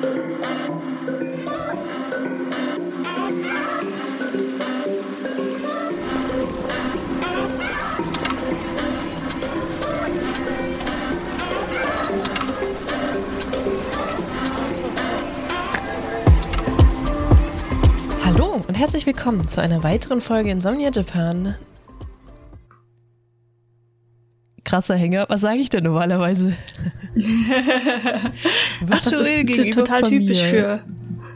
Hallo und herzlich willkommen zu einer weiteren Folge Insomnia Japan. Krasser Hänger, was sage ich denn normalerweise? Ach, das ist total typisch mir. für.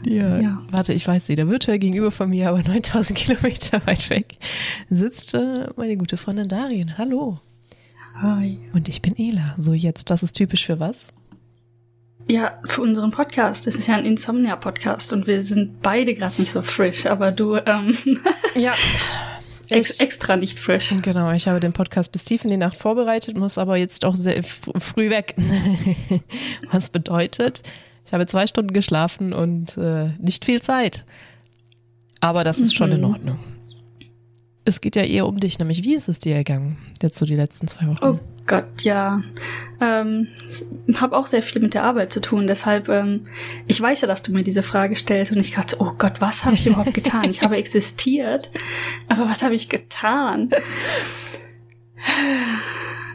Ja. ja. Warte, ich weiß sie, der virtuell gegenüber von mir, aber 9000 Kilometer weit weg, sitzt äh, meine gute Freundin Darien. Hallo. Hi. Und ich bin Ela. So, jetzt, das ist typisch für was? Ja, für unseren Podcast. Das ist ja ein Insomnia-Podcast und wir sind beide gerade nicht so frisch, aber du, ähm, ja. Ex extra nicht frisch. Genau, ich habe den Podcast bis tief in die Nacht vorbereitet, muss aber jetzt auch sehr früh weg. Was bedeutet, ich habe zwei Stunden geschlafen und äh, nicht viel Zeit. Aber das ist mhm. schon in mhm. Ordnung. Es geht ja eher um dich, nämlich wie ist es dir ergangen, jetzt so die letzten zwei Wochen? Oh Gott, ja. Ähm, habe auch sehr viel mit der Arbeit zu tun. Deshalb, ähm, ich weiß ja, dass du mir diese Frage stellst und ich dachte, oh Gott, was habe ich überhaupt getan? Ich habe existiert, aber was habe ich getan?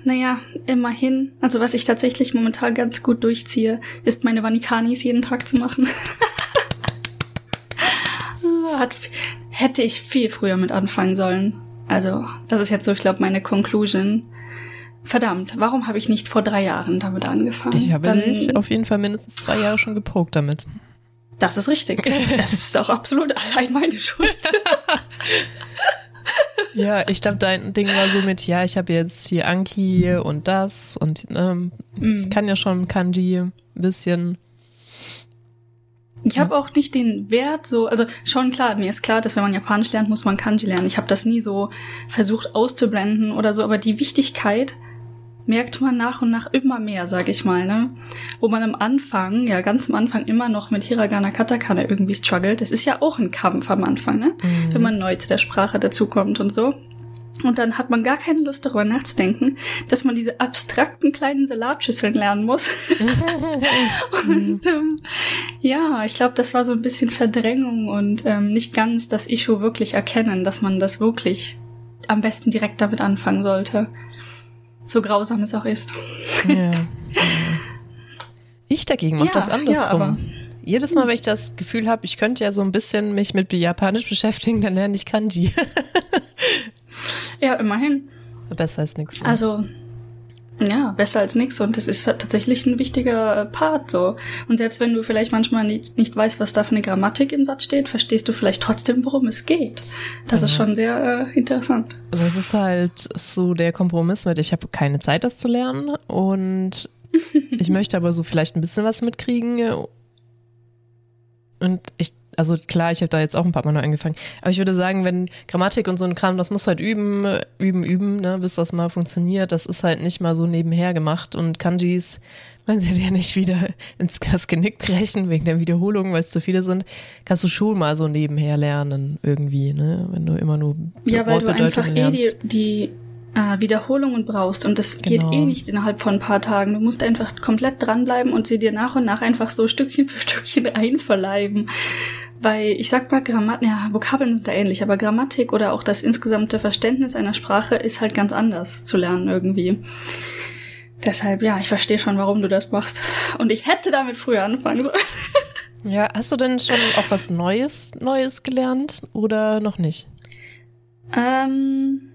Naja, immerhin. Also was ich tatsächlich momentan ganz gut durchziehe, ist meine Vanikanis jeden Tag zu machen. Hat, hätte ich viel früher mit anfangen sollen. Also, das ist jetzt so, ich glaube, meine Conclusion verdammt, warum habe ich nicht vor drei Jahren damit angefangen? Ich habe Dann, dich auf jeden Fall mindestens zwei Jahre schon gepokt damit. Das ist richtig. Das ist auch absolut allein meine Schuld. ja, ich glaube, dein Ding war so mit, ja, ich habe jetzt hier Anki und das und ähm, mm. ich kann ja schon Kanji ein bisschen. Ich habe auch nicht den Wert so, also schon klar, mir ist klar, dass wenn man Japanisch lernt, muss man Kanji lernen. Ich habe das nie so versucht auszublenden oder so, aber die Wichtigkeit merkt man nach und nach immer mehr, sag ich mal, ne? Wo man am Anfang, ja ganz am Anfang immer noch mit Hiragana Katakana irgendwie struggelt. Das ist ja auch ein Kampf am Anfang, ne? Mhm. Wenn man neu zu der Sprache dazukommt und so. Und dann hat man gar keine Lust darüber nachzudenken, dass man diese abstrakten kleinen Salatschüsseln lernen muss. und ähm, ja, ich glaube, das war so ein bisschen Verdrängung und ähm, nicht ganz das Issue wirklich erkennen, dass man das wirklich am besten direkt damit anfangen sollte so grausam es auch ist. Ja. Ich dagegen mache ja, das andersrum. Ja, Jedes Mal, wenn ich das Gefühl habe, ich könnte ja so ein bisschen mich mit Japanisch beschäftigen, dann lerne ich Kanji. Ja, immerhin. Besser als nichts. Ne? Also ja, besser als nichts und das ist tatsächlich ein wichtiger Part so. Und selbst wenn du vielleicht manchmal nicht, nicht weißt, was da für eine Grammatik im Satz steht, verstehst du vielleicht trotzdem, worum es geht. Das ja. ist schon sehr äh, interessant. Das ist halt so der Kompromiss mit, ich habe keine Zeit, das zu lernen und ich möchte aber so vielleicht ein bisschen was mitkriegen. Und ich also klar, ich habe da jetzt auch ein paar Mal neu angefangen. Aber ich würde sagen, wenn Grammatik und so ein Kram, das muss halt üben, üben, üben, ne, bis das mal funktioniert. Das ist halt nicht mal so nebenher gemacht. Und Kanjis, wenn sie dir nicht wieder ins Genick brechen wegen der Wiederholung, weil es zu viele sind, kannst du schon mal so nebenher lernen irgendwie, ne? Wenn du immer nur Ja, weil du einfach eh die, die äh, Wiederholungen brauchst und das genau. geht eh nicht innerhalb von ein paar Tagen. Du musst einfach komplett dranbleiben und sie dir nach und nach einfach so Stückchen für Stückchen einverleiben. Weil ich sag mal, Grammatik, ja, Vokabeln sind da ähnlich, aber Grammatik oder auch das insgesamte Verständnis einer Sprache ist halt ganz anders zu lernen irgendwie. Deshalb, ja, ich verstehe schon, warum du das machst. Und ich hätte damit früher anfangen sollen. Ja, hast du denn schon auch was Neues, Neues gelernt oder noch nicht? Ähm,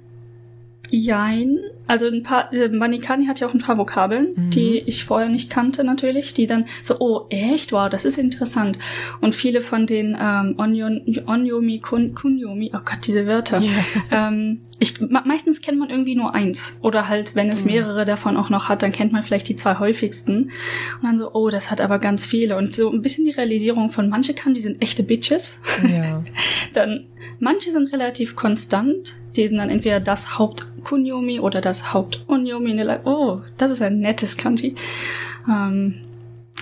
Jein. Also ein paar, äh, Manikani hat ja auch ein paar Vokabeln, mhm. die ich vorher nicht kannte natürlich, die dann so, oh, echt, wow, das ist interessant. Und viele von den ähm, Onyomi, Kun, Kunyomi, oh Gott, diese Wörter. Yeah. Ähm, ich, meistens kennt man irgendwie nur eins. Oder halt, wenn es mhm. mehrere davon auch noch hat, dann kennt man vielleicht die zwei häufigsten. Und dann so, oh, das hat aber ganz viele. Und so ein bisschen die Realisierung von manche Kanji sind echte Bitches. Ja. dann manche sind relativ konstant. Die sind dann entweder das Haupt Kunyomi oder das Haupt Onyomi. Oh, das ist ein nettes Kanji. Ähm,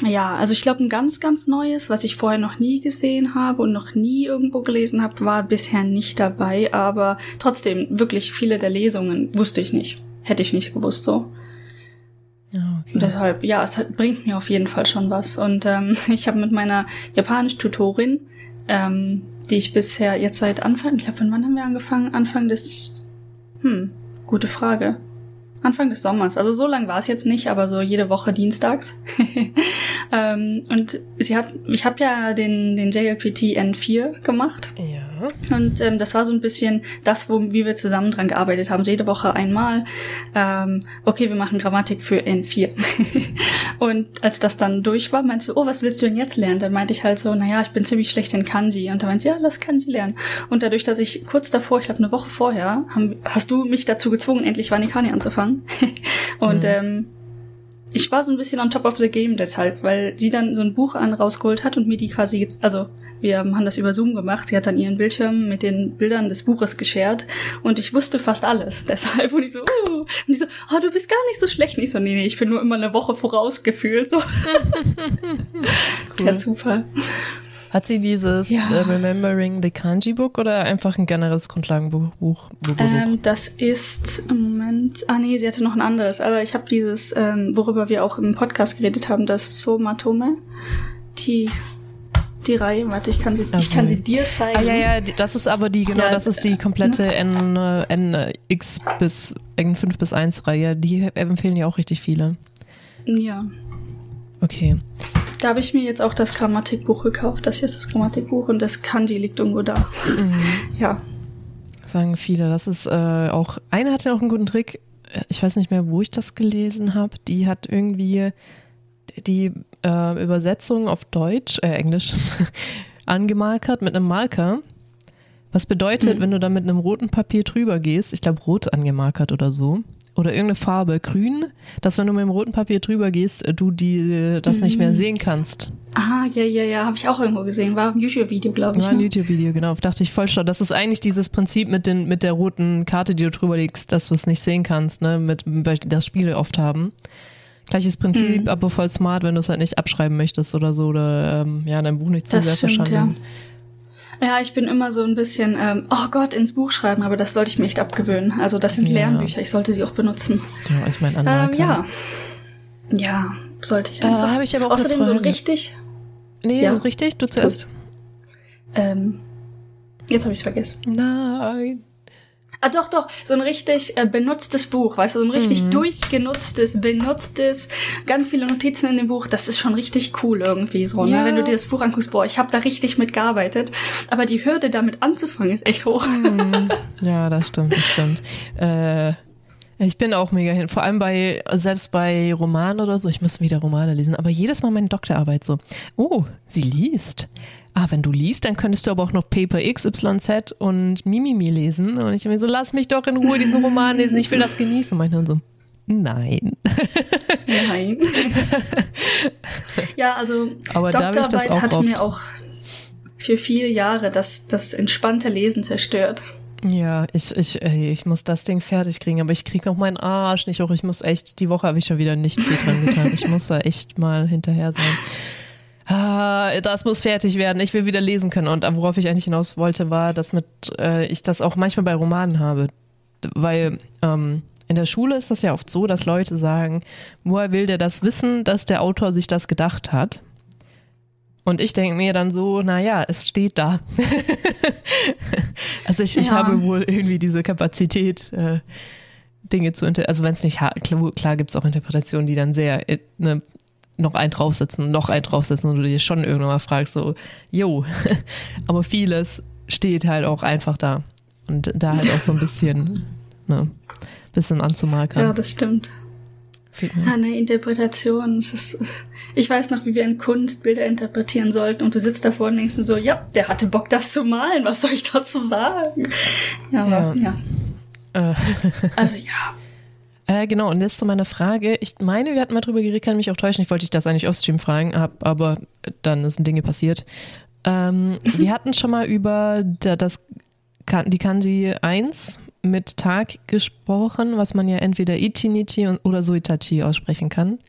ja, also ich glaube, ein ganz, ganz neues, was ich vorher noch nie gesehen habe und noch nie irgendwo gelesen habe, war bisher nicht dabei. Aber trotzdem, wirklich viele der Lesungen wusste ich nicht. Hätte ich nicht gewusst so. Ja, okay. Und deshalb, ja, es hat, bringt mir auf jeden Fall schon was. Und ähm, ich habe mit meiner Japanisch-Tutorin, ähm, die ich bisher jetzt seit Anfang, ich glaube, wann haben wir angefangen? Anfang des, hm, gute Frage. Anfang des Sommers. Also so lang war es jetzt nicht, aber so jede Woche dienstags. ähm, und sie hat, ich habe ja den, den JLPT N4 gemacht. Ja. Und ähm, das war so ein bisschen das, wo wie wir zusammen dran gearbeitet haben. Jede Woche einmal. Ähm, okay, wir machen Grammatik für N4. und als das dann durch war, meinst du, oh, was willst du denn jetzt lernen? Dann meinte ich halt so, naja, ich bin ziemlich schlecht in Kanji. Und da meinte sie, ja, lass Kanji lernen. Und dadurch, dass ich kurz davor, ich glaube eine Woche vorher, haben, hast du mich dazu gezwungen, endlich Vanikani anzufangen und mhm. ähm, ich war so ein bisschen on top of the game deshalb, weil sie dann so ein Buch an rausgeholt hat und mir die quasi jetzt, also wir haben das über Zoom gemacht. Sie hat dann ihren Bildschirm mit den Bildern des Buches geschert und ich wusste fast alles. Deshalb wurde ich so, uh, und ich so, oh, du bist gar nicht so schlecht. Und ich so, nee, nee, ich bin nur immer eine Woche vorausgefühlt. So. cool. Der Zufall. Hat sie dieses ja. uh, Remembering the Kanji Book oder einfach ein generelles Grundlagenbuch? Buch, ähm, das ist im Moment. Ah nee, sie hatte noch ein anderes. Aber ich habe dieses, ähm, worüber wir auch im Podcast geredet haben, das Somatome. Die die Reihe. Warte, ich kann sie, also. ich kann sie dir zeigen. Ah ja, ja, das ist aber die, genau, ja, das ist die komplette N, NX bis N5 bis 1 Reihe. Die empfehlen ja auch richtig viele. Ja. Okay. Da habe ich mir jetzt auch das Grammatikbuch gekauft. Das hier ist das Grammatikbuch und das Kanji liegt irgendwo da. Mhm. Ja. Sagen viele. Das ist äh, auch. Eine hatte noch einen guten Trick. Ich weiß nicht mehr, wo ich das gelesen habe. Die hat irgendwie die äh, Übersetzung auf Deutsch, äh, Englisch, angemarkert mit einem Marker. Was bedeutet, mhm. wenn du da mit einem roten Papier drüber gehst, ich glaube rot angemarkert oder so, oder irgendeine Farbe, grün, dass wenn du mit dem roten Papier drüber gehst, äh, du die, das mhm. nicht mehr mhm. sehen kannst. Ah, ja, ja, ja, habe ich auch irgendwo gesehen. War ein YouTube-Video, glaube ich. War ein ne? YouTube-Video, genau. Dachte ich voll schon. Das ist eigentlich dieses Prinzip mit, den, mit der roten Karte, die du drüber legst, dass du es nicht sehen kannst, ne, mit, weil das Spiele oft haben. Gleiches Prinzip, mhm. aber voll smart, wenn du es halt nicht abschreiben möchtest oder so, oder ähm, ja, dein Buch nicht zu das sehr stimmt, verstanden. Ja. Ja, ich bin immer so ein bisschen, ähm, oh Gott, ins Buch schreiben, aber das sollte ich mir echt abgewöhnen. Also das sind ja. Lernbücher, ich sollte sie auch benutzen. Ja, ist mein Anmerker. Ähm, ja. Ja, sollte ich einfach. Äh, Habe ich aber auch Außerdem so richtig. Nee, ja. richtig, du zuerst. Ähm, jetzt habe ich vergessen. Nein. Ah, doch, doch, so ein richtig äh, benutztes Buch, weißt du, so ein richtig mhm. durchgenutztes, benutztes, ganz viele Notizen in dem Buch, das ist schon richtig cool irgendwie so, ja. ne? Wenn du dir das Buch anguckst, boah, ich habe da richtig mitgearbeitet, aber die Hürde damit anzufangen ist echt hoch. Mhm. Ja, das stimmt, das stimmt. Äh, ich bin auch mega hin, vor allem bei, selbst bei Romanen oder so, ich muss wieder Romane lesen, aber jedes Mal meine Doktorarbeit so, oh, sie liest ah, wenn du liest, dann könntest du aber auch noch Paper XYZ und Mimimi lesen. Und ich mir so, lass mich doch in Ruhe diesen Roman lesen, ich will das genießen. Und mein Hirn so, nein. Nein. ja, also aber Doktorarbeit da hat oft. mir auch für viele Jahre das, das entspannte Lesen zerstört. Ja, ich, ich, ey, ich muss das Ding fertig kriegen, aber ich kriege noch meinen Arsch nicht hoch. Ich muss echt, die Woche habe ich schon wieder nicht viel dran getan. Ich muss da echt mal hinterher sein ah, das muss fertig werden, ich will wieder lesen können. Und worauf ich eigentlich hinaus wollte, war, dass mit, äh, ich das auch manchmal bei Romanen habe. Weil ähm, in der Schule ist das ja oft so, dass Leute sagen, woher will der das wissen, dass der Autor sich das gedacht hat? Und ich denke mir dann so, naja, es steht da. also ich, ja. ich habe wohl irgendwie diese Kapazität, äh, Dinge zu interpretieren. Also wenn es nicht, klar, klar gibt es auch Interpretationen, die dann sehr äh, ne, noch einen draufsetzen, noch einen draufsetzen und du dir schon irgendwann mal fragst, so, jo, aber vieles steht halt auch einfach da. Und da halt auch so ein bisschen, ne, bisschen anzumarkern. Ja, das stimmt. Ja, eine Interpretation. Ist, ich weiß noch, wie wir in Kunst Bilder interpretieren sollten und du sitzt davor und denkst nur so, ja, der hatte Bock, das zu malen. Was soll ich dazu sagen? Ja, aber, ja. ja. Äh. also ja, äh, genau, und jetzt zu meiner Frage. Ich meine, wir hatten mal drüber geredet, kann mich auch täuschen. Ich wollte dich das eigentlich auf Stream fragen, hab, aber dann sind Dinge passiert. Ähm, wir hatten schon mal über das, die Kanji 1 mit Tag gesprochen, was man ja entweder Ichinichi oder Suitachi aussprechen kann.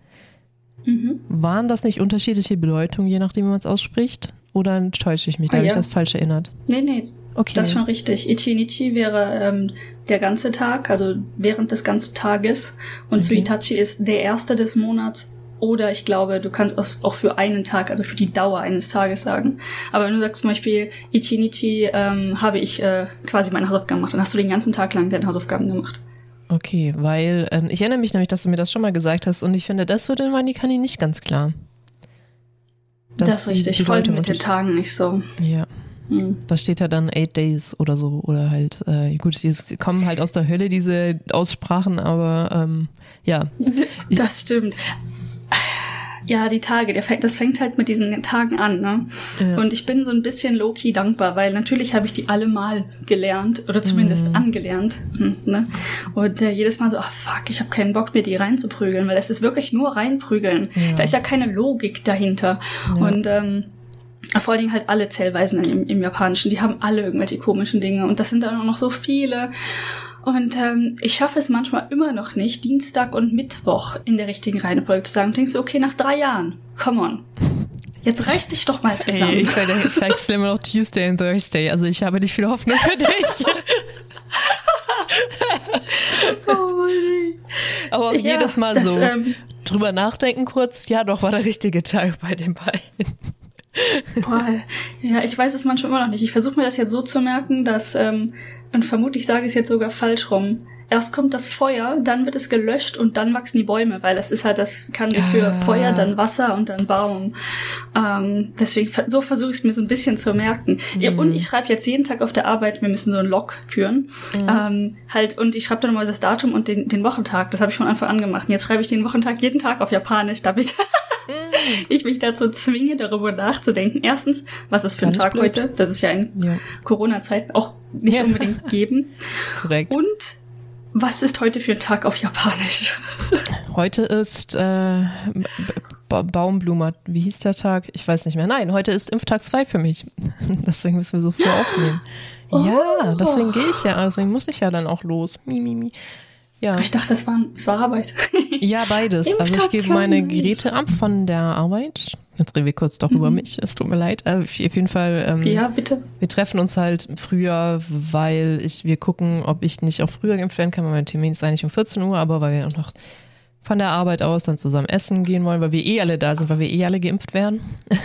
Mhm. Waren das nicht unterschiedliche Bedeutungen, je nachdem, wie man es ausspricht? Oder täusche ich mich? Da ah, habe ja. ich das falsch erinnert. Nee, nee, Okay. Das ist schon richtig. Ichi-Nichi wäre ähm, der ganze Tag, also während des ganzen Tages. Und Okay. Suitachi ist der erste des Monats. Oder ich glaube, du kannst es auch für einen Tag, also für die Dauer eines Tages sagen. Aber wenn du sagst zum Beispiel, Ichi-Nichi ähm, habe ich äh, quasi meine Hausaufgaben gemacht, dann hast du den ganzen Tag lang deine Hausaufgaben gemacht. Okay, weil ähm, ich erinnere mich nämlich, dass du mir das schon mal gesagt hast und ich finde, das wird in Wanikani nicht ganz klar. Das, ist die- richtig. die Voll Leute mit den Tagen nicht so. Ja, Hm. da steht ja dann eight days oder so oder halt, äh, gut, die kommen halt aus der Hölle, diese Aussprachen, aber ähm, ja. Das stimmt. Ja, die Tage, der fängt, das fängt halt mit diesen Tagen an, ne? Ja. Und ich bin so ein bisschen low-key dankbar, weil natürlich habe ich die alle mal gelernt oder zumindest Mhm. angelernt. Hm, ne? Und äh, jedes Mal so, ach fuck, ich habe keinen Bock, mir die reinzuprügeln, weil es ist wirklich nur reinprügeln. Ja. Da ist ja keine Logik dahinter. Ja. Und ähm, vor allen Dingen halt alle Zählweisen im, im Japanischen, die haben alle irgendwelche komischen Dinge und das sind dann auch noch so viele. Und ähm, ich schaffe es manchmal immer noch nicht, Dienstag und Mittwoch in der richtigen Reihenfolge zu sagen. Und denkst du, okay, nach drei Jahren, come on. Jetzt reiß dich doch mal zusammen. Ey, ich, ver- ich wechsle immer noch Tuesday und Thursday, also ich habe nicht viel Hoffnung für dich. oh. Aber auch Ja, jedes Mal das, so ähm, drüber nachdenken kurz, ja doch, war der richtige Tag bei den beiden. Boah, ja, ich weiß es manchmal immer noch nicht. Ich versuche mir das jetzt so zu merken, dass, ähm, und vermutlich sage ich es jetzt sogar falsch rum. Erst kommt das Feuer, dann wird es gelöscht und dann wachsen die Bäume, weil das ist halt das Kanji für Ah. Feuer, dann Wasser und dann Baum. Ähm, deswegen, so versuche ich es mir so ein bisschen zu merken. Ja, und ich schreibe jetzt jeden Tag auf der Arbeit, wir müssen so einen Log führen. Ähm, halt, und ich schreibe dann immer das Datum und den, den Wochentag. Das habe ich von Anfang an gemacht. Und jetzt schreibe ich den Wochentag jeden Tag auf Japanisch, damit ich mich dazu zwinge, darüber nachzudenken. Erstens, was ist für ein Tag blöd. heute? Das ist ja in Ja, Corona-Zeiten auch nicht Ja. unbedingt geben. korrekt. Und was ist heute für ein Tag auf Japanisch? Heute ist äh, ba Baumblumer, wie hieß der Tag? Ich weiß nicht mehr. Nein, heute ist Impftag 2 für mich. Deswegen müssen wir so früh aufnehmen. Ja, Oh. deswegen gehe ich ja, deswegen muss ich ja dann auch los. Mi, mi, mi. Ja, Ich dachte, das war, das war Arbeit. ja beides. Also ich gebe meine. Geräte ab von der Arbeit. Jetzt reden wir kurz doch über mich. Es tut mir leid. Äh, auf jeden Fall. Ähm, ja, bitte. Wir treffen uns halt früher, weil ich, wir gucken, ob ich nicht auch früher geimpft werden kann, weil mein Termin ist eigentlich um 14 Uhr, aber weil wir auch noch von der Arbeit aus dann zusammen essen gehen wollen, weil wir eh alle da sind, weil wir eh alle geimpft werden.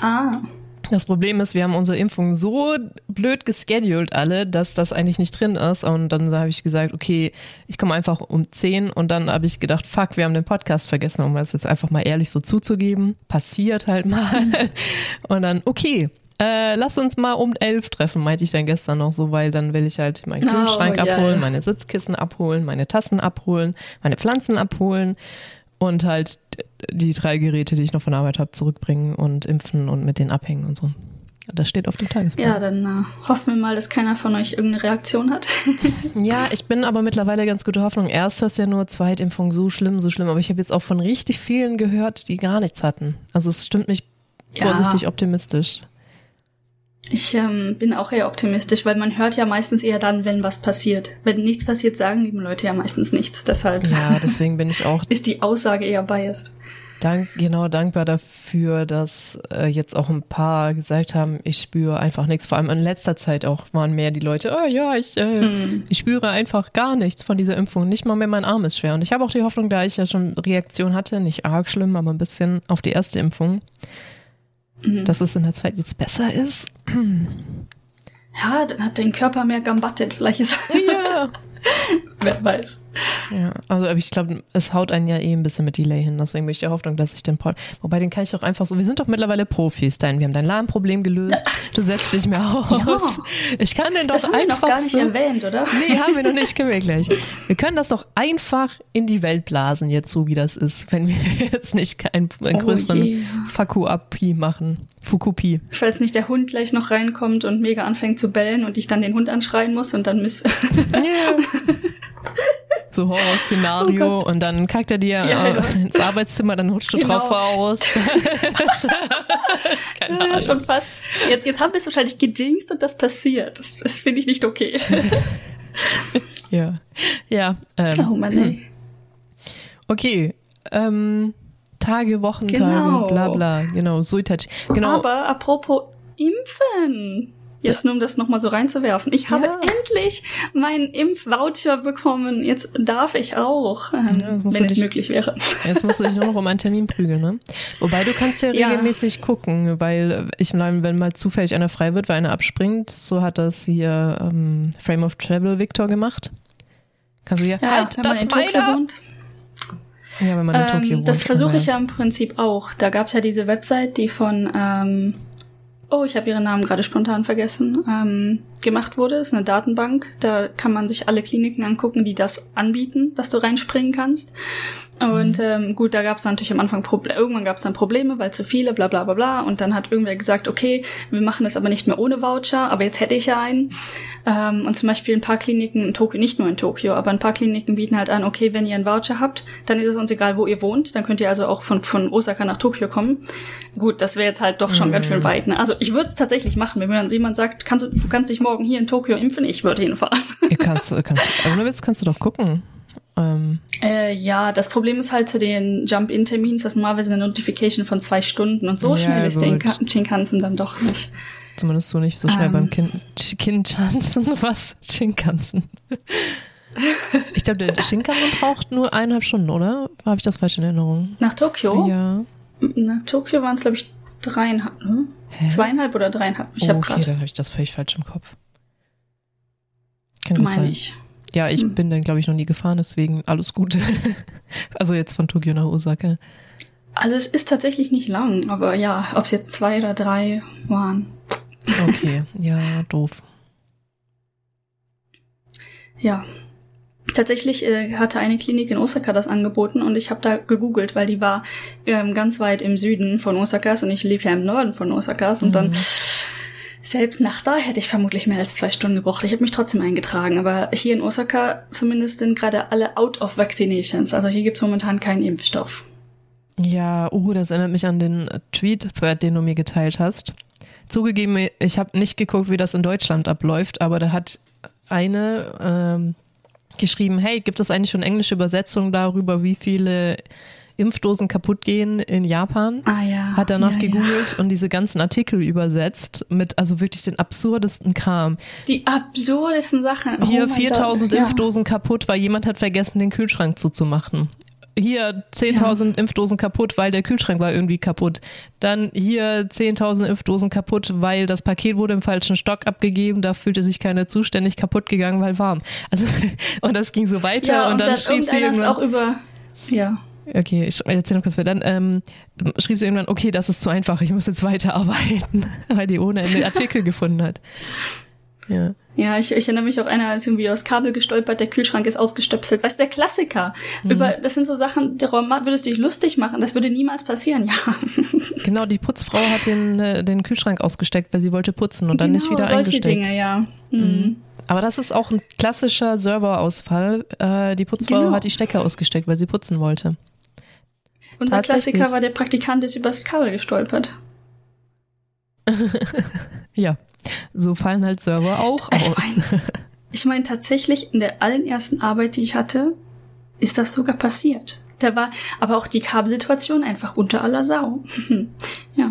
Ah, Das Problem ist, wir haben unsere Impfung so blöd gescheduled alle, dass das eigentlich nicht drin ist. Und dann habe ich gesagt, okay, ich komme einfach um 10 und dann habe ich gedacht, fuck, wir haben den Podcast vergessen, um das jetzt einfach mal ehrlich so zuzugeben. Passiert halt mal. Und dann, okay, äh, lass uns mal um 11 treffen, meinte ich dann gestern noch so, weil dann will ich halt meinen Oh, Kühlschrank ja, abholen, ja. meine Sitzkissen abholen, meine Tassen abholen, meine Pflanzen abholen und halt die drei Geräte, die ich noch von Arbeit habe, zurückbringen und impfen und mit denen abhängen und so. Das steht auf dem Tagesplan. ja, dann äh, hoffen wir mal, dass keiner von euch irgendeine Reaktion hat. Ja, ich bin aber mittlerweile ganz gute Hoffnung. Erst ist ja nur Zweitimpfung so schlimm, so schlimm. Aber ich habe jetzt auch von richtig vielen gehört, die gar nichts hatten. Also es stimmt mich Ja. vorsichtig optimistisch. Ich ähm, bin auch eher optimistisch, weil man hört ja meistens eher dann, wenn was passiert. Wenn nichts passiert, sagen die Leute ja meistens nichts. Deshalb Ja, deswegen bin ich auch ist die Aussage eher biased. dank, genau dankbar dafür, dass äh, jetzt auch ein paar gesagt haben, ich spüre einfach nichts. Vor allem in letzter Zeit auch waren mehr die Leute, oh ja, ich, äh, Hm. ich spüre einfach gar nichts von dieser Impfung. Nicht mal mehr mein Arm ist schwer. Und ich habe auch die Hoffnung, da ich ja schon Reaktion hatte, nicht arg schlimm, aber ein bisschen auf die erste Impfung, Mhm. dass es in der zweiten jetzt besser ist. Ja, dann hat dein Körper mehr gambattet. Vielleicht ist, Ja. wer weiß. Ja, also aber ich glaube, es haut einen ja eh ein bisschen mit Delay hin. Deswegen bin ich der Hoffnung, dass ich den Pod. Wobei den kann ich auch einfach so. Wir sind doch mittlerweile Profis, Dein. Wir haben dein Lahmproblem gelöst. Du setzt dich mehr aus. Ich kann den doch Das haben wir einfach noch gar nicht so. erwähnt, oder? Nee, haben wir noch nicht, können wir gleich. Wir können das doch einfach in die Welt blasen, jetzt so wie das ist, wenn wir jetzt nicht keinen einen Oh größeren je. Fakuapi machen. Fukupi. Falls nicht der Hund gleich noch reinkommt und mega anfängt zu bellen und ich dann den Hund anschreien muss und dann müsste. So Horrorszenario Oh und dann kackt er dir Ja, äh, ja. ins Arbeitszimmer, dann rutscht du Genau. drauf aus. Keine ja, schon fast. Jetzt, jetzt haben wir es wahrscheinlich gejinxt und das passiert. Das, das finde ich nicht okay. Ja. Ja. Ähm, Oh Mann, ey. Okay. Ähm, Tage, Wochentage, Genau. bla bla. Genau, Suitachi. Genau. Aber apropos Impfen. Jetzt nur um das nochmal so reinzuwerfen. Ich habe Ja. endlich meinen Impfvoucher bekommen. Jetzt darf ich auch, ähm, Ja, wenn es dich- möglich wäre. Jetzt musst du dich nur noch um einen Termin prügeln, ne? Wobei du kannst ja Ja. regelmäßig gucken, weil ich meine, wenn mal zufällig einer frei wird, weil einer abspringt, so hat das hier ähm, Frame of Travel Victor gemacht. Kannst du ja, halt, das in Tokio meiner! Ja, wenn man in Tokio Ähm, wohnt. das versuche ich ja im Prinzip auch. Da gab es ja diese Website, die von, ähm, oh, ich habe ihren Namen gerade spontan vergessen, ähm, gemacht wurde. Ist eine Datenbank. Da kann man sich alle Kliniken angucken, die das anbieten, dass du reinspringen kannst. Und ähm, gut, da gab es natürlich am Anfang Probleme. Irgendwann gab es dann Probleme, weil zu viele, bla bla bla bla. Und dann hat irgendwer gesagt, okay, wir machen das aber nicht mehr ohne Voucher, aber jetzt hätte ich ja einen. Ähm, und zum Beispiel ein paar Kliniken in Tokio, nicht nur in Tokio, aber ein paar Kliniken bieten halt an, okay, wenn ihr einen Voucher habt, dann ist es uns egal, wo ihr wohnt. Dann könnt ihr also auch von, von Osaka nach Tokio kommen. Gut, das wäre jetzt halt doch schon ganz schön weit. Ne? Also ich würde es tatsächlich machen, wenn mir dann jemand sagt, kannst du, du kannst dich morgen hier in Tokio impfen, ich würde hinfahren. Ihr kannst, kannst, ohne Witz kannst du doch gucken. Ähm, Äh, ja, das Problem ist halt zu den Jump-In-Terminen, ist das normalerweise eine Notification von zwei Stunden und so Ja, schnell ist. Inka- Shinkansen dann doch nicht. zumindest so nicht so schnell Ähm. beim Kin Kinjansen. Was? Shinkansen. ich glaube, der Shinkansen braucht nur eineinhalb Stunden, oder? Habe ich das falsch in Erinnerung? Nach Tokio? Ja. Nach Tokio waren es, glaube ich, dreieinhalb, ne? Hä? Zweieinhalb oder dreieinhalb. Ich oh, habe okay, dann habe ich das völlig falsch im Kopf. Kann gut meine sein. ich. Ja, ich Hm. bin dann, glaube ich, noch nie gefahren, deswegen alles gut. also jetzt von Tokio nach Osaka. Also es ist tatsächlich nicht lang, aber ja, ob es jetzt zwei oder drei waren. Okay, ja, doof. Ja. Tatsächlich äh, hatte eine Klinik in Osaka das angeboten und ich habe da gegoogelt, weil die war ähm, ganz weit im Süden von Osakas und ich lebe ja im Norden von Osakas und dann selbst nach da hätte ich vermutlich mehr als zwei Stunden gebraucht. Ich habe mich trotzdem eingetragen, aber hier in Osaka zumindest sind gerade alle out of vaccinations. Also hier gibt's momentan keinen Impfstoff. Ja, oh, das erinnert mich an den Tweet-Thread, den du mir geteilt hast. Zugegeben, ich habe nicht geguckt, wie das in Deutschland abläuft, aber da hat eine ähm, geschrieben, hey, gibt es eigentlich schon englische Übersetzungen darüber, wie viele Impfdosen kaputt gehen in Japan? Ah ja. Hat danach ja, gegoogelt und diese ganzen Artikel übersetzt mit also wirklich den absurdesten Kram. Ja. Die absurdesten Sachen. Hier oh mein 4000 Gott. Impfdosen kaputt, weil jemand hat vergessen, den Kühlschrank zuzumachen. Hier 10.000 Impfdosen kaputt, weil der Kühlschrank war irgendwie kaputt. Dann hier 10.000 Impfdosen kaputt, weil das Paket wurde im falschen Stock abgegeben. Da fühlte sich keiner zuständig kaputt gegangen, weil warm. Also, und das ging so weiter Ja, und, dann, schrieb sie irgendwann, auch über. Ja. Okay, ich erzähl noch kurz weiter. Dann ähm, schrieb sie irgendwann, okay, das ist zu einfach, ich muss jetzt weiterarbeiten, weil die ohne Ende Artikel gefunden hat. Ja. Ja, ich, ich erinnere mich auch einer hat irgendwie aus Kabel gestolpert, der Kühlschrank ist ausgestöpselt. Weißt du, der Klassiker. Mhm. Über, das sind so Sachen, darüber würdest du dich lustig machen. Das würde niemals passieren, ja. Genau, die Putzfrau hat den, äh, den Kühlschrank ausgesteckt, weil sie wollte putzen und dann nicht wieder Genau, solche eingesteckt. Dinge, ja. Mhm. Aber das ist auch ein klassischer Serverausfall. Äh, die Putzfrau Genau. hat die Stecker ausgesteckt, weil sie putzen wollte. Unser. Klassiker war der Praktikant, ist übers Kabel gestolpert. Ja, so fallen halt Server auch Ich aus. Ich meine, tatsächlich in der allerersten Arbeit, die ich hatte, ist das sogar passiert. Da war aber auch die Kabelsituation einfach unter aller Sau. ja,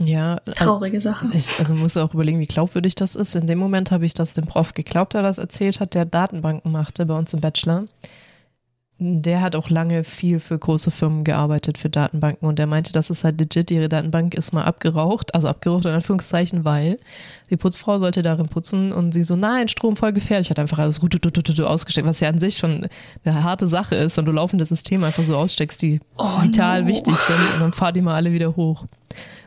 ja, also traurige Sache. ich also muss auch überlegen, wie glaubwürdig das ist. In dem Moment habe ich das dem Prof geglaubt, der das erzählt hat, der Datenbanken machte bei uns im Bachelor. Der hat auch lange viel für große Firmen gearbeitet, für Datenbanken. Und der meinte, das ist halt legit, ihre Datenbank ist mal abgeraucht, also abgeraucht in Anführungszeichen, weil die Putzfrau sollte darin putzen und sie so, nein, Strom voll gefährlich, hat einfach alles ausgesteckt, was ja an sich schon eine harte Sache ist, wenn du laufende Systeme einfach so aussteckst, die Oh vital no. wichtig sind und dann fahr die mal alle wieder hoch.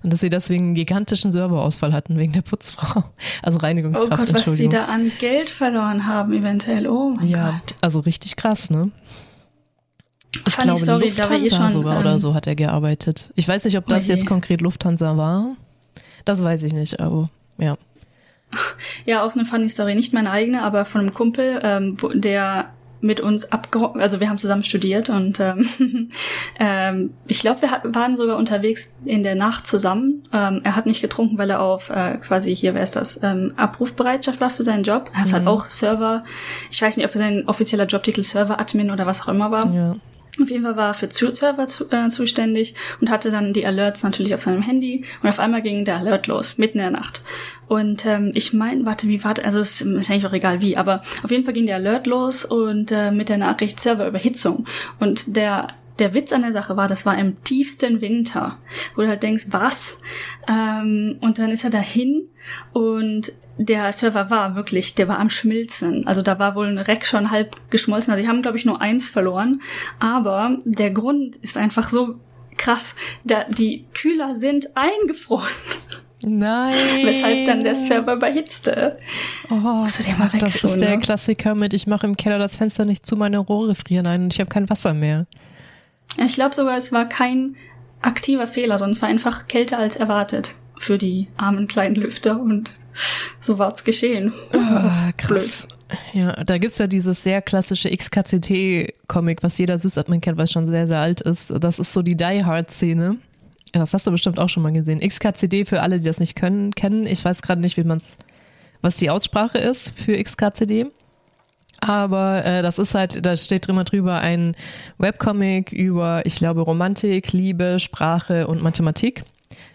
Und dass sie deswegen einen gigantischen Serverausfall hatten wegen der Putzfrau. Also Oh Reinigungskraft, Gott, was sie da an Geld verloren haben, eventuell. Oh mein ja, Gott. also richtig krass, ne? Ich Funny glaube, Story, eh Lufthansa schon, sogar ähm, oder so hat er gearbeitet. Ich weiß nicht, ob das Oh je. jetzt konkret Lufthansa war. Das weiß ich nicht, aber ja. Ja, auch eine funny Story. Nicht meine eigene, aber von einem Kumpel, ähm, wo, der mit uns abgehockt, also wir haben zusammen studiert und ähm, ähm, ich glaube, wir hat, waren sogar unterwegs in der Nacht zusammen. Ähm, er hat nicht getrunken, weil er auf äh, quasi hier, wer ist das, ähm, Abrufbereitschaft war für seinen Job. Er ist halt Mhm. auch Server, ich weiß nicht, ob sein offizieller Jobtitel Server-Admin oder was auch immer war. ja. Auf jeden Fall war er für Server zu, äh, zuständig und hatte dann die Alerts natürlich auf seinem Handy und auf einmal ging der Alert los, mitten in der Nacht. Und ähm, ich meine, warte, wie war das? Also es ist eigentlich auch egal wie, aber auf jeden Fall ging der Alert los und äh, mit der Nachricht Serverüberhitzung. Und der der Witz an der Sache war, das war im tiefsten Winter, wo du halt denkst, was? Ähm, und dann ist er dahin und der Server war wirklich, der war am Schmilzen. Also da war wohl ein Rack schon halb geschmolzen. Also die haben, glaube ich, nur eins verloren. Aber der Grund ist einfach so krass. Da, die Kühler sind eingefroren. Nein. Weshalb dann der Server überhitzte. Oh, Musst du dir mal das ist der ne? Klassiker mit, ich mache im Keller das Fenster nicht zu, meine Rohre frieren ein und ich habe kein Wasser mehr. Ich glaube sogar, es war kein aktiver Fehler, sondern es war einfach kälter als erwartet für die armen kleinen Lüfter und so war's geschehen. Oh, krass. Blöd. Ja, da gibt's ja dieses sehr klassische XKCT-Comic, was jeder Sysadmin kennt, was schon sehr, sehr alt ist. Das ist so die Die Hard-Szene. Ja, das hast du bestimmt auch schon mal gesehen. XKCD für alle, die das nicht können, kennen. Ich weiß gerade nicht, wie man's, was die Aussprache ist für XKCD. Aber äh, das ist halt, da steht immer drüber ein Webcomic über, ich glaube, Romantik, Liebe, Sprache und Mathematik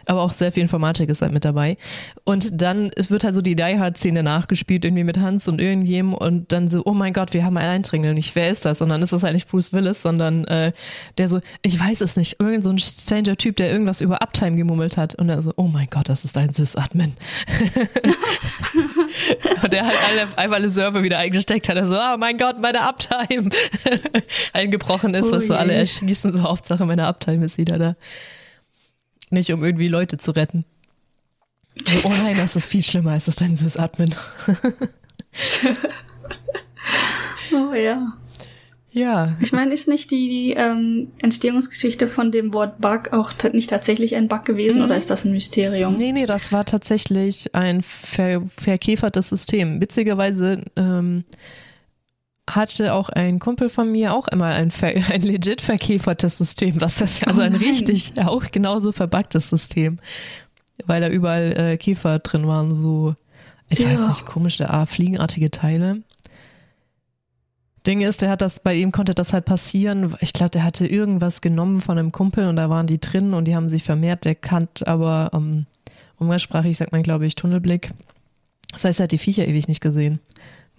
aber auch sehr viel Informatik ist halt mit dabei. Und dann es wird halt so die Die Hard-Szene nachgespielt, irgendwie mit Hans und irgendjem und dann so, oh mein Gott, wir haben einen Eindringling nicht, wer ist das? Und dann ist das halt nicht Bruce Willis, sondern äh, der so, ich weiß es nicht, irgend so ein stranger Typ, der irgendwas über Uptime gemummelt hat und er so, oh mein Gott, das ist ein Sys-Admin. und der halt alle, einfach alle Server wieder eingesteckt hat, er so, oh mein Gott, meine Uptime eingebrochen ist, oh was so alle erschließen, so Hauptsache meine Uptime ist wieder da. Nicht, um irgendwie Leute zu retten. Oh nein, das ist viel schlimmer, es ist ein Sys-Admin. oh ja. Ja. Ich meine, ist nicht die, die ähm, Entstehungsgeschichte von dem Wort Bug auch nicht tatsächlich ein Bug gewesen mhm. oder ist das ein Mysterium? Nee, nee, das war tatsächlich ein ver verkäfertes System. Witzigerweise ähm, hatte auch ein Kumpel von mir auch immer ein, ein legit verkäfertes System. Das ist also oh ein richtig, auch genauso verbacktes System. Weil da überall äh, Käfer drin waren, so, ich ja. weiß nicht, komische, ah, fliegenartige Teile. Ding ist, der hat das, bei ihm konnte das halt passieren. Ich glaube, der hatte irgendwas genommen von einem Kumpel und da waren die drin und die haben sich vermehrt. Der kannt aber um, umgangssprachlich sagt man, glaube ich, Tunnelblick. Das heißt, er hat die Viecher ewig nicht gesehen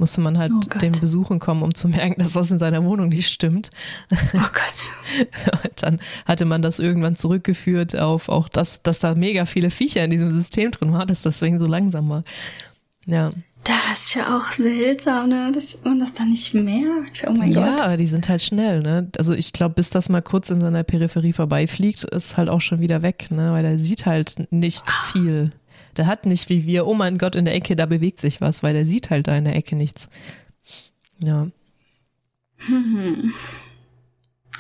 musste man halt oh dem besuchen kommen, um zu merken, dass was in seiner Wohnung nicht stimmt. Oh Gott. dann hatte man das irgendwann zurückgeführt auf auch das, dass da mega viele Viecher in diesem System drin war, dass deswegen so langsam war. Ja. Das ist ja auch seltsam, ne? dass man das dann nicht merkt. Oh mein ja, Gott. Ja, die sind halt schnell, ne? Also ich glaube, bis das mal kurz in seiner Peripherie vorbeifliegt, ist halt auch schon wieder weg, ne? Weil er sieht halt nicht viel. Der hat nicht wie wir, oh mein Gott, in der Ecke, da bewegt sich was, weil der sieht halt da in der Ecke nichts. Ja. Hm.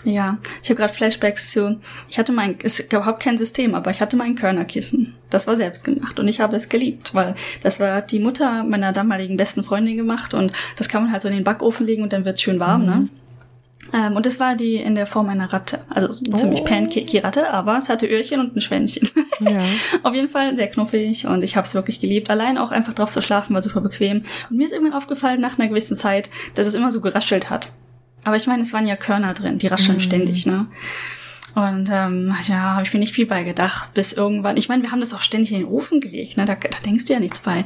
Ja, ich habe gerade Flashbacks zu. Ich hatte mein, es ist überhaupt kein System, aber ich hatte mein Körnerkissen. Das war selbst gemacht und ich habe es geliebt, weil das war die Mutter meiner damaligen besten Freundin gemacht und das kann man halt so in den Backofen legen und dann wird's schön warm, ne? mhm. ne? Ähm, und es war die in der Form einer Ratte. Also oh. ziemlich pancakey-Ratte, aber es hatte Öhrchen und ein Schwänzchen. Ja. Auf jeden Fall sehr knuffig und ich habe es wirklich geliebt. Allein auch einfach drauf zu schlafen war super bequem. Und mir ist irgendwann aufgefallen nach einer gewissen Zeit, dass es immer so geraschelt hat. Aber ich meine, es waren ja Körner drin, die rascheln mm. ständig, ne? Und ähm, ja, habe ich mir nicht viel bei gedacht, bis irgendwann. Ich meine, wir haben das auch ständig in den Ofen gelegt, ne? Da, da denkst du ja nichts bei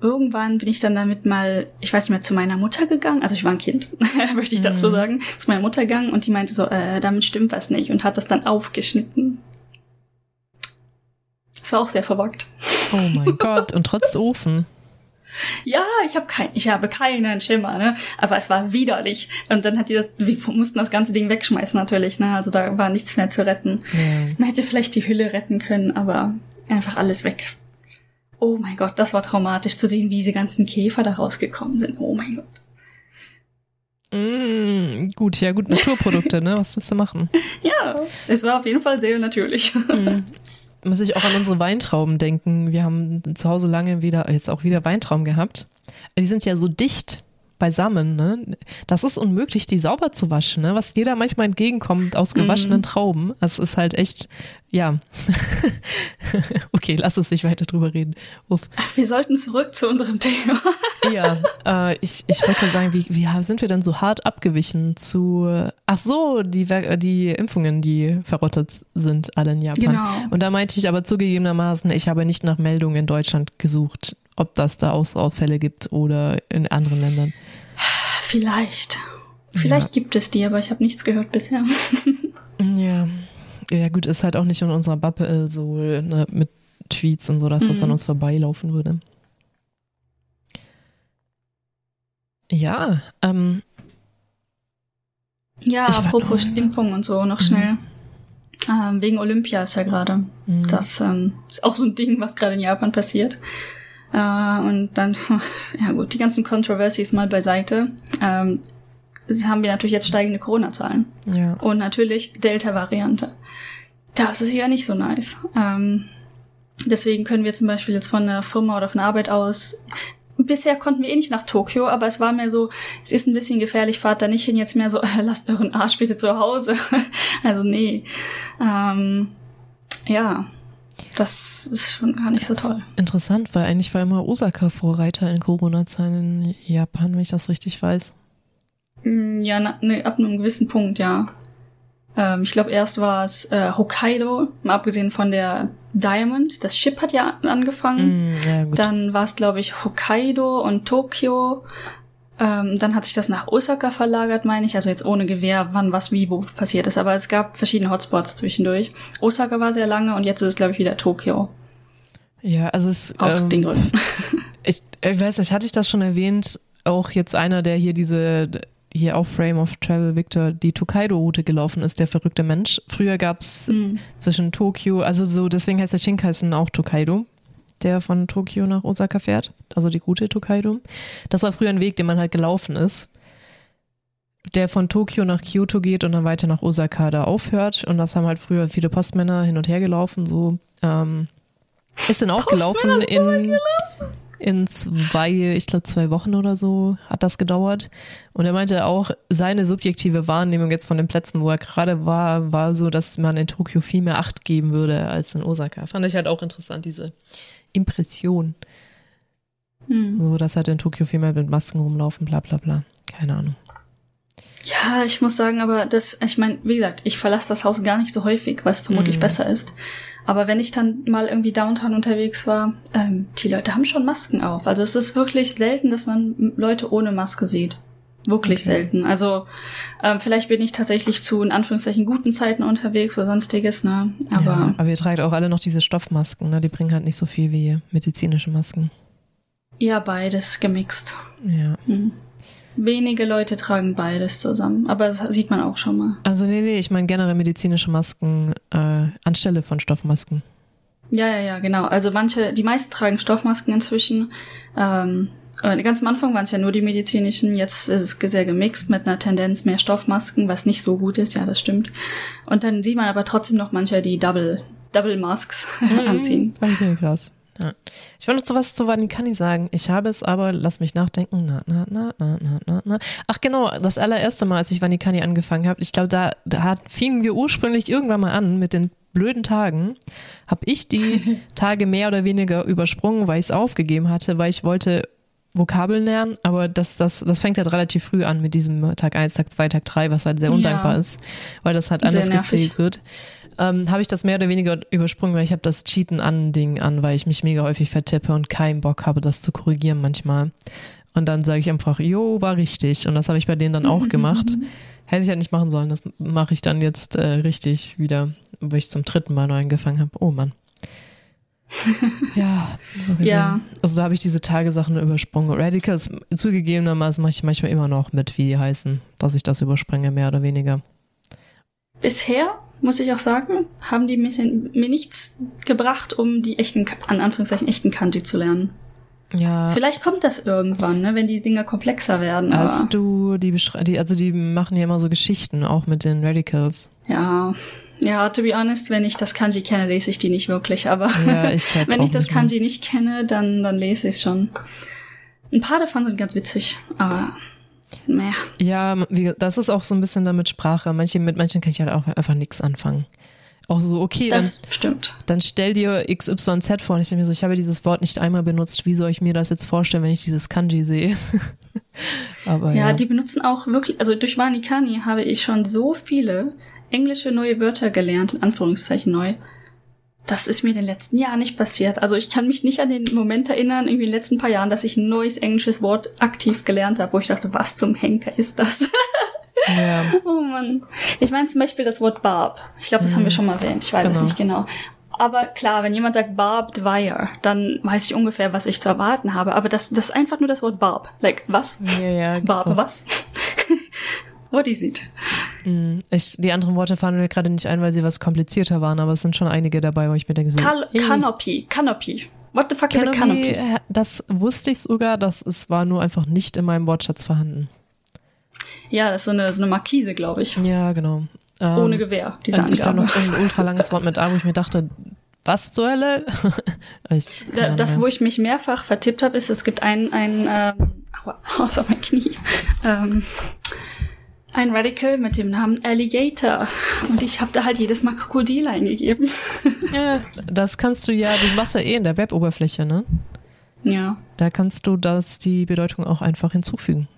irgendwann bin ich dann damit mal, ich weiß nicht mehr, zu meiner Mutter gegangen. Also ich war ein Kind, möchte ich dazu mhm. sagen. Zu meiner Mutter gegangen und die meinte so, äh, damit stimmt was nicht und hat das dann aufgeschnitten. Das war auch sehr verwackt. Oh mein Gott, und trotz Ofen. Ja, ich habe kein, ich habe keinen Schimmer, ne? Aber es war widerlich. Und dann hat die das, wir mussten das ganze Ding wegschmeißen natürlich, ne? Also da war nichts mehr zu retten. Ja. Man hätte vielleicht die Hülle retten können, aber einfach alles weg oh mein Gott, das war traumatisch zu sehen, wie diese ganzen Käfer da rausgekommen sind. Oh mein Gott. Mm, gut, ja gut, Naturprodukte, ne? Was willst du machen? Ja, es war auf jeden Fall sehr natürlich. Mm. Muss ich auch an unsere Weintrauben denken. Wir haben zu Hause lange wieder, jetzt auch wieder Weintrauben gehabt. Die sind ja so dicht beisammen, ne? Das ist unmöglich, die sauber zu waschen, ne? Was jeder manchmal entgegenkommt aus gewaschenen mm. Trauben. Das ist halt echt, ja. Okay, lass uns nicht weiter drüber reden. Uff. Ach, wir sollten zurück zu unserem Thema. ja, äh, ich, ich wollte sagen, wie, wie sind wir denn so hart abgewichen zu, ach so, die, die Impfungen, die verrottet sind, alle in Japan. Genau. Und da meinte ich aber zugegebenermaßen, ich habe nicht nach Meldungen in Deutschland gesucht, ob das da Ausfälle gibt oder in anderen Ländern. Vielleicht. Vielleicht ja. gibt es die, aber ich habe nichts gehört bisher. ja. Ja, gut, ist halt auch nicht in unserer Bubble so ne, mit Tweets und so, dass mhm. das an mhm. uns vorbeilaufen würde. Ja, ähm. Ja, apropos Impfung und so, noch schnell. Mhm. Ähm, wegen Olympia ist ja gerade. Mhm. Das ähm, ist auch so ein Ding, was gerade in Japan passiert. Äh, und dann, ja gut, die ganzen Controversies mal beiseite. Ähm, haben wir natürlich jetzt steigende Corona-Zahlen. Ja. Und natürlich Delta-Variante. Das ist ja nicht so nice. Ähm, deswegen können wir zum Beispiel jetzt von der Firma oder von der Arbeit aus Bisher konnten wir eh nicht nach Tokio, aber es war mir so, es ist ein bisschen gefährlich, fahrt da nicht hin, jetzt mehr so, äh, lasst euren Arsch bitte zu Hause. also nee. Ähm, ja, das ist schon gar nicht so toll. Interessant, weil eigentlich war immer Osaka Vorreiter in Corona-Zahlen in Japan, wenn ich das richtig weiß. Mm, ja, na, ne, ab einem gewissen Punkt, ja. Ähm, ich glaube, erst war es äh, Hokkaido, mal abgesehen von der Diamond. Das Chip hat ja angefangen. Mm, ja, dann war es, glaube ich, Hokkaido und Tokio. Ähm, dann hat sich das nach Osaka verlagert, meine ich. Also jetzt ohne Gewehr, wann was wie wo passiert ist. Aber es gab verschiedene Hotspots zwischendurch. Osaka war sehr lange und jetzt ist es, glaube ich, wieder Tokio. Ja, also es aus ähm, den Gründen. Ich, ich weiß nicht, hatte ich das schon erwähnt? Auch jetzt einer, der hier diese hier auf Frame of Travel Victor die Tokaido-Route gelaufen ist, der verrückte Mensch. Früher gab's mhm. zwischen Tokio, also so, deswegen heißt der Shinkansen auch Tokaido, der von Tokio nach Osaka fährt, also die Route Tokaido. Das war früher ein Weg, den man halt gelaufen ist, der von Tokio nach Kyoto geht und dann weiter nach Osaka da aufhört. Und das haben halt früher viele Postmänner hin und her gelaufen, so. Ähm, ist dann auch gelaufen in in zwei, ich glaube zwei Wochen oder so hat das gedauert. Und er meinte auch, seine subjektive Wahrnehmung jetzt von den Plätzen, wo er gerade war, war so, dass man in Tokio viel mehr Acht geben würde als in Osaka. Fand ich halt auch interessant, diese Impression. Hm. So, dass halt in Tokio viel mehr mit Masken rumlaufen, bla bla bla. Keine Ahnung. Ja, ich muss sagen, aber das, ich meine, wie gesagt, ich verlasse das Haus gar nicht so häufig, was vermutlich mhm. besser ist. Aber wenn ich dann mal irgendwie downtown unterwegs war, ähm, die Leute haben schon Masken auf. Also es ist wirklich selten, dass man Leute ohne Maske sieht. Wirklich okay. selten. Also ähm, vielleicht bin ich tatsächlich zu in Anführungszeichen guten Zeiten unterwegs oder sonstiges, ne? Aber, ja, aber ihr tragt auch alle noch diese Stoffmasken, ne? Die bringen halt nicht so viel wie medizinische Masken. Ja, beides gemixt. Ja. Hm. Wenige Leute tragen beides zusammen, aber das sieht man auch schon mal. Also nee, nee, ich meine generell medizinische Masken äh, anstelle von Stoffmasken. Ja, ja, ja, genau. Also manche, die meisten tragen Stoffmasken inzwischen. Ähm, äh, ganz am Anfang waren es ja nur die medizinischen, jetzt ist es sehr gemixt mit einer Tendenz mehr Stoffmasken, was nicht so gut ist, ja, das stimmt. Und dann sieht man aber trotzdem noch manche, die Double, Double Masks mhm, anziehen. Okay, krass. Ja. Ich wollte noch so was zu Vanikani sagen. Ich habe es aber, lass mich nachdenken. Na, na, na, na, na, na, na. Ach genau, das allererste Mal, als ich Vanikani angefangen habe, ich glaube, da, da fingen wir ursprünglich irgendwann mal an mit den blöden Tagen. Habe ich die Tage mehr oder weniger übersprungen, weil ich es aufgegeben hatte, weil ich wollte Vokabeln lernen, aber das, das, das fängt halt relativ früh an mit diesem Tag 1, Tag 2, Tag 3, was halt sehr undankbar ja. ist, weil das halt anders gezählt wird ähm, habe ich das mehr oder weniger übersprungen, weil ich habe das Cheaten an Ding an, weil ich mich mega häufig vertippe und keinen Bock habe, das zu korrigieren manchmal. Und dann sage ich einfach, jo, war richtig. Und das habe ich bei denen dann auch gemacht. Hätte ich halt nicht machen sollen. Das mache ich dann jetzt äh, richtig wieder, wo ich zum dritten Mal neu angefangen habe. Oh Mann. ja, so gesehen. Ja. Also da habe ich diese Tagesachen übersprungen. Radicals zugegebenermaßen mache ich manchmal immer noch mit, wie die heißen, dass ich das überspringe, mehr oder weniger. Bisher muss ich auch sagen, haben die mir, mir nichts gebracht, um die echten, an Anführungszeichen, echten Kanji zu lernen. Ja. Vielleicht kommt das irgendwann, ne, wenn die Dinger komplexer werden. Hast du die, die, also die machen ja immer so Geschichten, auch mit den Radicals. Ja. Ja, to be honest, wenn ich das Kanji kenne, lese ich die nicht wirklich, aber ja, ich halt wenn ich das Kanji mehr. nicht kenne, dann, dann lese ich es schon. Ein paar davon sind ganz witzig, aber naja. Ja, das ist auch so ein bisschen damit Sprache. Manche, mit manchen kann ich halt auch einfach nichts anfangen. Auch so, okay, Das dann, stimmt. dann stell dir XYZ vor. Und ich denke mir so, ich habe dieses Wort nicht einmal benutzt. Wie soll ich mir das jetzt vorstellen, wenn ich dieses Kanji sehe? Aber Ja, ja, die benutzen auch wirklich, also durch Wanikani habe ich schon so viele englische neue Wörter gelernt, in Anführungszeichen neu. Das ist mir in den letzten Jahren nicht passiert. Also ich kann mich nicht an den Moment erinnern, irgendwie in den letzten paar Jahren, dass ich ein neues englisches Wort aktiv gelernt habe, wo ich dachte, was zum Henker ist das? ja. oh Mann. Ich meine zum Beispiel das Wort Barb. Ich glaube, das haben wir schon mal erwähnt. Ich weiß es Genau. nicht genau. Aber klar, wenn jemand sagt Barbed Wire, dann weiß ich ungefähr, was ich zu erwarten habe. Aber das, das ist einfach nur das Wort Barb. Like, was? Ja, ja. Barb, was? What is it? Ich, die anderen Worte fallen mir gerade nicht ein, weil sie was komplizierter waren, aber es sind schon einige dabei, wo ich mir denke, so, Cal ey, Canopy. Canopy. What the fuck is a Canopy, canopy? äh, das wusste ich sogar, das es war nur einfach nicht in meinem Wortschatz vorhanden. Ja, das ist so eine, so eine Markise, glaube ich. Ja, genau. Ähm, Ohne Gewehr, diese und ich Angabe. noch ein ultra langes Wort mit A, wo ich mir dachte, was zur Hölle? ich, Da- Das, wo ich mich mehrfach vertippt habe, ist, es gibt ein, ein ähm, aua, war mein Knie, ähm, ein Radical mit dem Namen Alligator. Und ich habe da halt jedes Mal Krokodil eingegeben. ja, das kannst du ja, du machst ja eh in der Web-Oberfläche, ne? ja. Da kannst du das die Bedeutung auch einfach hinzufügen.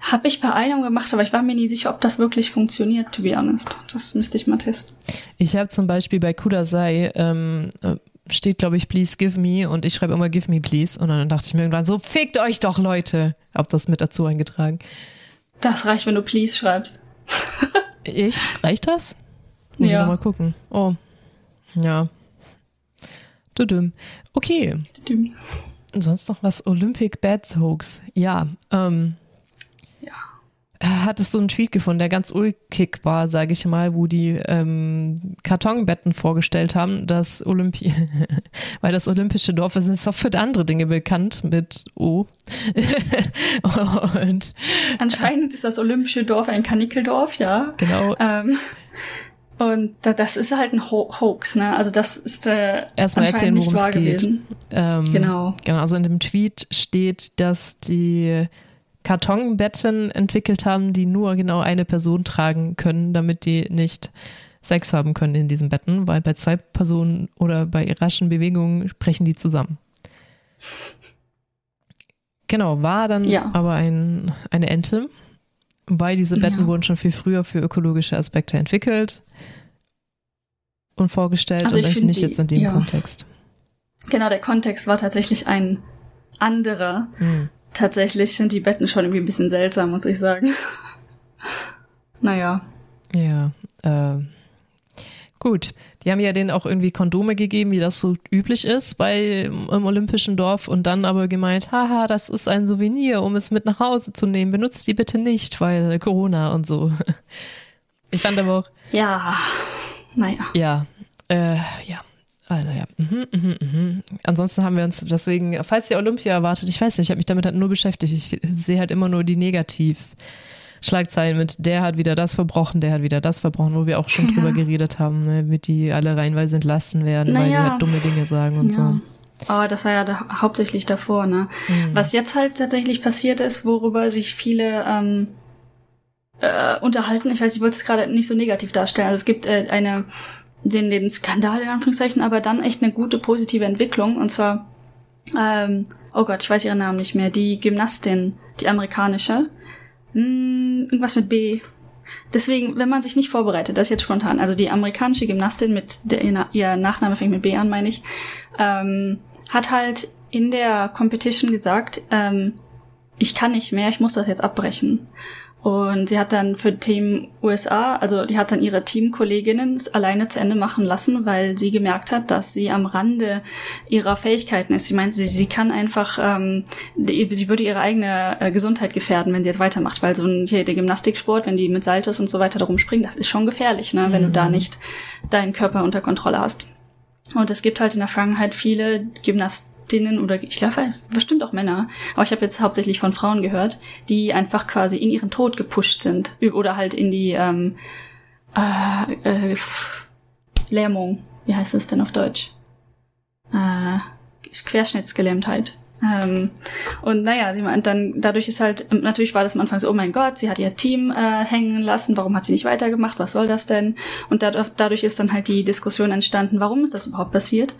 Habe ich bei einem gemacht, aber ich war mir nie sicher, ob das wirklich funktioniert, to be honest. Das müsste ich mal testen. Ich habe zum Beispiel bei Kudasai ähm, äh, steht, glaube ich, please give me und ich schreibe immer give me please und dann dachte ich mir irgendwann so, fickt euch doch Leute. Hab das mit dazu eingetragen. Das reicht, wenn du please schreibst. Ich? Reicht das? Muss ich Ja. nochmal gucken. Oh. Ja. Düdüm. Okay. Sonst noch was? Olympic Bats Hoax. Ja. Ähm. Hattest du einen Tweet gefunden, der ganz ulkig war, sage ich mal, wo die ähm, Kartonbetten vorgestellt haben, dass Olympi weil das olympische Dorf ist, auch für andere Dinge bekannt mit O. Und Anscheinend ist das olympische Dorf ein Kanikeldorf, ja. genau, Ähm, und da, das ist halt ein Ho Hoax, ne? Also das ist äh, Erstmal erzählen, worum es geht. Ähm, Genau. Genau, also in dem Tweet steht, dass die Kartonbetten entwickelt haben, die nur genau eine Person tragen können, damit die nicht Sex haben können in diesen Betten, weil bei zwei Personen oder bei raschen Bewegungen sprechen die zusammen. Genau, war dann Ja. aber ein, eine Ente, weil diese Betten Ja. wurden schon viel früher für ökologische Aspekte entwickelt und vorgestellt Also und ich echt nicht die- jetzt in dem ja. Kontext. Genau, der Kontext war tatsächlich ein anderer. Hm. Tatsächlich sind die Betten schon irgendwie ein bisschen seltsam, muss ich sagen. naja. Ja, äh, gut. Die haben ja denen auch irgendwie Kondome gegeben, wie das so üblich ist bei im Olympischen Dorf und dann aber gemeint, haha, das ist ein Souvenir, um es mit nach Hause zu nehmen. Benutzt die bitte nicht, weil Corona und so. Ich fand aber auch, Ja. Naja. ja, äh, ja. Also ja. Mhm, mhm, mhm. Ansonsten haben wir uns deswegen, falls ihr Olympia erwartet, ich weiß nicht, ich habe mich damit halt nur beschäftigt. Ich sehe halt immer nur die Negativ-Schlagzeilen mit, der hat wieder das verbrochen, der hat wieder das verbrochen, wo wir auch schon Ja. drüber geredet haben, ne, mit die alle reihenweise entlassen werden, weil die Naja. halt dumme Dinge sagen und Ja. so. Aber das war ja da, hauptsächlich davor, ne? Was jetzt halt tatsächlich passiert ist, worüber sich viele ähm, äh, unterhalten, ich weiß, ich wollte es gerade nicht so negativ darstellen. Also es gibt äh, eine den, den Skandal in Anführungszeichen, aber dann echt eine gute positive Entwicklung. Und zwar, ähm, oh Gott, ich weiß ihren Namen nicht mehr, die Gymnastin, die amerikanische. Hm, irgendwas mit B. Deswegen, wenn man sich nicht vorbereitet, das jetzt spontan, also die amerikanische Gymnastin mit der ihr Nachname fängt mit B an, meine ich, ähm, hat halt in der Competition gesagt, ähm, ich kann nicht mehr, ich muss das jetzt abbrechen. Und sie hat dann für Team USA, also die hat dann ihre Teamkolleginnen es alleine zu Ende machen lassen, weil sie gemerkt hat, dass sie am Rande ihrer Fähigkeiten ist. Sie meint, sie, sie kann einfach, ähm, die, sie würde ihre eigene äh, Gesundheit gefährden, wenn sie jetzt weitermacht, weil so ein, hier der Gymnastiksport, wenn die mit Saltos und so weiter darum springen, das ist schon gefährlich, ne, wenn du da nicht deinen Körper unter Kontrolle hast. Und es gibt halt in der Vergangenheit viele Gymnastinnen oder ich glaube bestimmt auch Männer, aber ich habe jetzt hauptsächlich von Frauen gehört, die einfach quasi in ihren Tod gepusht sind oder halt in die ähm, äh, äh, Lähmung. Wie heißt das denn auf Deutsch? Äh, Querschnittsgelähmtheit. Ähm, und naja, sie meint dann, dadurch ist halt, natürlich war das am Anfang so, oh mein Gott, sie hat ihr Team äh, hängen lassen, warum hat sie nicht weitergemacht, was soll das denn? Und dadurch, dadurch ist dann halt die Diskussion entstanden, warum ist das überhaupt passiert?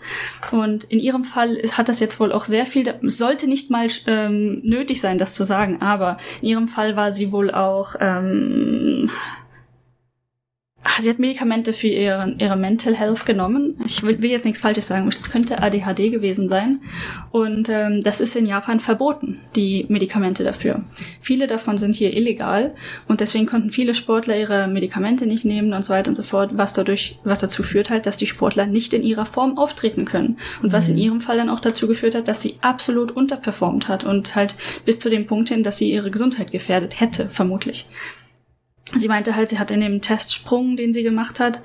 Und in ihrem Fall ist, hat das jetzt wohl auch sehr viel, sollte nicht mal ähm, nötig sein, das zu sagen, aber in ihrem Fall war sie wohl auch ähm, Ah, sie hat Medikamente für ihre, ihre Mental Health genommen. Ich will, will jetzt nichts Falsches sagen, es könnte ADHD gewesen sein. Und ähm, das ist in Japan verboten, die Medikamente dafür. Viele davon sind hier illegal und deswegen konnten viele Sportler ihre Medikamente nicht nehmen und so weiter und so fort, was dadurch, was dazu führt halt, dass die Sportler nicht in ihrer Form auftreten können. Und was in mhm. ihrem Fall dann auch dazu geführt hat, dass sie absolut unterperformt hat und halt bis zu dem Punkt hin, dass sie ihre Gesundheit gefährdet hätte, vermutlich sie meinte halt, sie hat in dem Testsprung, den sie gemacht hat,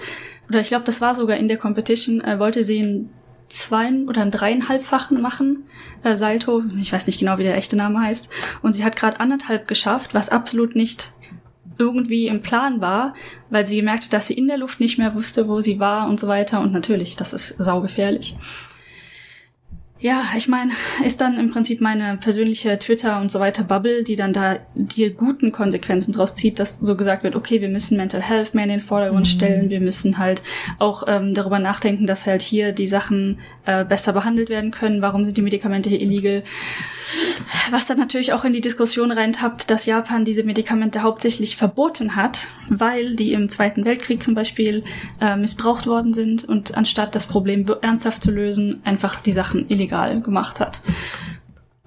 oder ich glaube, das war sogar in der Competition, äh, wollte sie einen zwei oder einen dreieinhalbfachen machen, äh, Salto, ich weiß nicht genau, wie der echte Name heißt, und sie hat gerade anderthalb geschafft, was absolut nicht irgendwie im Plan war, weil sie gemerkt hat, dass sie in der Luft nicht mehr wusste, wo sie war und so weiter. Und natürlich, das ist saugefährlich. Ja, ich meine, ist dann im Prinzip meine persönliche Twitter und so weiter Bubble, die dann da die guten Konsequenzen draus zieht, dass so gesagt wird, okay, wir müssen Mental Health mehr in den Vordergrund mhm. stellen, wir müssen halt auch ähm, darüber nachdenken, dass halt hier die Sachen äh, besser behandelt werden können, warum sind die Medikamente hier illegal. Was dann natürlich auch in die Diskussion reintappt, dass Japan diese Medikamente hauptsächlich verboten hat, weil die im Zweiten Weltkrieg zum Beispiel äh, missbraucht worden sind und anstatt das Problem ernsthaft zu lösen, einfach die Sachen illegal gemacht hat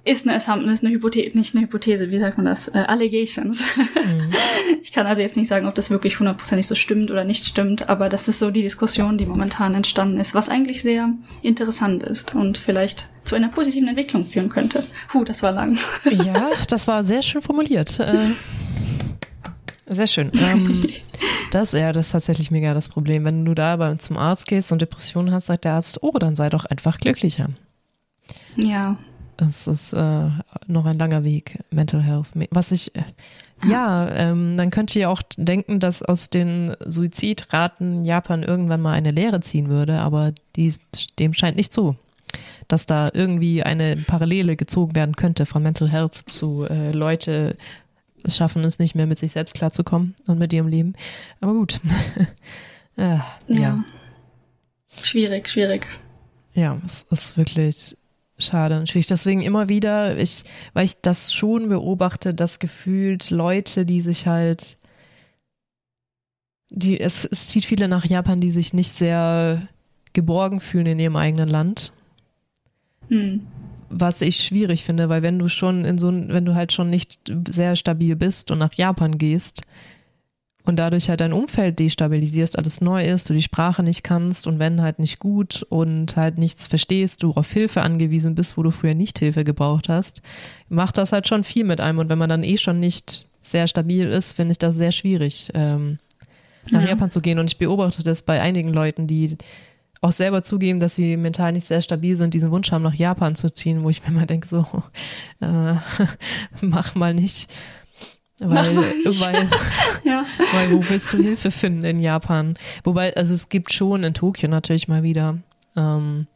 ist eine Assumption, ist eine Hypothese, nicht eine Hypothese, wie sagt man das? Äh, Allegations. Mhm. Ich kann also jetzt nicht sagen, ob das wirklich hundertprozentig so stimmt oder nicht stimmt, aber das ist so die Diskussion, die momentan entstanden ist, was eigentlich sehr interessant ist und vielleicht zu einer positiven Entwicklung führen könnte. Puh, das war lang. Ja, das war sehr schön formuliert. Äh, sehr schön. Ähm, das, ja, das ist tatsächlich mega das Problem. Wenn du da bei, zum Arzt gehst und Depressionen hast, sagt der Arzt, oh, dann sei doch einfach glücklicher. Ja, es ist äh, noch ein langer Weg, Mental Health. Was ich, äh, ja, ähm, man könnte ja auch denken, dass aus den Suizidraten Japan irgendwann mal eine Lehre ziehen würde, aber dies, dem scheint nicht so. Dass da irgendwie eine Parallele gezogen werden könnte von Mental Health zu äh, Leute schaffen es nicht mehr mit sich selbst klarzukommen und mit ihrem Leben. Aber gut. äh, ja. ja. Schwierig, schwierig. Ja, es ist wirklich schade und schwierig. Deswegen immer wieder, ich, weil ich das schon beobachte, das gefühlt Leute, die sich halt, die, es, es zieht viele nach Japan, die sich nicht sehr geborgen fühlen in ihrem eigenen Land. Hm. Was ich schwierig finde, weil wenn du schon in so wenn du halt schon nicht sehr stabil bist und nach Japan gehst, und dadurch halt dein Umfeld destabilisierst, alles neu ist, du die Sprache nicht kannst und wenn halt nicht gut und halt nichts verstehst, du auf Hilfe angewiesen bist, wo du früher nicht Hilfe gebraucht hast, macht das halt schon viel mit einem. Und wenn man dann eh schon nicht sehr stabil ist, finde ich das sehr schwierig, ähm, nach ja. Japan zu gehen. Und ich beobachte das bei einigen Leuten, die auch selber zugeben, dass sie mental nicht sehr stabil sind, diesen Wunsch haben, nach Japan zu ziehen, wo ich mir mal denke, so, äh, mach mal nicht. Weil, weil, ja. weil wo willst du Hilfe finden in Japan? Wobei, also es gibt schon in Tokio natürlich mal wieder ähm,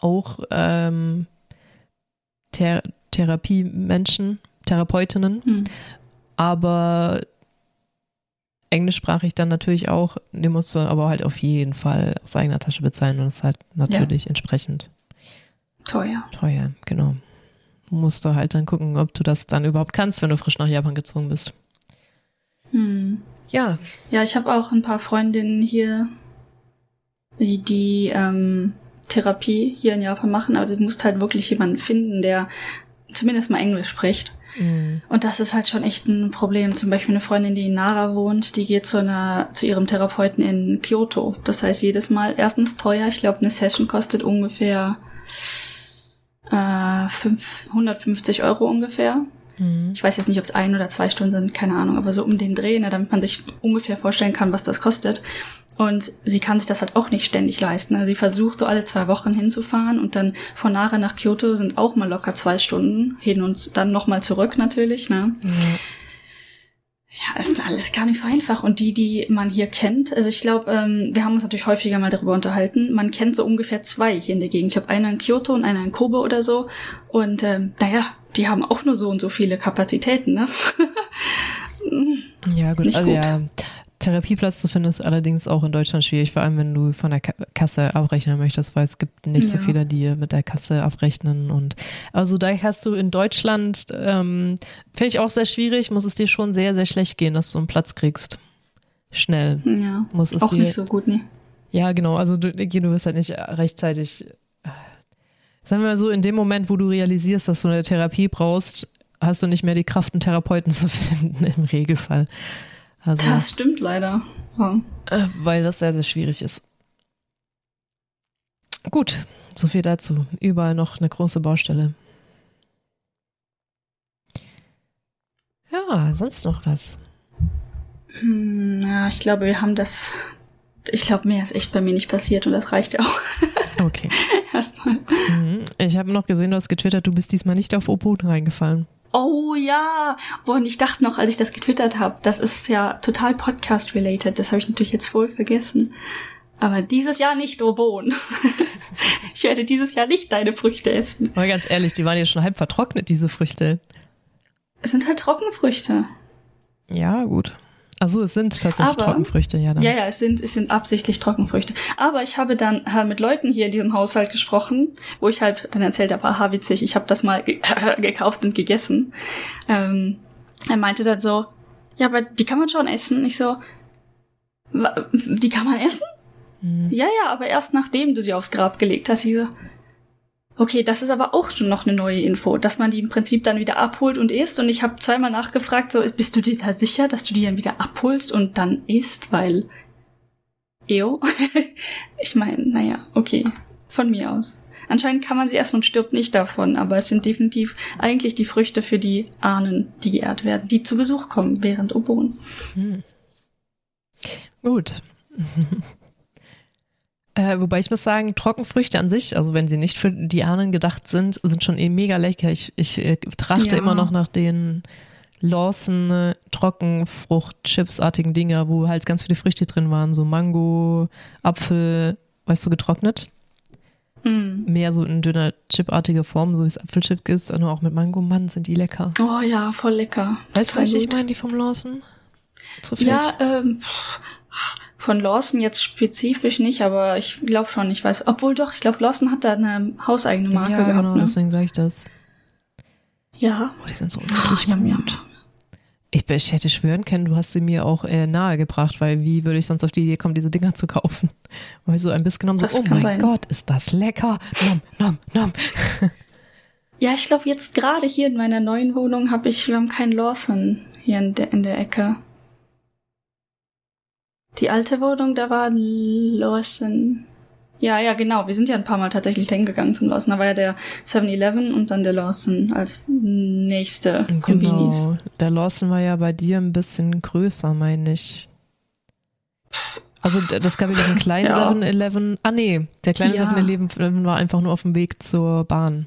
auch ähm, Ther Therapiemenschen, Therapeutinnen, hm. aber englischsprachig dann natürlich auch, die musst du aber halt auf jeden Fall aus eigener Tasche bezahlen und ist halt natürlich ja. entsprechend teuer. Teuer, genau musst du halt dann gucken, ob du das dann überhaupt kannst, wenn du frisch nach Japan gezogen bist. Hm. Ja. Ja, ich habe auch ein paar Freundinnen hier, die, die ähm, Therapie hier in Japan machen, aber du musst halt wirklich jemanden finden, der zumindest mal Englisch spricht. Mhm. Und das ist halt schon echt ein Problem. Zum Beispiel eine Freundin, die in Nara wohnt, die geht zu einer, zu ihrem Therapeuten in Kyoto. Das heißt jedes Mal erstens teuer. Ich glaube, eine Session kostet ungefähr äh, 150 Euro ungefähr. Mhm. Ich weiß jetzt nicht, ob es ein oder zwei Stunden sind, keine Ahnung, aber so um den Dreh, ne, damit man sich ungefähr vorstellen kann, was das kostet. Und sie kann sich das halt auch nicht ständig leisten. Also sie versucht so alle zwei Wochen hinzufahren und dann von Nara nach Kyoto sind auch mal locker zwei Stunden hin und dann nochmal zurück natürlich. Ne? Mhm. Ja, ist alles gar nicht so einfach. Und die, die man hier kennt, also ich glaube, ähm, wir haben uns natürlich häufiger mal darüber unterhalten. Man kennt so ungefähr zwei hier in der Gegend. Ich habe einer in Kyoto und einer in Kobe oder so. Und ähm, naja, die haben auch nur so und so viele Kapazitäten, ne? ja, gut, Nicht also gut. ja. Therapieplatz zu finden ist allerdings auch in Deutschland schwierig, vor allem wenn du von der Ka Kasse abrechnen möchtest, weil es gibt nicht so Ja. viele, die mit der Kasse abrechnen. Und also da hast du in Deutschland, ähm, finde ich auch sehr schwierig, muss es dir schon sehr, sehr schlecht gehen, dass du einen Platz kriegst. Schnell. Ja. Muss es Auch dir, nicht so gut, ne? Ja, genau. Also du, du wirst halt nicht rechtzeitig. äh, Sagen wir mal so, in dem Moment, wo du realisierst, dass du eine Therapie brauchst, hast du nicht mehr die Kraft, einen Therapeuten zu finden, im Regelfall. Also, Das stimmt leider. Ja. äh, weil das sehr, sehr schwierig ist. Gut, so viel dazu. Überall noch eine große Baustelle. Ja, sonst noch was? Hm, ja, ich glaube, wir haben das. Ich glaube, mehr ist echt bei mir nicht passiert und das reicht ja auch Okay. erstmal. Mhm. Ich habe noch gesehen, du hast getwittert, du bist diesmal nicht auf Opon reingefallen. Oh ja, boah, und ich dachte noch, als ich das getwittert habe, das ist ja total Podcast-related. Das habe ich natürlich jetzt voll vergessen. Aber dieses Jahr nicht, Obon. ich werde dieses Jahr nicht deine Früchte essen. Aber ganz ehrlich, die waren ja schon halb vertrocknet, diese Früchte. Es sind halt Trockenfrüchte. Ja, gut. Also es sind tatsächlich Aber- Trockenfrüchte, ja. Dann. Ja, ja, es sind, es sind absichtlich Trockenfrüchte. Aber ich habe dann äh, mit Leuten hier in diesem Haushalt gesprochen, wo ich halt dann erzählt habe, aha, witzig, ich habe das mal ge gekauft und gegessen. Ähm, er meinte dann so, ja, aber die kann man schon essen. Ich so, "Wa- die kann man essen? Mhm. Ja, ja, aber erst nachdem du sie aufs Grab gelegt hast. Ich so, okay, das ist aber auch schon noch eine neue Info, dass man die im Prinzip dann wieder abholt und isst. Und ich habe zweimal nachgefragt, so, bist du dir da sicher, dass du die dann wieder abholst und dann isst? Weil, eo, ich meine, naja, okay, von mir aus. Anscheinend kann man sie essen und stirbt nicht davon, aber es sind definitiv eigentlich die Früchte für die Ahnen, die geehrt werden, die zu Besuch kommen während Obon. Gut. äh, wobei ich muss sagen, Trockenfrüchte an sich, also wenn sie nicht für die Ahnen gedacht sind, sind schon eh mega lecker. Ich, ich äh, trachte Ja. immer noch nach den Lawson äh, Trockenfrucht-Chips-artigen Dinger, wo halt ganz viele Früchte drin waren, so Mango, Apfel, weißt du, getrocknet. Hm. Mehr so in dünner Chip-artiger Form, so wie es Apfelchip gibt, nur auch mit Mango. Mann, sind die lecker. Oh ja, voll lecker. Weißt du, was ich meine, die vom Lawson? Zufällig? Ja, ähm, von Lawson jetzt spezifisch nicht, aber ich glaube schon, ich weiß. Obwohl doch, ich glaube, Lawson hat da eine hauseigene Marke ja, gehabt. genau, ne? deswegen sage ich das. Ja. Oh, die sind so unglaublich Yum, gut. Ich, ich hätte schwören können, du hast sie mir auch äh, nahegebracht, weil wie würde ich sonst auf die Idee kommen, diese Dinger zu kaufen? Weil ich so ein bisschen genommen, so, Das oh kann mein sein. Gott, ist das lecker. Nom, nom, nom. Ja, ich glaube, jetzt gerade hier in meiner neuen Wohnung habe ich, wir haben keinen Lawson hier in der, in der Ecke. Die alte Wohnung, da war Lawson. Ja, ja, genau. Wir sind ja ein paar Mal tatsächlich hingegangen zum Lawson. Da war ja der 7-Eleven und dann der Lawson als nächste. Genau. Der Lawson war ja bei dir ein bisschen größer, meine ich. Also das gab ja diesen kleinen Ja. 7-Eleven. Ah nee, der kleine Ja. 7-Eleven war einfach nur auf dem Weg zur Bahn.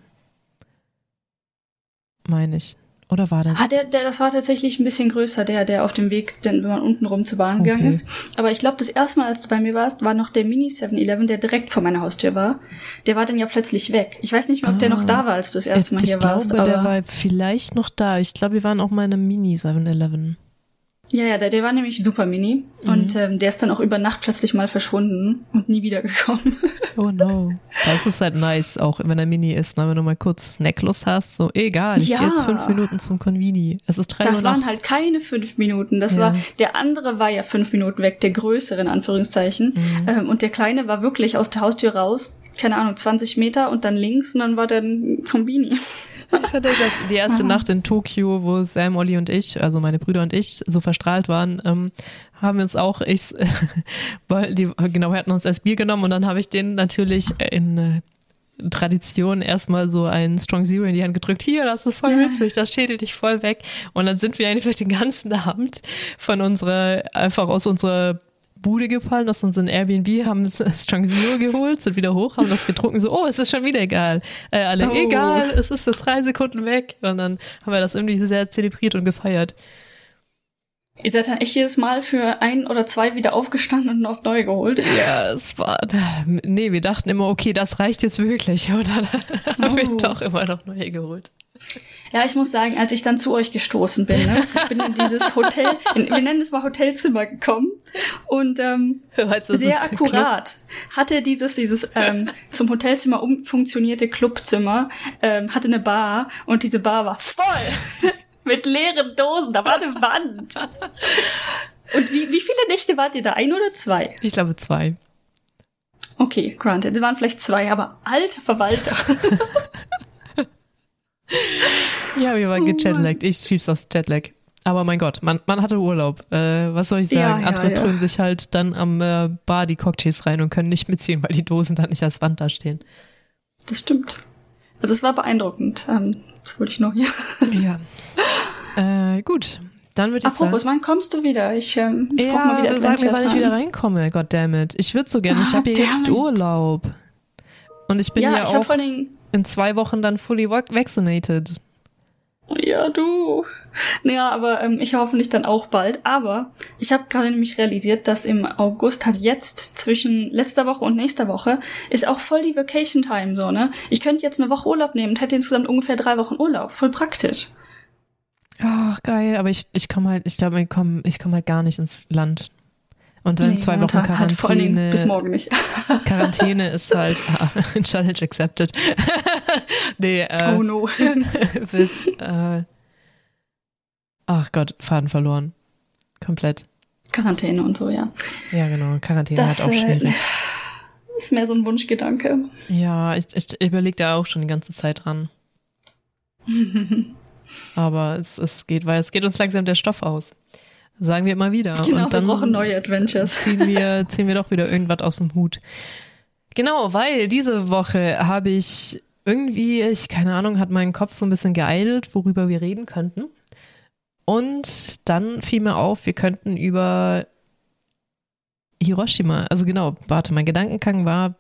Meine ich. Oder war der? Ah, der, der, das war tatsächlich ein bisschen größer, der, der auf dem Weg, denn, wenn man unten rum zur Bahn gegangen Okay. ist. Aber ich glaube, das erste Mal, als du bei mir warst, war noch der Mini 7-Eleven, der direkt vor meiner Haustür war. Der war dann ja plötzlich weg. Ich weiß nicht mehr, ob der Ah. noch da war, als du das erste Mal ich hier glaube, warst. der Aber war vielleicht noch da. Ich glaube, wir waren auch mal in einem Mini 7-Eleven. Ja, ja, der, der war nämlich super mini. Mhm. Und ähm, der ist dann auch über Nacht plötzlich mal verschwunden und nie wiedergekommen. Oh no. Das ist halt nice, auch wenn er Mini ist, ne? wenn du mal kurz Snacklust hast, so egal, ich Ja. gehe jetzt fünf Minuten zum Convini. Es ist drei Das waren halt keine fünf Minuten. Das Ja. war, der andere war ja fünf Minuten weg, der größere in Anführungszeichen. Mhm. Ähm, und der kleine war wirklich aus der Haustür raus, keine Ahnung, 20 Meter und dann links und dann war der ein Kombini. Ich hatte das, die erste Nacht in Tokio, wo Sam, Olli und ich, also meine Brüder und ich, so verstrahlt waren, ähm, haben wir uns auch, ich, weil die, genau, wir hatten uns das Bier genommen und dann habe ich den natürlich in äh, Tradition erstmal so einen Strong Zero in die Hand gedrückt. Hier, das ist voll witzig, das schädelt dich voll weg. Und dann sind wir eigentlich den ganzen Abend von unserer, einfach aus unserer Bude gefallen, aus unserem Airbnb, haben Strong Zero geholt, sind wieder hoch, haben das getrunken, so, oh, es ist schon wieder egal. Äh, alle, Oh. egal, es ist so drei Sekunden weg. Und dann haben wir das irgendwie sehr zelebriert und gefeiert. Ihr seid dann echt jedes Mal für ein oder zwei wieder aufgestanden und noch neu geholt. Ja, es war. Nee, wir dachten immer, okay, das reicht jetzt wirklich. Und dann oh. haben wir oh. doch immer noch neue geholt. Ja, ich muss sagen, als ich dann zu euch gestoßen bin, ne, ich bin in dieses Hotel, in, wir nennen es mal Hotelzimmer gekommen und ähm, weißt, sehr akkurat hatte dieses dieses ähm, zum Hotelzimmer umfunktionierte Clubzimmer ähm, hatte eine Bar und diese Bar war voll mit leeren Dosen. Da war eine Wand. Und wie, wie viele Nächte wart ihr da? Ein oder zwei? Ich glaube zwei. Okay, granted. Es waren vielleicht zwei, aber alter Verwalter. ja, wir waren oh, gechatlaggt. Ich schieb's aufs Jetlag. Aber mein Gott, man, man hatte Urlaub. Äh, was soll ich sagen? Ja, Andere ja, trönen ja. sich halt dann am äh, Bar die Cocktails rein und können nicht mitziehen, weil die Dosen dann nicht als Wand da stehen. Das stimmt. Also es war beeindruckend. Ähm, das wollte ich noch hier. Ja. Äh, gut. Dann würde ich Apropos, sagen. wann kommst du wieder? Ich, ähm, ich ja, brauch mal wieder sag mir, wann ich wieder reinkomme. Goddammit. Ich würde so gerne. Ich habe hier jetzt Urlaub. Und ich bin ja, ja ich auch in zwei Wochen dann fully vaccinated. Ja, du. Naja, aber ähm, ich hoffentlich dann auch bald. Aber ich habe gerade nämlich realisiert, dass im August hat jetzt zwischen letzter Woche und nächster Woche ist auch voll die Vacation Time so, ne? Ich könnte jetzt eine Woche Urlaub nehmen und hätte insgesamt ungefähr drei Wochen Urlaub. Voll praktisch. Ach, geil. Aber ich, ich komme halt, ich glaube, ich komme ich komm halt gar nicht ins Land. Und dann nee, zwei Wochen Quarantäne. Halt bis morgen nicht. Quarantäne ist halt ah, Challenge accepted. nee, äh, oh no. bis, äh, ach Gott, Faden verloren. Komplett. Quarantäne und so, ja. Ja, genau. Quarantäne das, hat auch schwierig. Äh, ist mehr so ein Wunschgedanke. Ja, ich, ich überlege da auch schon die ganze Zeit dran. Aber es, es geht, weil es geht uns langsam der Stoff aus. Sagen wir immer wieder. Genau, und dann wir brauchen neue Adventures. Ziehen wir, ziehen wir doch wieder irgendwas aus dem Hut. Genau, weil diese Woche habe ich irgendwie, ich keine Ahnung, hat meinen Kopf so ein bisschen geeilt, worüber wir reden könnten. Und dann fiel mir auf, wir könnten über Hiroshima, also genau, warte, mein Gedankengang war,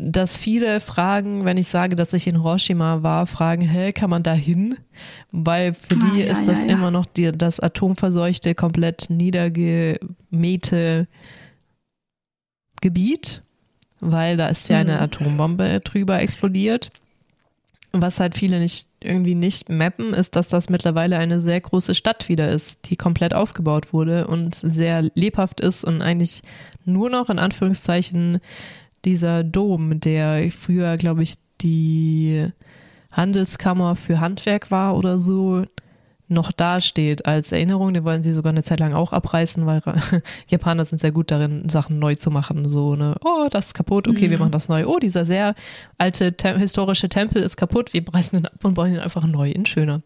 dass viele fragen, wenn ich sage, dass ich in Hiroshima war, fragen, hä, kann man da hin? Weil für ah, die ja, ist das ja, immer noch die, das atomverseuchte, komplett niedergemähte Gebiet, weil da ist ja eine mhm. Atombombe drüber explodiert. Was halt viele nicht irgendwie nicht mappen, ist, dass das mittlerweile eine sehr große Stadt wieder ist, die komplett aufgebaut wurde und sehr lebhaft ist und eigentlich nur noch in Anführungszeichen dieser Dom, der früher, glaube ich, die Handelskammer für Handwerk war oder so, noch dasteht als Erinnerung. Den wollen sie sogar eine Zeit lang auch abreißen, weil Japaner sind sehr gut darin, Sachen neu zu machen. So, ne, oh, das ist kaputt, okay, mhm. wir machen das neu. Oh, dieser sehr alte Tem historische Tempel ist kaputt, wir reißen ihn ab und bauen ihn einfach neu in schöner.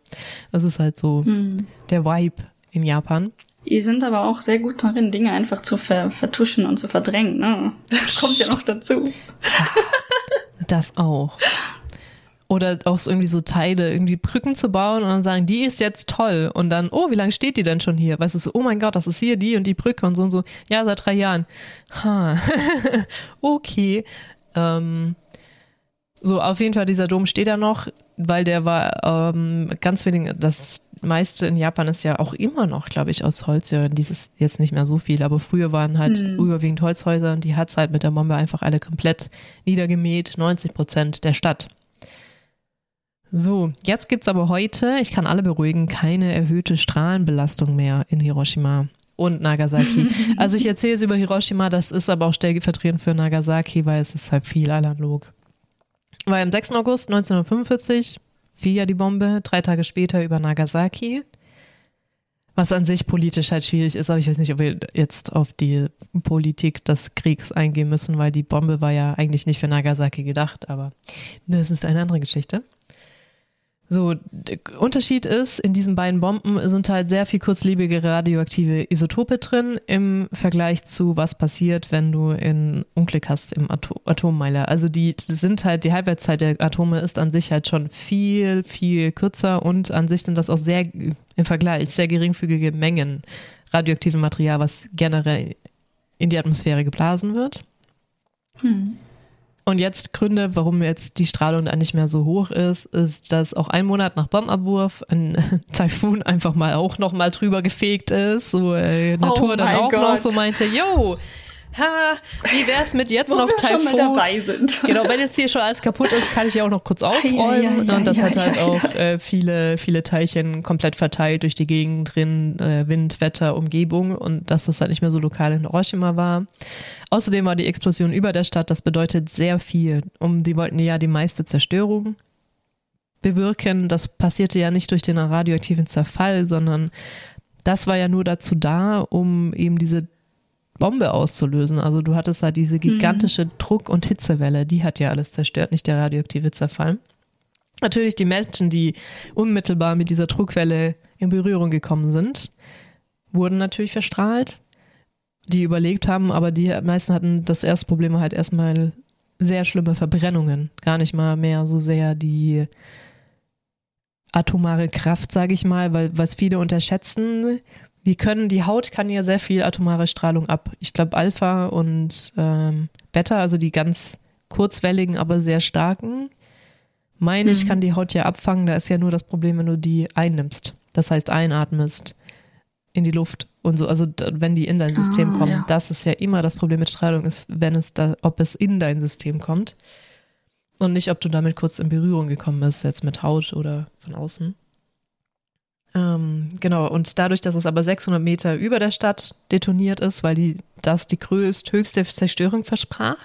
Das ist halt so mhm. der Vibe in Japan. Die sind aber auch sehr gut darin, Dinge einfach zu ver vertuschen und zu verdrängen. Ne? Das kommt ja noch dazu. Das auch. Oder auch so irgendwie so Teile, irgendwie Brücken zu bauen und dann sagen, die ist jetzt toll. Und dann, oh, wie lange steht die denn schon hier? Weißt du, so, oh mein Gott, das ist hier die und die Brücke und so und so. Ja, seit drei Jahren. Ha. okay. Ähm, so, auf jeden Fall, dieser Dom steht da noch, weil der war ähm, ganz wenig, das meiste in Japan ist ja auch immer noch, glaube ich, aus Holz. Ja, dieses jetzt nicht mehr so viel, aber früher waren halt hm. überwiegend Holzhäuser und die hat halt mit der Bombe einfach alle komplett niedergemäht, 90 Prozent der Stadt. So, jetzt gibt es aber heute, ich kann alle beruhigen, keine erhöhte Strahlenbelastung mehr in Hiroshima und Nagasaki. also ich erzähle es über Hiroshima, das ist aber auch stellvertretend für Nagasaki, weil es ist halt viel analog. Weil am 6. August 1945 fiel ja die Bombe, drei Tage später über Nagasaki. Was an sich politisch halt schwierig ist, aber ich weiß nicht, ob wir jetzt auf die Politik des Kriegs eingehen müssen, weil die Bombe war ja eigentlich nicht für Nagasaki gedacht, aber das ist eine andere Geschichte. So, Unterschied ist, in diesen beiden Bomben sind halt sehr viel kurzlebige radioaktive Isotope drin im Vergleich zu was passiert, wenn du ein Unglück hast im Atom Atommeiler. Also die sind halt, die Halbwertszeit der Atome ist an sich halt schon viel, viel kürzer und an sich sind das auch sehr im Vergleich sehr geringfügige Mengen radioaktiven Material, was generell in die Atmosphäre geblasen wird. Hm. Und jetzt Gründe, warum jetzt die Strahlung da nicht mehr so hoch ist, ist, dass auch ein Monat nach Bombabwurf ein Taifun einfach mal auch noch mal drüber gefegt ist. So äh, Natur Oh dann auch noch Gott. so meinte, yo, ha, wie wär's mit jetzt noch wir schon mal Taifun? dabei sind. Genau, wenn jetzt hier schon alles kaputt ist, kann ich ja auch noch kurz aufräumen. ja, ja, und das hat halt auch äh, viele, viele Teilchen komplett verteilt durch die Gegend drin, äh, Wind, Wetter, Umgebung und dass das halt nicht mehr so lokal in Hiroshima war. Außerdem war die Explosion über der Stadt, das bedeutet sehr viel. Um, die wollten ja die meiste Zerstörung bewirken. Das passierte ja nicht durch den radioaktiven Zerfall, sondern das war ja nur dazu da, um eben diese Bombe auszulösen. Also du hattest halt diese gigantische Druck- und Hitzewelle, die hat ja alles zerstört, nicht der radioaktive Zerfall. Natürlich die Menschen, die unmittelbar mit dieser Druckwelle in Berührung gekommen sind, wurden natürlich verstrahlt, die überlebt haben, aber die meisten hatten das erste Problem halt erstmal sehr schlimme Verbrennungen. Gar nicht mal mehr so sehr die atomare Kraft, sage ich mal, weil was viele unterschätzen, wir können, die Haut kann ja sehr viel atomare Strahlung ab. Ich glaube Alpha und ähm, Beta, also die ganz kurzwelligen, aber sehr starken, meine ich, Mhm. kann die Haut ja abfangen. Da ist ja nur das Problem, wenn du die einnimmst. Das heißt, einatmest in die Luft und so. Also wenn die in dein System Ah, kommen, ja. das ist ja immer das Problem mit Strahlung, ist, wenn es da, ob es in dein System kommt und nicht, ob du damit kurz in Berührung gekommen bist, jetzt mit Haut oder von außen. Ähm, genau, und dadurch, dass es aber 600 Meter über der Stadt detoniert ist, weil die, das die größt, höchste Zerstörung versprach,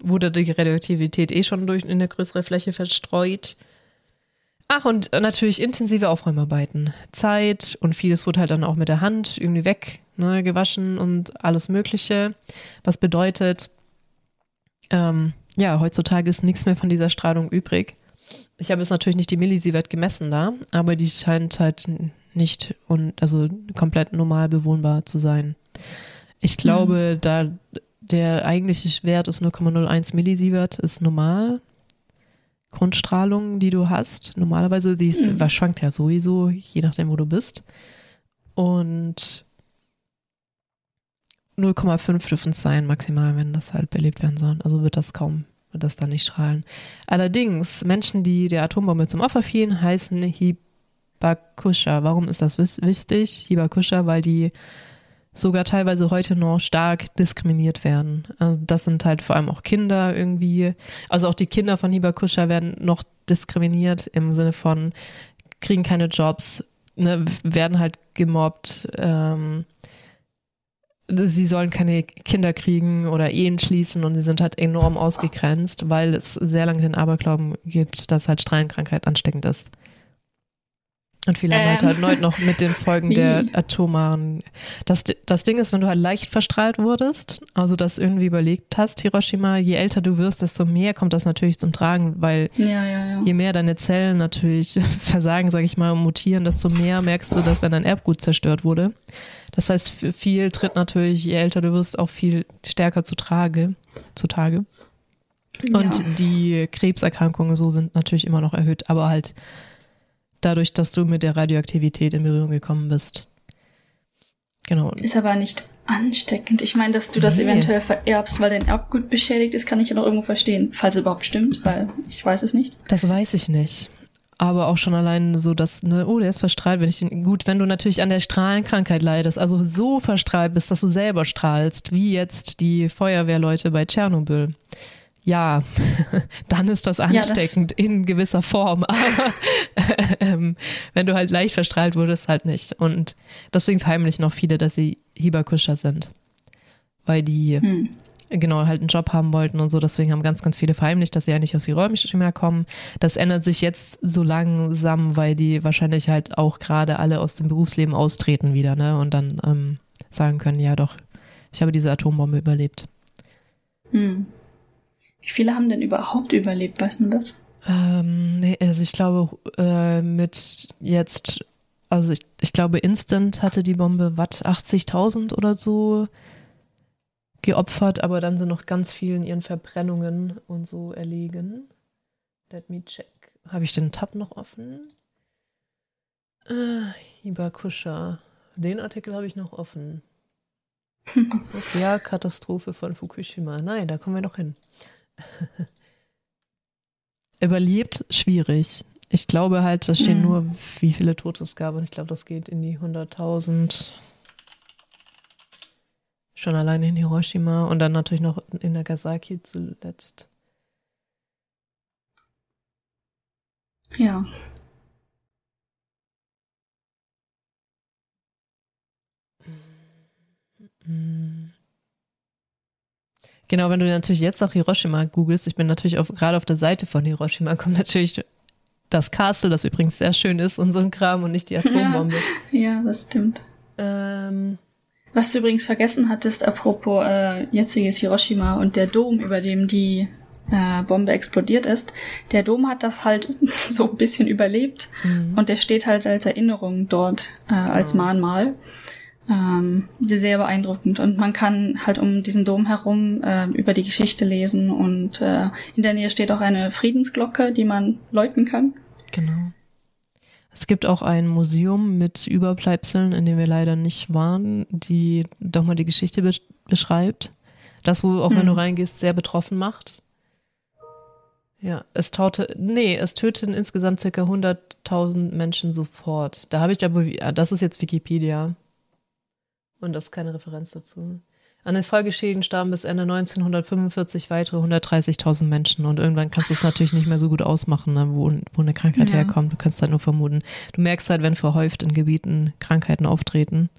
wurde die Radioaktivität eh schon durch in eine größere Fläche verstreut. Ach, und natürlich intensive Aufräumarbeiten. Zeit und vieles wurde halt dann auch mit der Hand irgendwie weg, ne, gewaschen und alles Mögliche. Was bedeutet, ähm, ja, heutzutage ist nichts mehr von dieser Strahlung übrig. Ich habe jetzt natürlich nicht die Millisievert gemessen da, aber die scheint halt nicht und also komplett normal bewohnbar zu sein. Ich glaube, da der eigentliche Wert ist 0,01 Millisievert, ist normal. Grundstrahlung, die du hast. Normalerweise, die ist, was schwankt ja sowieso, je nachdem, wo du bist. Und 0,5 dürfen es sein, maximal, wenn das halt belebt werden soll. Also wird das kaum, wird das dann nicht strahlen. Allerdings, Menschen, die der Atombombe zum Opfer fielen, heißen Hibakusha. Warum ist das wichtig? Hibakusha, weil die sogar teilweise heute noch stark diskriminiert werden. Also das sind halt vor allem auch Kinder irgendwie. Also auch die Kinder von Hibakusha werden noch diskriminiert im Sinne von kriegen keine Jobs, ne, werden halt gemobbt. Ähm, sie sollen keine Kinder kriegen oder Ehen schließen und sie sind halt enorm ausgegrenzt, weil es sehr lange den Aberglauben gibt, dass halt Strahlenkrankheit ansteckend ist. Und viele halt, Ähm. halt heute noch mit den Folgen der atomaren. Das, das Ding ist, wenn du halt leicht verstrahlt wurdest, also das irgendwie überlegt hast, Hiroshima, je älter du wirst, desto mehr kommt das natürlich zum Tragen, weil Ja, ja, ja. je mehr deine Zellen natürlich versagen, sage ich mal, und mutieren, desto mehr merkst du, dass wenn dein Erbgut zerstört wurde. Das heißt, für viel tritt natürlich, je älter du wirst, auch viel stärker zu Trage, zutage. Und die Krebserkrankungen so sind natürlich immer noch erhöht, aber halt dadurch, dass du mit der Radioaktivität in Berührung gekommen bist. Genau. Ist aber nicht ansteckend. Ich meine, dass du das Nee. eventuell vererbst, weil dein Erbgut beschädigt ist, kann ich ja noch irgendwo verstehen. Falls es überhaupt stimmt, weil ich weiß es nicht. Das weiß ich nicht. Aber auch schon allein so, dass, ne, oh, der ist verstrahlt, wenn ich den, gut, wenn du natürlich an der Strahlenkrankheit leidest, also so verstrahlt bist, dass du selber strahlst, wie jetzt die Feuerwehrleute bei Tschernobyl. Ja, dann ist das das- ansteckend in gewisser Form. Aber ähm, wenn du halt leicht verstrahlt wurdest, halt nicht. Und deswegen verheimlichen auch viele, dass sie Hibakusha sind. Weil die Hm. genau halt einen Job haben wollten und so. Deswegen haben ganz, ganz viele verheimlicht, dass sie ja nicht aus Hiroshima kommen. Das ändert sich jetzt so langsam, weil die wahrscheinlich halt auch gerade alle aus dem Berufsleben austreten wieder, ne? Und dann ähm, sagen können, ja doch, ich habe diese Atombombe überlebt. Hm. Wie viele haben denn überhaupt überlebt? Weiß man das? Ähm, nee, also ich glaube, äh, mit jetzt, also ich, ich glaube, Instant hatte die Bombe, was, 80.000 oder so geopfert, aber dann sind noch ganz vielen ihren Verbrennungen und so erlegen. Let me check. Habe ich den Tab noch offen? Äh, Hibakusha. Den Artikel habe ich noch offen. Nuklearkatastrophe von Fukushima. Nein, da kommen wir noch hin. Überlebt, schwierig. Ich glaube halt, da stehen mhm. nur, wie viele Tote es gab. Und ich glaube, das geht in die 100.000. Schon alleine in Hiroshima und dann natürlich noch in Nagasaki zuletzt. Ja. Genau, wenn du natürlich jetzt nach Hiroshima googelst, ich bin natürlich auf, gerade auf der Seite von Hiroshima, kommt natürlich das Castle, das übrigens sehr schön ist und so ein Kram und nicht die Atombombe. Ja, ja das stimmt. Ähm, Was du übrigens vergessen hattest, apropos äh, jetziges Hiroshima und der Dom, über dem die äh, Bombe explodiert ist, der Dom hat das halt so ein bisschen überlebt mhm. und der steht halt als Erinnerung dort äh, als Mahnmal. Ähm, sehr beeindruckend und man kann halt um diesen Dom herum äh, über die Geschichte lesen und äh, in der Nähe steht auch eine Friedensglocke, die man läuten kann. Genau. Es gibt auch ein Museum mit Überbleibseln, in dem wir leider nicht waren, die doch mal die Geschichte be beschreibt. Das, wo auch hm. wenn du hm. reingehst, sehr betroffen macht. Ja, es taute, nee, es töteten insgesamt circa 100.000 Menschen sofort. Da habe ich aber, das ist jetzt Wikipedia. Und das ist keine Referenz dazu. An den Folgeschäden starben bis Ende 1945 weitere 130.000 Menschen und irgendwann kannst du es natürlich nicht mehr so gut ausmachen, ne, wo, wo eine Krankheit ja. herkommt. Du kannst halt nur vermuten. Du merkst halt, wenn verhäuft in Gebieten Krankheiten auftreten,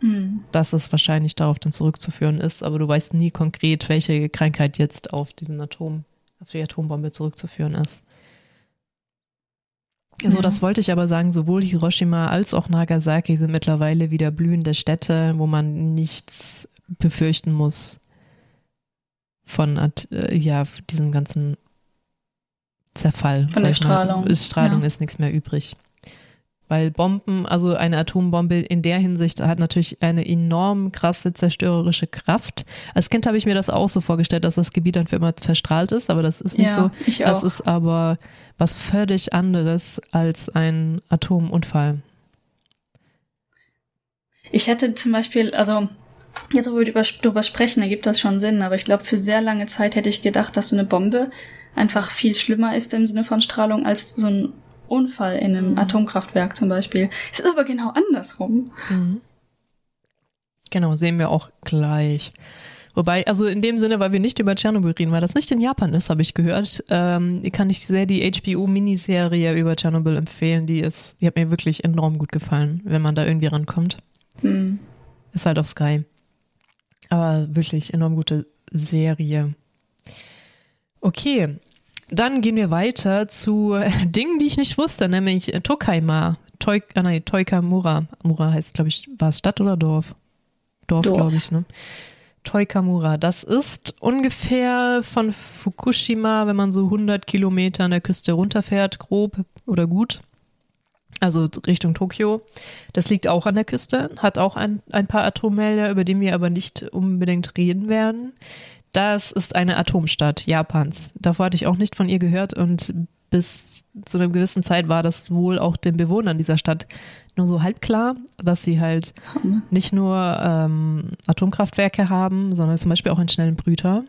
mhm. dass es wahrscheinlich darauf dann zurückzuführen ist, aber du weißt nie konkret, welche Krankheit jetzt auf diesen Atom, auf die Atombombe zurückzuführen ist. So, das wollte ich aber sagen, sowohl Hiroshima als auch Nagasaki sind mittlerweile wieder blühende Städte, wo man nichts befürchten muss von äh, ja, diesem ganzen Zerfall. Von der Strahlung. Ist Strahlung ja. ist nichts mehr übrig. Weil Bomben, also eine Atombombe in der Hinsicht hat natürlich eine enorm krasse zerstörerische Kraft. Als Kind habe ich mir das auch so vorgestellt, dass das Gebiet dann für immer verstrahlt ist, aber das ist nicht ja, so. Ich auch. Das ist aber was völlig anderes als ein Atomunfall. Ich hätte zum Beispiel, also Jetzt, wo wir darüber sprechen, ergibt das schon Sinn, aber ich glaube, für sehr lange Zeit hätte ich gedacht, dass so eine Bombe einfach viel schlimmer ist im Sinne von Strahlung als so ein Unfall in einem mhm. Atomkraftwerk zum Beispiel. Es ist aber genau andersrum. Mhm. Genau, sehen wir auch gleich. Wobei, also in dem Sinne, weil wir nicht über Tschernobyl reden, weil das nicht in Japan ist, habe ich gehört, ähm, kann ich sehr die HBO-Miniserie über Tschernobyl empfehlen. Die ist, die hat mir wirklich enorm gut gefallen, wenn man da irgendwie rankommt. Mhm. Ist halt auf Sky. Aber wirklich enorm gute Serie. Okay, dann gehen wir weiter zu Dingen, die ich nicht wusste, nämlich Tokaima. Toi, ah nein, Toikamura. Mura heißt, glaube ich, war es Stadt oder Dorf? Dorf, Dorf. glaube ich, ne? Toikamura. Das ist ungefähr von Fukushima, wenn man so 100 Kilometer an der Küste runterfährt, grob oder gut also Richtung Tokio. Das liegt auch an der Küste, hat auch ein, ein paar Atommelder, über die wir aber nicht unbedingt reden werden. Das ist eine Atomstadt Japans. Davor hatte ich auch nicht von ihr gehört und bis zu einer gewissen Zeit war das wohl auch den Bewohnern dieser Stadt nur so halb klar, dass sie halt nicht nur ähm, Atomkraftwerke haben, sondern zum Beispiel auch einen schnellen Brüter.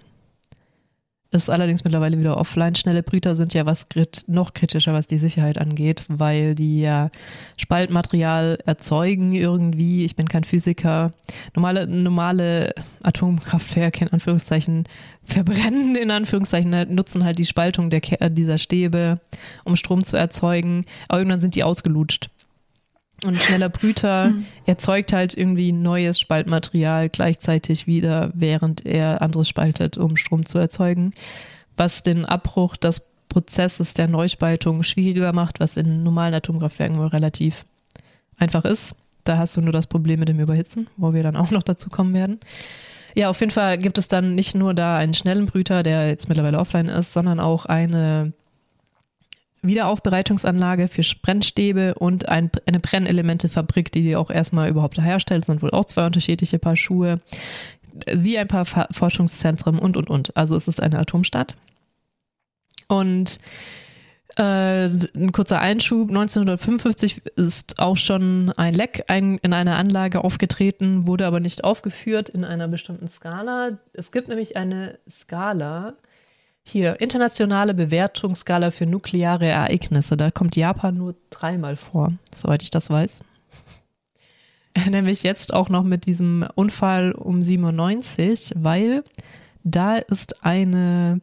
Ist allerdings mittlerweile wieder offline. Schnelle Brüter sind ja was noch kritischer, was die Sicherheit angeht, weil die ja Spaltmaterial erzeugen irgendwie. Ich bin kein Physiker. Normale, normale Atomkraftwerke in Anführungszeichen verbrennen in Anführungszeichen, halt, nutzen halt die Spaltung der, dieser Stäbe, um Strom zu erzeugen. Aber irgendwann sind die ausgelutscht. Und schneller Brüter mhm. erzeugt halt irgendwie neues Spaltmaterial gleichzeitig wieder, während er anderes spaltet, um Strom zu erzeugen, was den Abbruch des Prozesses der Neuspaltung schwieriger macht, was in normalen Atomkraftwerken wohl relativ einfach ist. Da hast du nur das Problem mit dem Überhitzen, wo wir dann auch noch dazu kommen werden. Ja, auf jeden Fall gibt es dann nicht nur da einen schnellen Brüter, der jetzt mittlerweile offline ist, sondern auch eine Wiederaufbereitungsanlage für Brennstäbe und ein, eine Brennelementefabrik, die die auch erstmal überhaupt herstellt. Das sind wohl auch zwei unterschiedliche Paar Schuhe, wie ein paar Forschungszentren und, und, und. Also es ist eine Atomstadt. Und äh, ein kurzer Einschub, 1955 ist auch schon ein Leck ein, in einer Anlage aufgetreten, wurde aber nicht aufgeführt in einer bestimmten Skala. Es gibt nämlich eine Skala, Hier, internationale Bewertungsskala für nukleare Ereignisse. Da kommt Japan nur dreimal vor, soweit ich das weiß. Nämlich jetzt auch noch mit diesem Unfall um 97, weil da ist eine,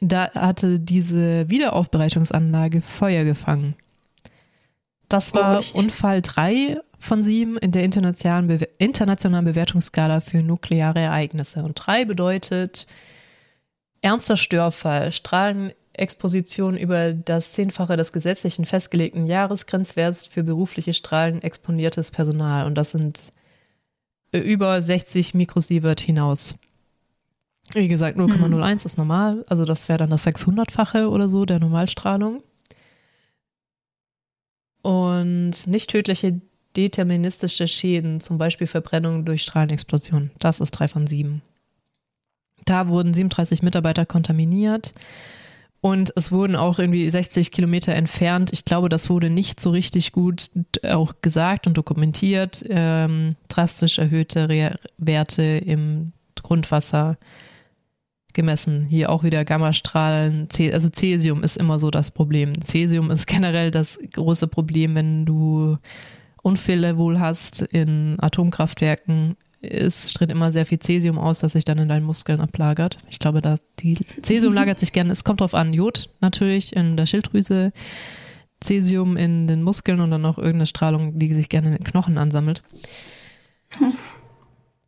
da hatte diese Wiederaufbereitungsanlage Feuer gefangen. Das war oh, Unfall 3 von 7 in der internationalen, Be internationalen Bewertungsskala für nukleare Ereignisse. Und 3 bedeutet ernster Störfall, Strahlenexposition über das Zehnfache des gesetzlichen festgelegten Jahresgrenzwerts für berufliche Strahlen exponiertes Personal. Und das sind über 60 Mikrosievert hinaus. Wie gesagt, 0,01 mhm. ist normal, also das wäre dann das 600-fache oder so der Normalstrahlung. Und nicht tödliche deterministische Schäden, zum Beispiel Verbrennung durch Strahlenexplosion. Das ist drei von sieben. Da wurden 37 Mitarbeiter kontaminiert und es wurden auch irgendwie 60 Kilometer entfernt. Ich glaube, das wurde nicht so richtig gut auch gesagt und dokumentiert. Ähm, drastisch erhöhte Re Werte im Grundwasser gemessen. Hier auch wieder Gammastrahlen. Also Cäsium ist immer so das Problem. Cäsium ist generell das große Problem, wenn du Unfälle wohl hast in Atomkraftwerken. Es tritt immer sehr viel Cäsium aus, das sich dann in deinen Muskeln ablagert. Ich glaube, da die Cäsium lagert sich gerne. Es kommt drauf an. Jod natürlich in der Schilddrüse, Cäsium in den Muskeln und dann noch irgendeine Strahlung, die sich gerne in den Knochen ansammelt.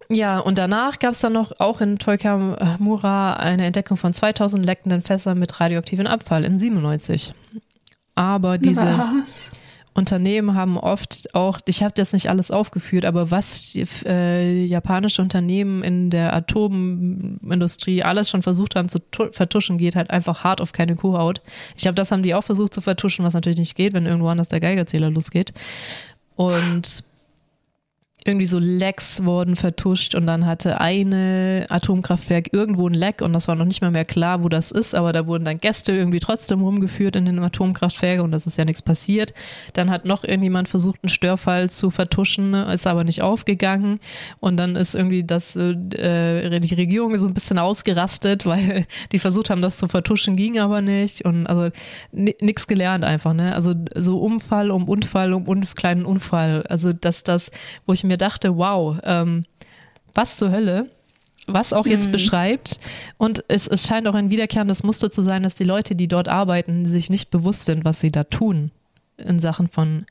Ja, und danach gab es dann noch auch in Toikamura eine Entdeckung von 2000 leckenden Fässern mit radioaktiven Abfall im 97. Aber diese was? Unternehmen haben oft auch, ich habe das nicht alles aufgeführt, aber was äh, japanische Unternehmen in der Atomindustrie alles schon versucht haben zu vertuschen, geht halt einfach hart auf keine Kuhhaut. Ich glaube, das haben die auch versucht zu vertuschen, was natürlich nicht geht, wenn irgendwo anders der Geigerzähler losgeht. Und irgendwie so Lecks wurden vertuscht und dann hatte eine Atomkraftwerk irgendwo ein Leck und das war noch nicht mal mehr klar, wo das ist, aber da wurden dann Gäste irgendwie trotzdem rumgeführt in den Atomkraftwerken und das ist ja nichts passiert. Dann hat noch irgendjemand versucht, einen Störfall zu vertuschen, ist aber nicht aufgegangen und dann ist irgendwie das, äh, die Regierung so ein bisschen ausgerastet, weil die versucht haben, das zu vertuschen, ging aber nicht und also nichts gelernt einfach, ne? Also so Unfall um Unfall um un kleinen Unfall, also dass das, wo ich mir dachte, wow, ähm, was zur Hölle, was auch jetzt mhm. beschreibt. Und es, es scheint auch ein wiederkehrendes Muster zu sein, dass die Leute, die dort arbeiten, sich nicht bewusst sind, was sie da tun. In Sachen von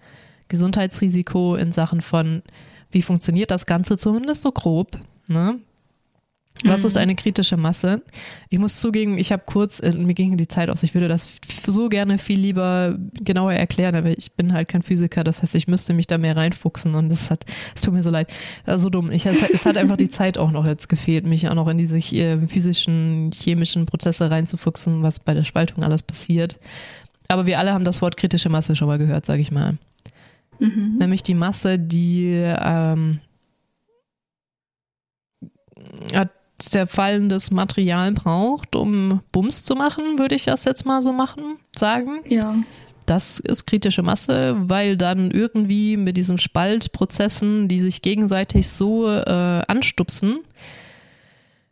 Gesundheitsrisiko, in Sachen von, wie funktioniert das Ganze, zumindest so grob. Ne? Was ist mhm. eine kritische Masse? Ich muss zugeben, ich habe kurz, äh, mir ging die Zeit aus, ich würde das so gerne viel lieber genauer erklären, aber ich bin halt kein Physiker, das heißt, ich müsste mich da mehr reinfuchsen und es hat, es tut mir so leid, so dumm. Ich, es, es, hat einfach die Zeit auch noch jetzt gefehlt, mich auch noch in diese äh, physischen, chemischen Prozesse reinzufuchsen, was bei der Spaltung alles passiert. Aber wir alle haben das Wort kritische Masse schon mal gehört, sage ich mal. Mhm. Nämlich die Masse, die ähm, hat zerfallendes Material braucht, um Bums zu machen, würde ich das jetzt mal so machen, sagen. Ja. Das ist kritische Masse, weil dann irgendwie mit diesen Spaltprozessen, die sich gegenseitig so äh, anstupsen,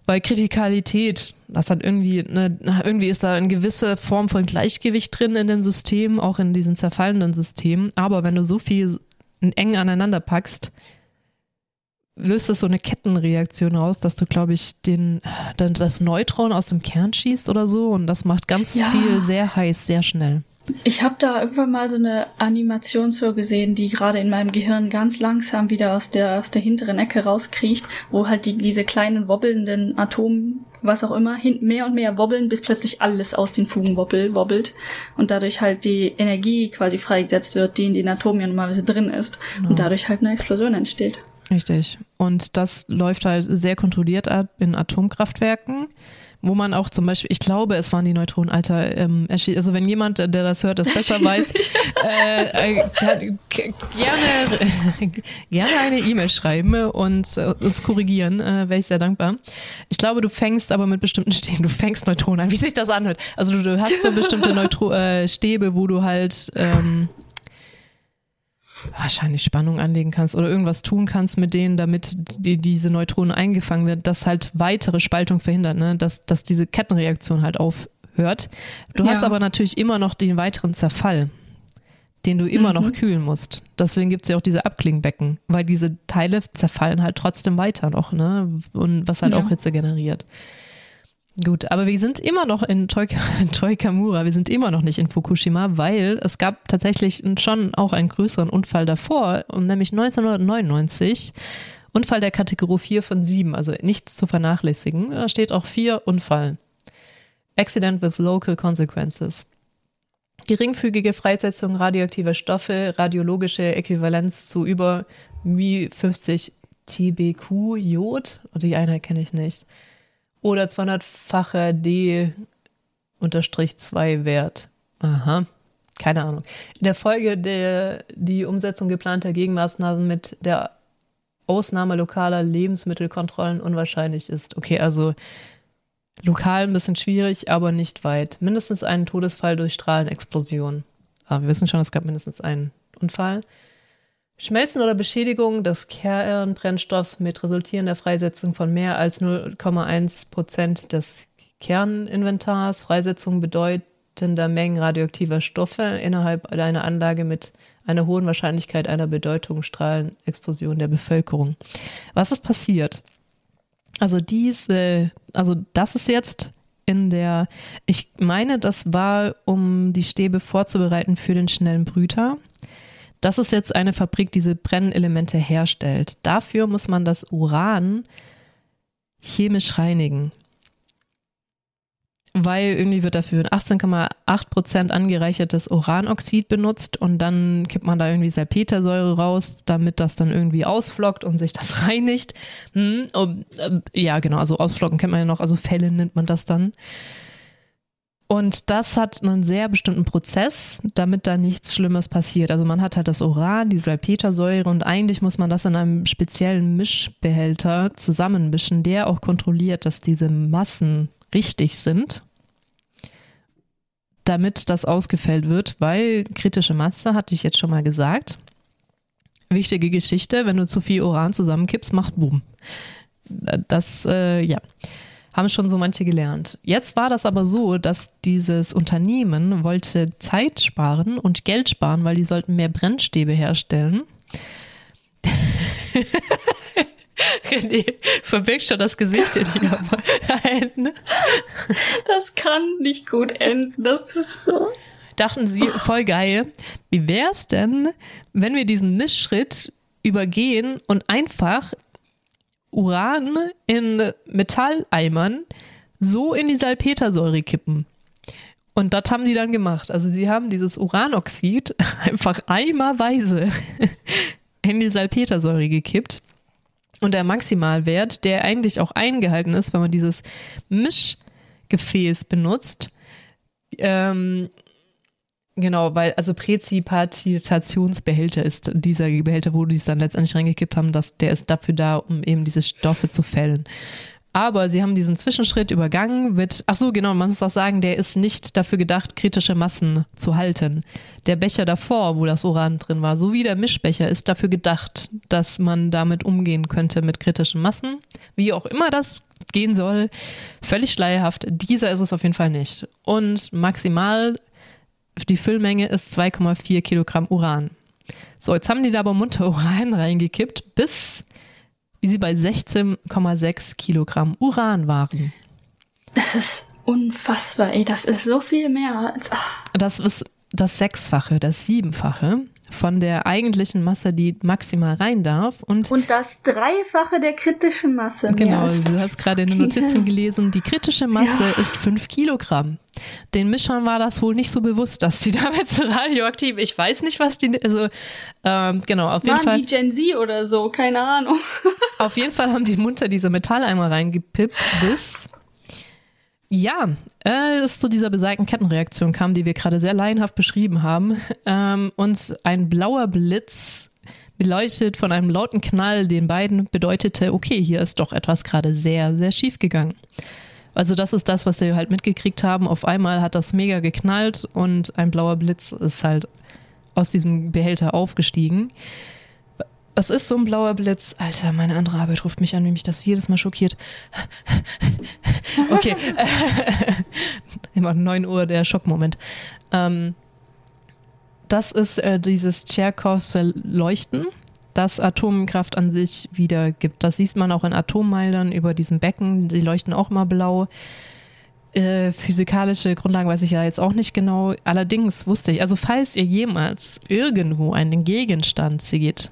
weil Kritikalität, das hat irgendwie, eine, irgendwie ist da eine gewisse Form von Gleichgewicht drin in den Systemen, auch in diesen zerfallenden Systemen. Aber wenn du so viel eng aneinander packst, löst es so eine Kettenreaktion aus, dass du, glaube ich, den, dann das Neutron aus dem Kern schießt oder so und das macht ganz ja. viel sehr heiß, sehr schnell. Ich habe da irgendwann mal so eine Animation so gesehen, die gerade in meinem Gehirn ganz langsam wieder aus der aus der hinteren Ecke rauskriecht, wo halt die, diese kleinen wobbelnden Atom, was auch immer, hin, mehr und mehr wobbeln, bis plötzlich alles aus den Fugen wobbel, wobbelt und dadurch halt die Energie quasi freigesetzt wird, die in den Atomen ja normalerweise drin ist genau. und dadurch halt eine Explosion entsteht. Richtig. Und das läuft halt sehr kontrolliert ab in Atomkraftwerken, wo man auch zum Beispiel, ich glaube, es waren die Neutronen, Alter, ähm, also wenn jemand, der das hört, das besser weiß, äh, äh, gerne, gerne eine E-Mail schreiben und äh, uns korrigieren, äh, wäre ich sehr dankbar. Ich glaube, du fängst aber mit bestimmten Stäben, du fängst Neutronen an, wie sich das anhört. Also du, du hast so bestimmte Neutro äh, Stäbe, wo du halt ähm, wahrscheinlich Spannung anlegen kannst oder irgendwas tun kannst mit denen, damit die, diese Neutronen eingefangen wird, das halt weitere Spaltung verhindert, ne? dass, dass diese Kettenreaktion halt aufhört. Du ja. hast aber natürlich immer noch den weiteren Zerfall, den du immer mhm. noch kühlen musst. Deswegen gibt es ja auch diese Abklingbecken, weil diese Teile zerfallen halt trotzdem weiter noch, ne? Und was halt ja. auch Hitze generiert. Gut, aber wir sind immer noch in, Toika, in Toikamura, wir sind immer noch nicht in Fukushima, weil es gab tatsächlich schon auch einen größeren Unfall davor, nämlich 1999. Unfall der Kategorie 4 von 7, also nichts zu vernachlässigen. Da steht auch 4 Unfall. Accident with local consequences. Geringfügige Freisetzung radioaktiver Stoffe, radiologische Äquivalenz zu über wie 50 TBQ Jod. Die Einheit kenne ich nicht oder 200-facher D-2-Wert. Aha, keine Ahnung. In der Folge der die Umsetzung geplanter Gegenmaßnahmen mit der Ausnahme lokaler Lebensmittelkontrollen unwahrscheinlich ist. Okay, also lokal ein bisschen schwierig, aber nicht weit. Mindestens einen Todesfall durch Strahlenexplosion. Aber wir wissen schon, es gab mindestens einen Unfall. Schmelzen oder Beschädigung des Kernbrennstoffs mit resultierender Freisetzung von mehr als 0,1 Prozent des Kerninventars, Freisetzung bedeutender Mengen radioaktiver Stoffe innerhalb einer Anlage mit einer hohen Wahrscheinlichkeit einer Bedeutungsstrahlenexplosion der Bevölkerung. Was ist passiert? Also diese, also das ist jetzt in der, ich meine, das war, um die Stäbe vorzubereiten für den schnellen Brüter. Das ist jetzt eine Fabrik, die diese Brennelemente herstellt. Dafür muss man das Uran chemisch reinigen. Weil irgendwie wird dafür 18,8% angereichertes Uranoxid benutzt und dann kippt man da irgendwie Salpetersäure raus, damit das dann irgendwie ausflockt und sich das reinigt. Hm, äh, ja, genau, also ausflocken kennt man ja noch, also Fälle nennt man das dann. Und das hat einen sehr bestimmten Prozess, damit da nichts Schlimmes passiert. Also man hat halt das Uran, die Salpetersäure und eigentlich muss man das in einem speziellen Mischbehälter zusammenmischen, der auch kontrolliert, dass diese Massen richtig sind, damit das ausgefällt wird, weil kritische Masse, hatte ich jetzt schon mal gesagt. Wichtige Geschichte, wenn du zu viel Uran zusammenkippst, macht Boom. Das, äh, ja haben schon so manche gelernt. Jetzt war das aber so, dass dieses Unternehmen wollte Zeit sparen und Geld sparen, weil die sollten mehr Brennstäbe herstellen. René, verbirgt schon das Gesicht in dir ein. Das kann nicht gut enden, das ist so. Dachten sie, voll geil. Wie wäre es denn, wenn wir diesen Mischschritt übergehen und einfach Uran in Metalleimern so in die Salpetersäure kippen. Und das haben die dann gemacht. Also sie haben dieses Uranoxid einfach eimerweise in die Salpetersäure gekippt. Und der Maximalwert, der eigentlich auch eingehalten ist, wenn man dieses Mischgefäß benutzt, ähm, Genau, weil also Präzipitationsbehälter ist dieser Behälter, wo die es dann letztendlich reingekippt haben, dass der ist dafür da, um eben diese Stoffe zu fällen. Aber sie haben diesen Zwischenschritt übergangen mit, ach so, genau, man muss auch sagen, der ist nicht dafür gedacht, kritische Massen zu halten. Der Becher davor, wo das Uran drin war, sowie der Mischbecher, ist dafür gedacht, dass man damit umgehen könnte mit kritischen Massen. Wie auch immer das gehen soll, völlig schleierhaft. Dieser ist es auf jeden Fall nicht. Und maximal die Füllmenge ist 2,4 Kilogramm Uran. So, jetzt haben die da aber munter Uran reingekippt, bis wie sie bei 16,6 Kilogramm Uran waren. Das ist unfassbar, ey. Das ist so viel mehr als. Ach. Das ist das Sechsfache, das Siebenfache von der eigentlichen Masse, die maximal rein darf. Und, und das Dreifache der kritischen Masse. Genau, du hast gerade in den Notizen gelesen, die kritische Masse ja. ist fünf Kilogramm. Den Mischern war das wohl nicht so bewusst, dass die damit so radioaktiv, ich weiß nicht, was die, also ähm, genau, auf jeden Waren Fall. die Gen Z oder so, keine Ahnung. auf jeden Fall haben die munter diese Metalleimer reingepippt bis ja, äh, es zu dieser besagten Kettenreaktion kam, die wir gerade sehr laienhaft beschrieben haben. Ähm, und ein blauer Blitz beleuchtet von einem lauten Knall den beiden bedeutete, okay, hier ist doch etwas gerade sehr, sehr schief gegangen. Also das ist das, was sie halt mitgekriegt haben. Auf einmal hat das mega geknallt und ein blauer Blitz ist halt aus diesem Behälter aufgestiegen. Was ist so ein blauer Blitz? Alter, meine andere Arbeit ruft mich an, wie mich das jedes Mal schockiert. okay. Immer 9 Uhr der Schockmoment. Ähm, das ist äh, dieses Tscherkovs Leuchten, das Atomkraft an sich wieder gibt. Das sieht man auch in Atommeildern über diesem Becken. Die leuchten auch mal blau. Äh, physikalische Grundlagen weiß ich ja jetzt auch nicht genau. Allerdings wusste ich, also falls ihr jemals irgendwo einen Gegenstand seht,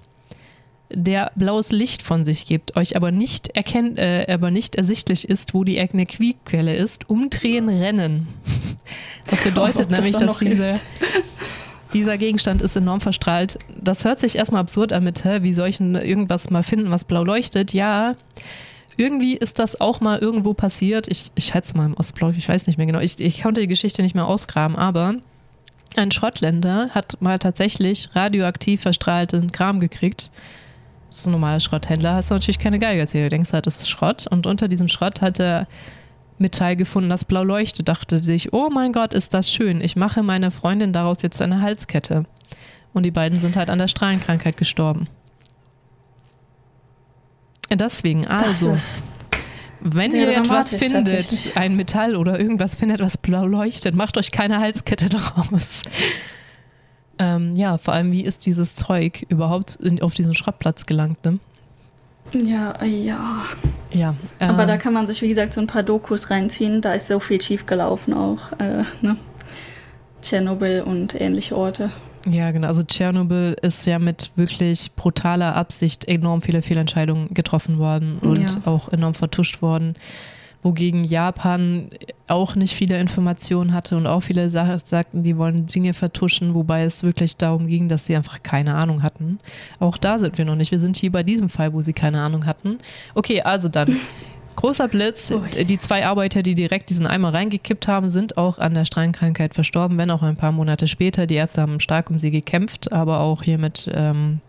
der blaues Licht von sich gibt, euch aber nicht erkennt, äh, aber nicht ersichtlich ist, wo die Energiequelle ist, umdrehen, rennen. Das bedeutet oh, das nämlich, dass diese, dieser Gegenstand ist enorm verstrahlt. Das hört sich erstmal absurd an mit, hä, wie soll ich denn irgendwas mal finden, was blau leuchtet? Ja, irgendwie ist das auch mal irgendwo passiert. Ich, ich schätze mal im Ostblock, ich weiß nicht mehr genau. Ich, ich konnte die Geschichte nicht mehr ausgraben, aber ein Schrottländer hat mal tatsächlich radioaktiv verstrahlten Kram gekriegt das ist ein normaler Schrotthändler, hast du natürlich keine Geige erzählt. Du denkst halt, das ist Schrott. Und unter diesem Schrott hat er Metall gefunden, das blau leuchtet. Dachte sich, oh mein Gott, ist das schön. Ich mache meiner Freundin daraus jetzt eine Halskette. Und die beiden sind halt an der Strahlenkrankheit gestorben. Deswegen, also, wenn ihr etwas findet, ein Metall oder irgendwas findet, was blau leuchtet, macht euch keine Halskette daraus. Ähm, ja, vor allem, wie ist dieses Zeug überhaupt in, auf diesen Schrottplatz gelangt, ne? Ja, äh, ja. Ja. Äh, Aber da kann man sich, wie gesagt, so ein paar Dokus reinziehen. Da ist so viel schief gelaufen auch. Äh, ne? Tschernobyl und ähnliche Orte. Ja, genau. Also Tschernobyl ist ja mit wirklich brutaler Absicht enorm viele Fehlentscheidungen getroffen worden und ja. auch enorm vertuscht worden wogegen Japan auch nicht viele Informationen hatte und auch viele sagten, die wollen Dinge vertuschen, wobei es wirklich darum ging, dass sie einfach keine Ahnung hatten. Auch da sind wir noch nicht. Wir sind hier bei diesem Fall, wo sie keine Ahnung hatten. Okay, also dann. Großer Blitz. Die zwei Arbeiter, die direkt diesen Eimer reingekippt haben, sind auch an der Strahlenkrankheit verstorben, wenn auch ein paar Monate später. Die Ärzte haben stark um sie gekämpft, aber auch hier mit ähm,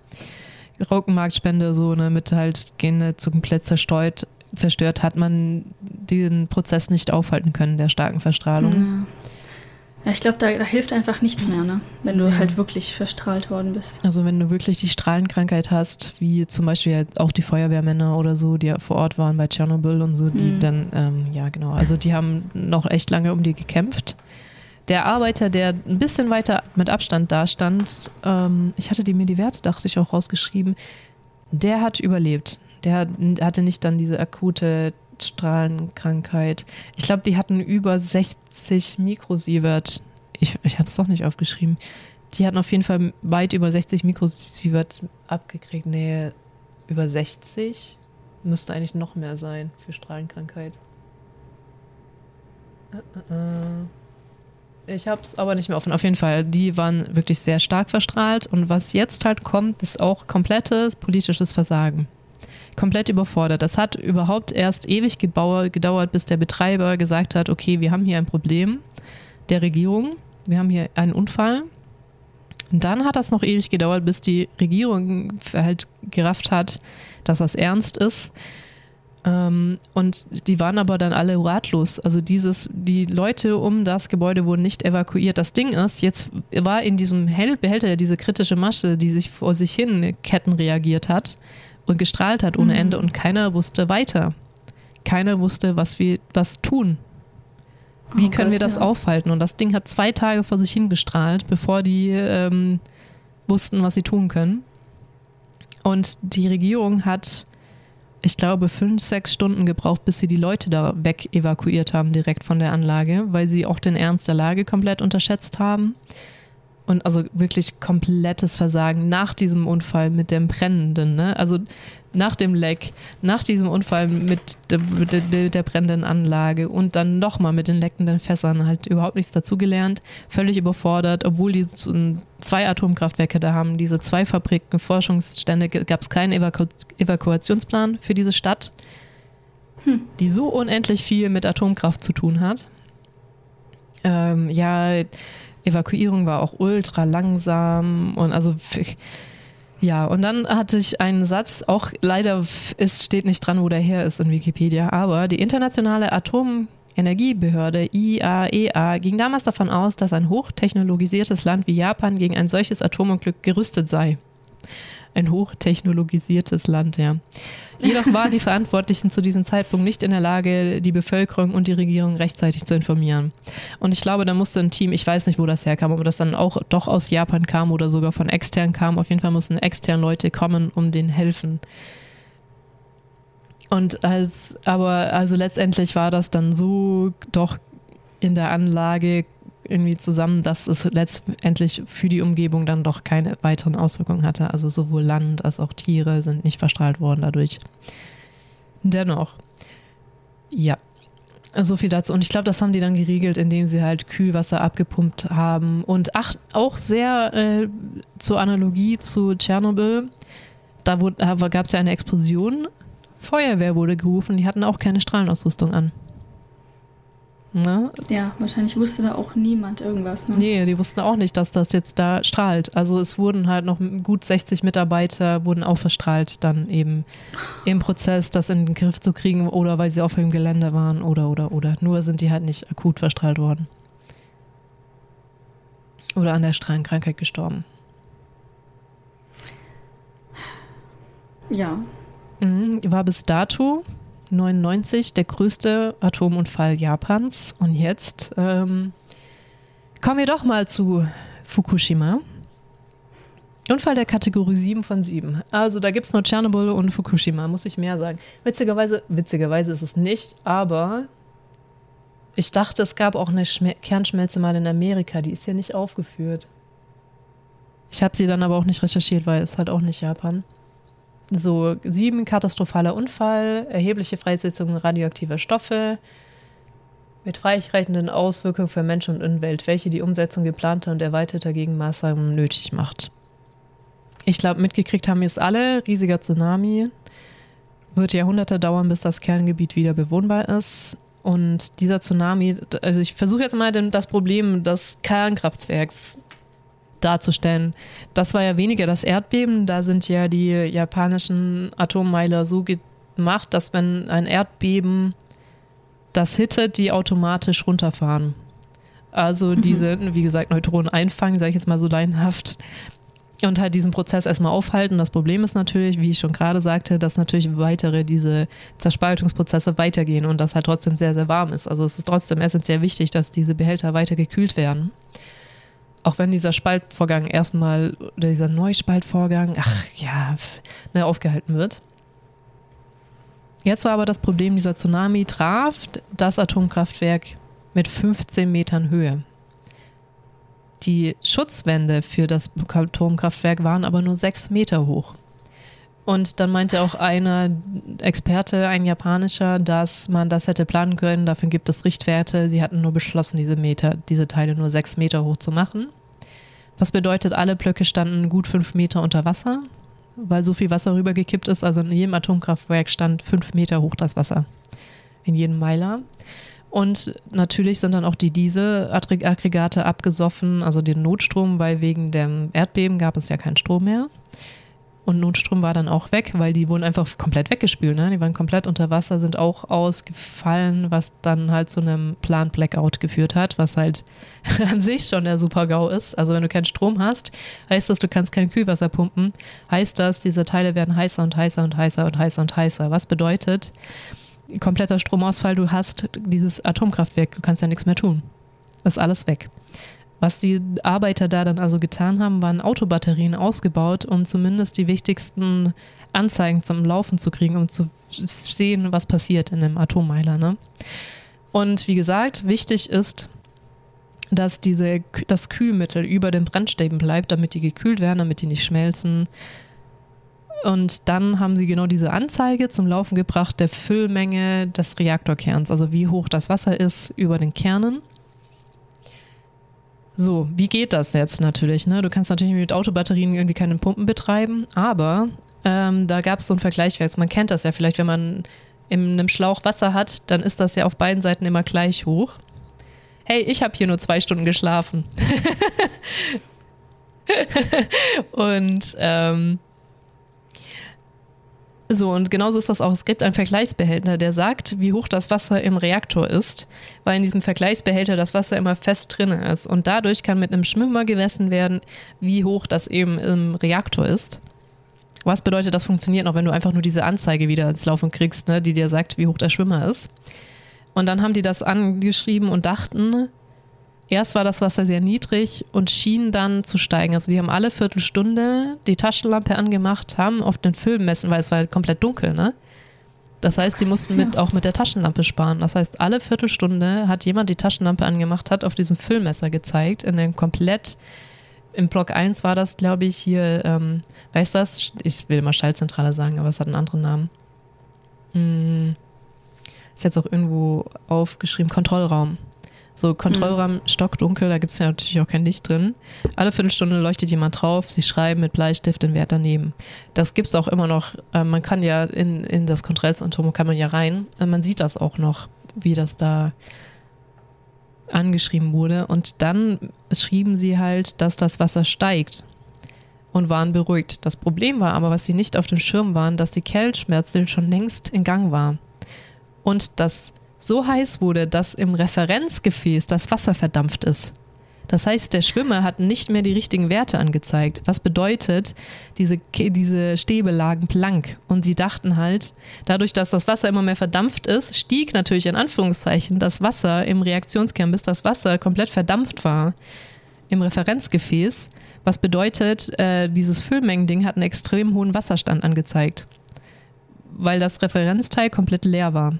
Raukenmarktspende, so ne, mit halt Gene zu komplett zerstreut zerstört, hat man den Prozess nicht aufhalten können, der starken Verstrahlung. Ja. Ja, ich glaube, da, da, hilft einfach nichts mehr, ne? wenn du ja. halt wirklich verstrahlt worden bist. Also wenn du wirklich die Strahlenkrankheit hast, wie zum Beispiel auch die Feuerwehrmänner oder so, die ja vor Ort waren bei Tschernobyl und so, die mhm. dann, ähm, ja genau, also die haben noch echt lange um die gekämpft. Der Arbeiter, der ein bisschen weiter mit Abstand dastand, ähm, ich hatte die mir die Werte, dachte ich, auch rausgeschrieben, der hat überlebt. Der hatte nicht dann diese akute Strahlenkrankheit. Ich glaube, die hatten über 60 Mikrosievert. Ich, ich habe es doch nicht aufgeschrieben. Die hatten auf jeden Fall weit über 60 Mikrosievert abgekriegt. Nee, über 60 müsste eigentlich noch mehr sein für Strahlenkrankheit. Äh, äh, äh. Ich habe es aber nicht mehr offen. Auf jeden Fall, die waren wirklich sehr stark verstrahlt. Und was jetzt halt kommt, ist auch komplettes politisches Versagen komplett überfordert. Das hat überhaupt erst ewig gedauert, bis der Betreiber gesagt hat, okay, wir haben hier ein Problem der Regierung, wir haben hier einen Unfall. Und dann hat das noch ewig gedauert, bis die Regierung halt gerafft hat, dass das ernst ist. Ähm, und die waren aber dann alle ratlos. Also dieses, die Leute um das Gebäude wurden nicht evakuiert. Das Ding ist, jetzt war in diesem Behälter diese kritische Masche, die sich vor sich hin Ketten reagiert hat und gestrahlt hat ohne mhm. Ende und keiner wusste weiter. Keiner wusste, was wir was tun. Wie oh können Gott, wir das ja. aufhalten? Und das Ding hat zwei Tage vor sich hingestrahlt, bevor die ähm, wussten, was sie tun können. Und die Regierung hat, ich glaube, fünf, sechs Stunden gebraucht, bis sie die Leute da weg evakuiert haben, direkt von der Anlage, weil sie auch den Ernst der Lage komplett unterschätzt haben. Und also wirklich komplettes Versagen nach diesem Unfall mit dem Brennenden, ne? Also nach dem Leck, nach diesem Unfall mit der, mit der brennenden Anlage und dann nochmal mit den leckenden Fässern halt überhaupt nichts dazugelernt, völlig überfordert, obwohl die zwei Atomkraftwerke da haben, diese zwei Fabriken, Forschungsstände, gab es keinen Evaku Evakuationsplan für diese Stadt, hm. die so unendlich viel mit Atomkraft zu tun hat. Ähm, ja, Evakuierung war auch ultra langsam und also ja, und dann hatte ich einen Satz, auch leider es steht nicht dran, wo der her ist in Wikipedia, aber die internationale Atom Energiebehörde IAEA ging damals davon aus, dass ein hochtechnologisiertes Land wie Japan gegen ein solches Atomunglück gerüstet sei. Ein hochtechnologisiertes Land, ja. Jedoch waren die Verantwortlichen zu diesem Zeitpunkt nicht in der Lage, die Bevölkerung und die Regierung rechtzeitig zu informieren. Und ich glaube, da musste ein Team, ich weiß nicht, wo das herkam, ob das dann auch doch aus Japan kam oder sogar von extern kam. Auf jeden Fall mussten externe Leute kommen, um denen helfen. Und als, aber also letztendlich war das dann so doch in der Anlage irgendwie zusammen, dass es letztendlich für die Umgebung dann doch keine weiteren Auswirkungen hatte. Also sowohl Land als auch Tiere sind nicht verstrahlt worden dadurch. Dennoch, ja, so viel dazu. Und ich glaube, das haben die dann geregelt, indem sie halt Kühlwasser abgepumpt haben. Und ach, auch sehr äh, zur Analogie zu Tschernobyl, da, da gab es ja eine Explosion Feuerwehr wurde gerufen, die hatten auch keine Strahlenausrüstung an. Ne? Ja, wahrscheinlich wusste da auch niemand irgendwas. Ne? Nee, die wussten auch nicht, dass das jetzt da strahlt. Also es wurden halt noch gut 60 Mitarbeiter, wurden auch verstrahlt dann eben im Prozess, das in den Griff zu kriegen oder weil sie auf dem Gelände waren oder oder oder. Nur sind die halt nicht akut verstrahlt worden. Oder an der Strahlenkrankheit gestorben. Ja, Mhm, war bis dato 99 der größte Atomunfall Japans. Und jetzt ähm, kommen wir doch mal zu Fukushima. Unfall der Kategorie 7 von 7. Also da gibt es nur Tschernobyl und Fukushima, muss ich mehr sagen. Witzigerweise, witzigerweise ist es nicht, aber ich dachte, es gab auch eine Schme Kernschmelze mal in Amerika, die ist hier nicht aufgeführt. Ich habe sie dann aber auch nicht recherchiert, weil es halt auch nicht Japan. So sieben katastrophaler Unfall, erhebliche Freisetzung radioaktiver Stoffe mit weitreichenden Auswirkungen für Mensch und Umwelt, welche die Umsetzung geplanter und erweiterter Gegenmaßnahmen nötig macht. Ich glaube, mitgekriegt haben wir es alle. Riesiger Tsunami. Wird Jahrhunderte dauern, bis das Kerngebiet wieder bewohnbar ist. Und dieser Tsunami, also ich versuche jetzt mal das Problem des Kernkraftwerks darzustellen. Das war ja weniger das Erdbeben, da sind ja die japanischen Atommeiler so gemacht, dass wenn ein Erdbeben das hittet, die automatisch runterfahren. Also mhm. diese, wie gesagt, Neutronen einfangen, sage ich jetzt mal so leinhaft, und halt diesen Prozess erstmal aufhalten. Das Problem ist natürlich, wie ich schon gerade sagte, dass natürlich weitere diese Zerspaltungsprozesse weitergehen und das halt trotzdem sehr, sehr warm ist. Also es ist trotzdem essentiell wichtig, dass diese Behälter weiter gekühlt werden auch wenn dieser Spaltvorgang erstmal, oder dieser Neuspaltvorgang, ach ja, ne, aufgehalten wird. Jetzt war aber das Problem, dieser Tsunami traf das Atomkraftwerk mit 15 Metern Höhe. Die Schutzwände für das Atomkraftwerk waren aber nur 6 Meter hoch. Und dann meinte auch einer Experte, ein japanischer, dass man das hätte planen können. Dafür gibt es Richtwerte. Sie hatten nur beschlossen, diese Meter, diese Teile nur sechs Meter hoch zu machen. Was bedeutet, alle Blöcke standen gut fünf Meter unter Wasser, weil so viel Wasser rübergekippt ist. Also in jedem Atomkraftwerk stand fünf Meter hoch das Wasser. In jedem Meiler. Und natürlich sind dann auch die Dieselaggregate abgesoffen, also den Notstrom, weil wegen dem Erdbeben gab es ja keinen Strom mehr. Und Notstrom war dann auch weg, weil die wurden einfach komplett weggespült. Ne? Die waren komplett unter Wasser, sind auch ausgefallen, was dann halt zu einem Plan-Blackout geführt hat, was halt an sich schon der Super-GAU ist. Also wenn du keinen Strom hast, heißt das, du kannst kein Kühlwasser pumpen, heißt das, diese Teile werden heißer und heißer und heißer und heißer und heißer. Was bedeutet, kompletter Stromausfall, du hast dieses Atomkraftwerk, du kannst ja nichts mehr tun. Ist alles weg. Was die Arbeiter da dann also getan haben, waren Autobatterien ausgebaut, um zumindest die wichtigsten Anzeigen zum Laufen zu kriegen, um zu sehen, was passiert in einem Atommeiler. Ne? Und wie gesagt, wichtig ist, dass diese, das Kühlmittel über den Brennstäben bleibt, damit die gekühlt werden, damit die nicht schmelzen. Und dann haben sie genau diese Anzeige zum Laufen gebracht der Füllmenge des Reaktorkerns, also wie hoch das Wasser ist über den Kernen. So, wie geht das jetzt natürlich? Ne? Du kannst natürlich mit Autobatterien irgendwie keine Pumpen betreiben, aber ähm, da gab es so einen Vergleich. Man kennt das ja vielleicht, wenn man in einem Schlauch Wasser hat, dann ist das ja auf beiden Seiten immer gleich hoch. Hey, ich habe hier nur zwei Stunden geschlafen. Und ähm, So, und genauso ist das auch. Es gibt einen Vergleichsbehälter, der sagt, wie hoch das Wasser im Reaktor ist, weil in diesem Vergleichsbehälter das Wasser immer fest drin ist. Und dadurch kann mit einem Schwimmer gemessen werden, wie hoch das eben im Reaktor ist. Was bedeutet, das funktioniert noch, wenn du einfach nur diese Anzeige wieder ins Laufen kriegst, ne, die dir sagt, wie hoch der Schwimmer ist. Und dann haben die das angeschrieben und dachten, erst war das Wasser sehr niedrig und schien dann zu steigen. Also die haben alle Viertelstunde die Taschenlampe angemacht, haben auf den Film messen, weil es war halt komplett dunkel, ne? Das heißt, sie mussten mit, auch mit der Taschenlampe sparen. Das heißt, alle Viertelstunde hat jemand die Taschenlampe angemacht, hat auf diesem Füllmesser gezeigt, in dem komplett, im Block 1 war das, glaube ich, hier, ähm, weißt du das? Ich will immer Schaltzentrale sagen, aber es hat einen anderen Namen. Hm. Ich hätte es auch irgendwo aufgeschrieben, Kontrollraum. So Kontrollraum mhm. stockdunkel, da gibt es ja natürlich auch kein Licht drin. Alle Viertelstunde leuchtet jemand drauf, sie schreiben mit Bleistift den Wert daneben. Das gibt es auch immer noch. Äh, man kann ja in, in das Kontrollzentrum kann man ja rein. Äh, man sieht das auch noch, wie das da angeschrieben wurde. Und dann schrieben sie halt, dass das Wasser steigt und waren beruhigt. Das Problem war aber, was sie nicht auf dem Schirm waren, dass die Kältschmerzel schon längst in Gang war. Und das so heiß wurde, dass im Referenzgefäß das Wasser verdampft ist. Das heißt, der Schwimmer hat nicht mehr die richtigen Werte angezeigt. Was bedeutet, diese, diese Stäbe lagen blank. Und sie dachten halt, dadurch, dass das Wasser immer mehr verdampft ist, stieg natürlich in Anführungszeichen das Wasser im Reaktionskern, bis das Wasser komplett verdampft war im Referenzgefäß. Was bedeutet, äh, dieses Füllmengending hat einen extrem hohen Wasserstand angezeigt, weil das Referenzteil komplett leer war.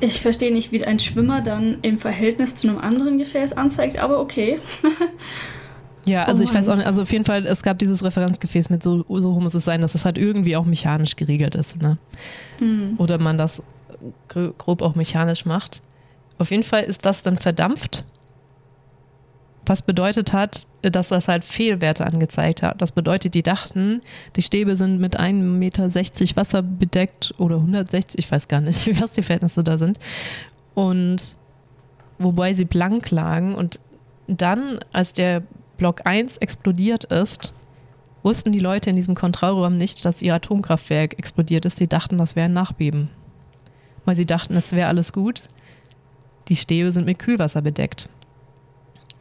Ich verstehe nicht, wie ein Schwimmer dann im Verhältnis zu einem anderen Gefäß anzeigt, aber okay. ja, also oh ich weiß auch nicht, also auf jeden Fall, es gab dieses Referenzgefäß mit so, so muss es sein, dass das halt irgendwie auch mechanisch geregelt ist, ne? Mhm. Oder man das grob auch mechanisch macht. Auf jeden Fall ist das dann verdampft was bedeutet hat, dass das halt Fehlwerte angezeigt hat. Das bedeutet, die dachten, die Stäbe sind mit 1,60 Meter Wasser bedeckt oder 160, ich weiß gar nicht, was die Verhältnisse da sind. Und wobei sie blank lagen und dann, als der Block 1 explodiert ist, wussten die Leute in diesem Kontrollraum nicht, dass ihr Atomkraftwerk explodiert ist. Sie dachten, das wäre ein Nachbeben. Weil sie dachten, es wäre alles gut. Die Stäbe sind mit Kühlwasser bedeckt.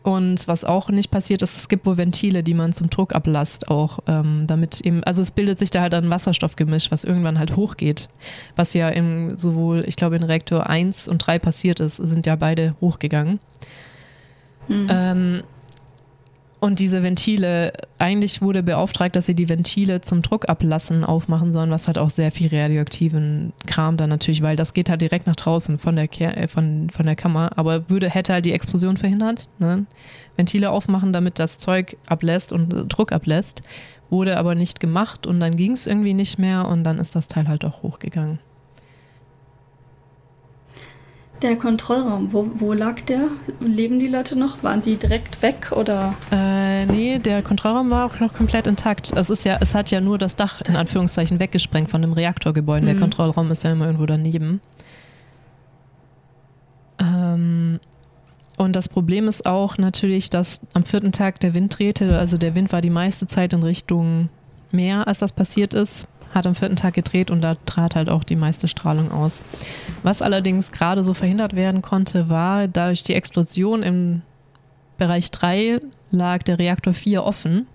Und was auch nicht passiert ist, es gibt wohl Ventile, die man zum Druck ablasst, auch ähm, damit eben, also es bildet sich da halt ein Wasserstoffgemisch, was irgendwann halt hochgeht. Was ja in sowohl, ich glaube, in Reaktor 1 und 3 passiert ist, sind ja beide hochgegangen. Mhm. Ähm, und diese Ventile, eigentlich wurde beauftragt, dass sie die Ventile zum Druckablassen aufmachen sollen, was halt auch sehr viel radioaktiven Kram dann natürlich, weil das geht halt direkt nach draußen von der, Ker äh, von, von der Kammer, aber würde, hätte halt die Explosion verhindert. Ne? Ventile aufmachen, damit das Zeug ablässt und äh, Druck ablässt, wurde aber nicht gemacht und dann ging es irgendwie nicht mehr und dann ist das Teil halt auch hochgegangen. Der Kontrollraum, wo, wo lag der? Leben die Leute noch? Waren die direkt weg oder? Äh, nee, der Kontrollraum war auch noch komplett intakt. Es ist ja, es hat ja nur das Dach das in Anführungszeichen weggesprengt von dem Reaktorgebäude. Mhm. Der Kontrollraum ist ja immer irgendwo daneben. Ähm, und das Problem ist auch natürlich, dass am vierten Tag der Wind drehte. Also der Wind war die meiste Zeit in Richtung Meer, als das passiert ist hat am vierten Tag gedreht und da trat halt auch die meiste Strahlung aus. Was allerdings gerade so verhindert werden konnte, war, durch die Explosion im Bereich 3 lag der Reaktor 4 offen,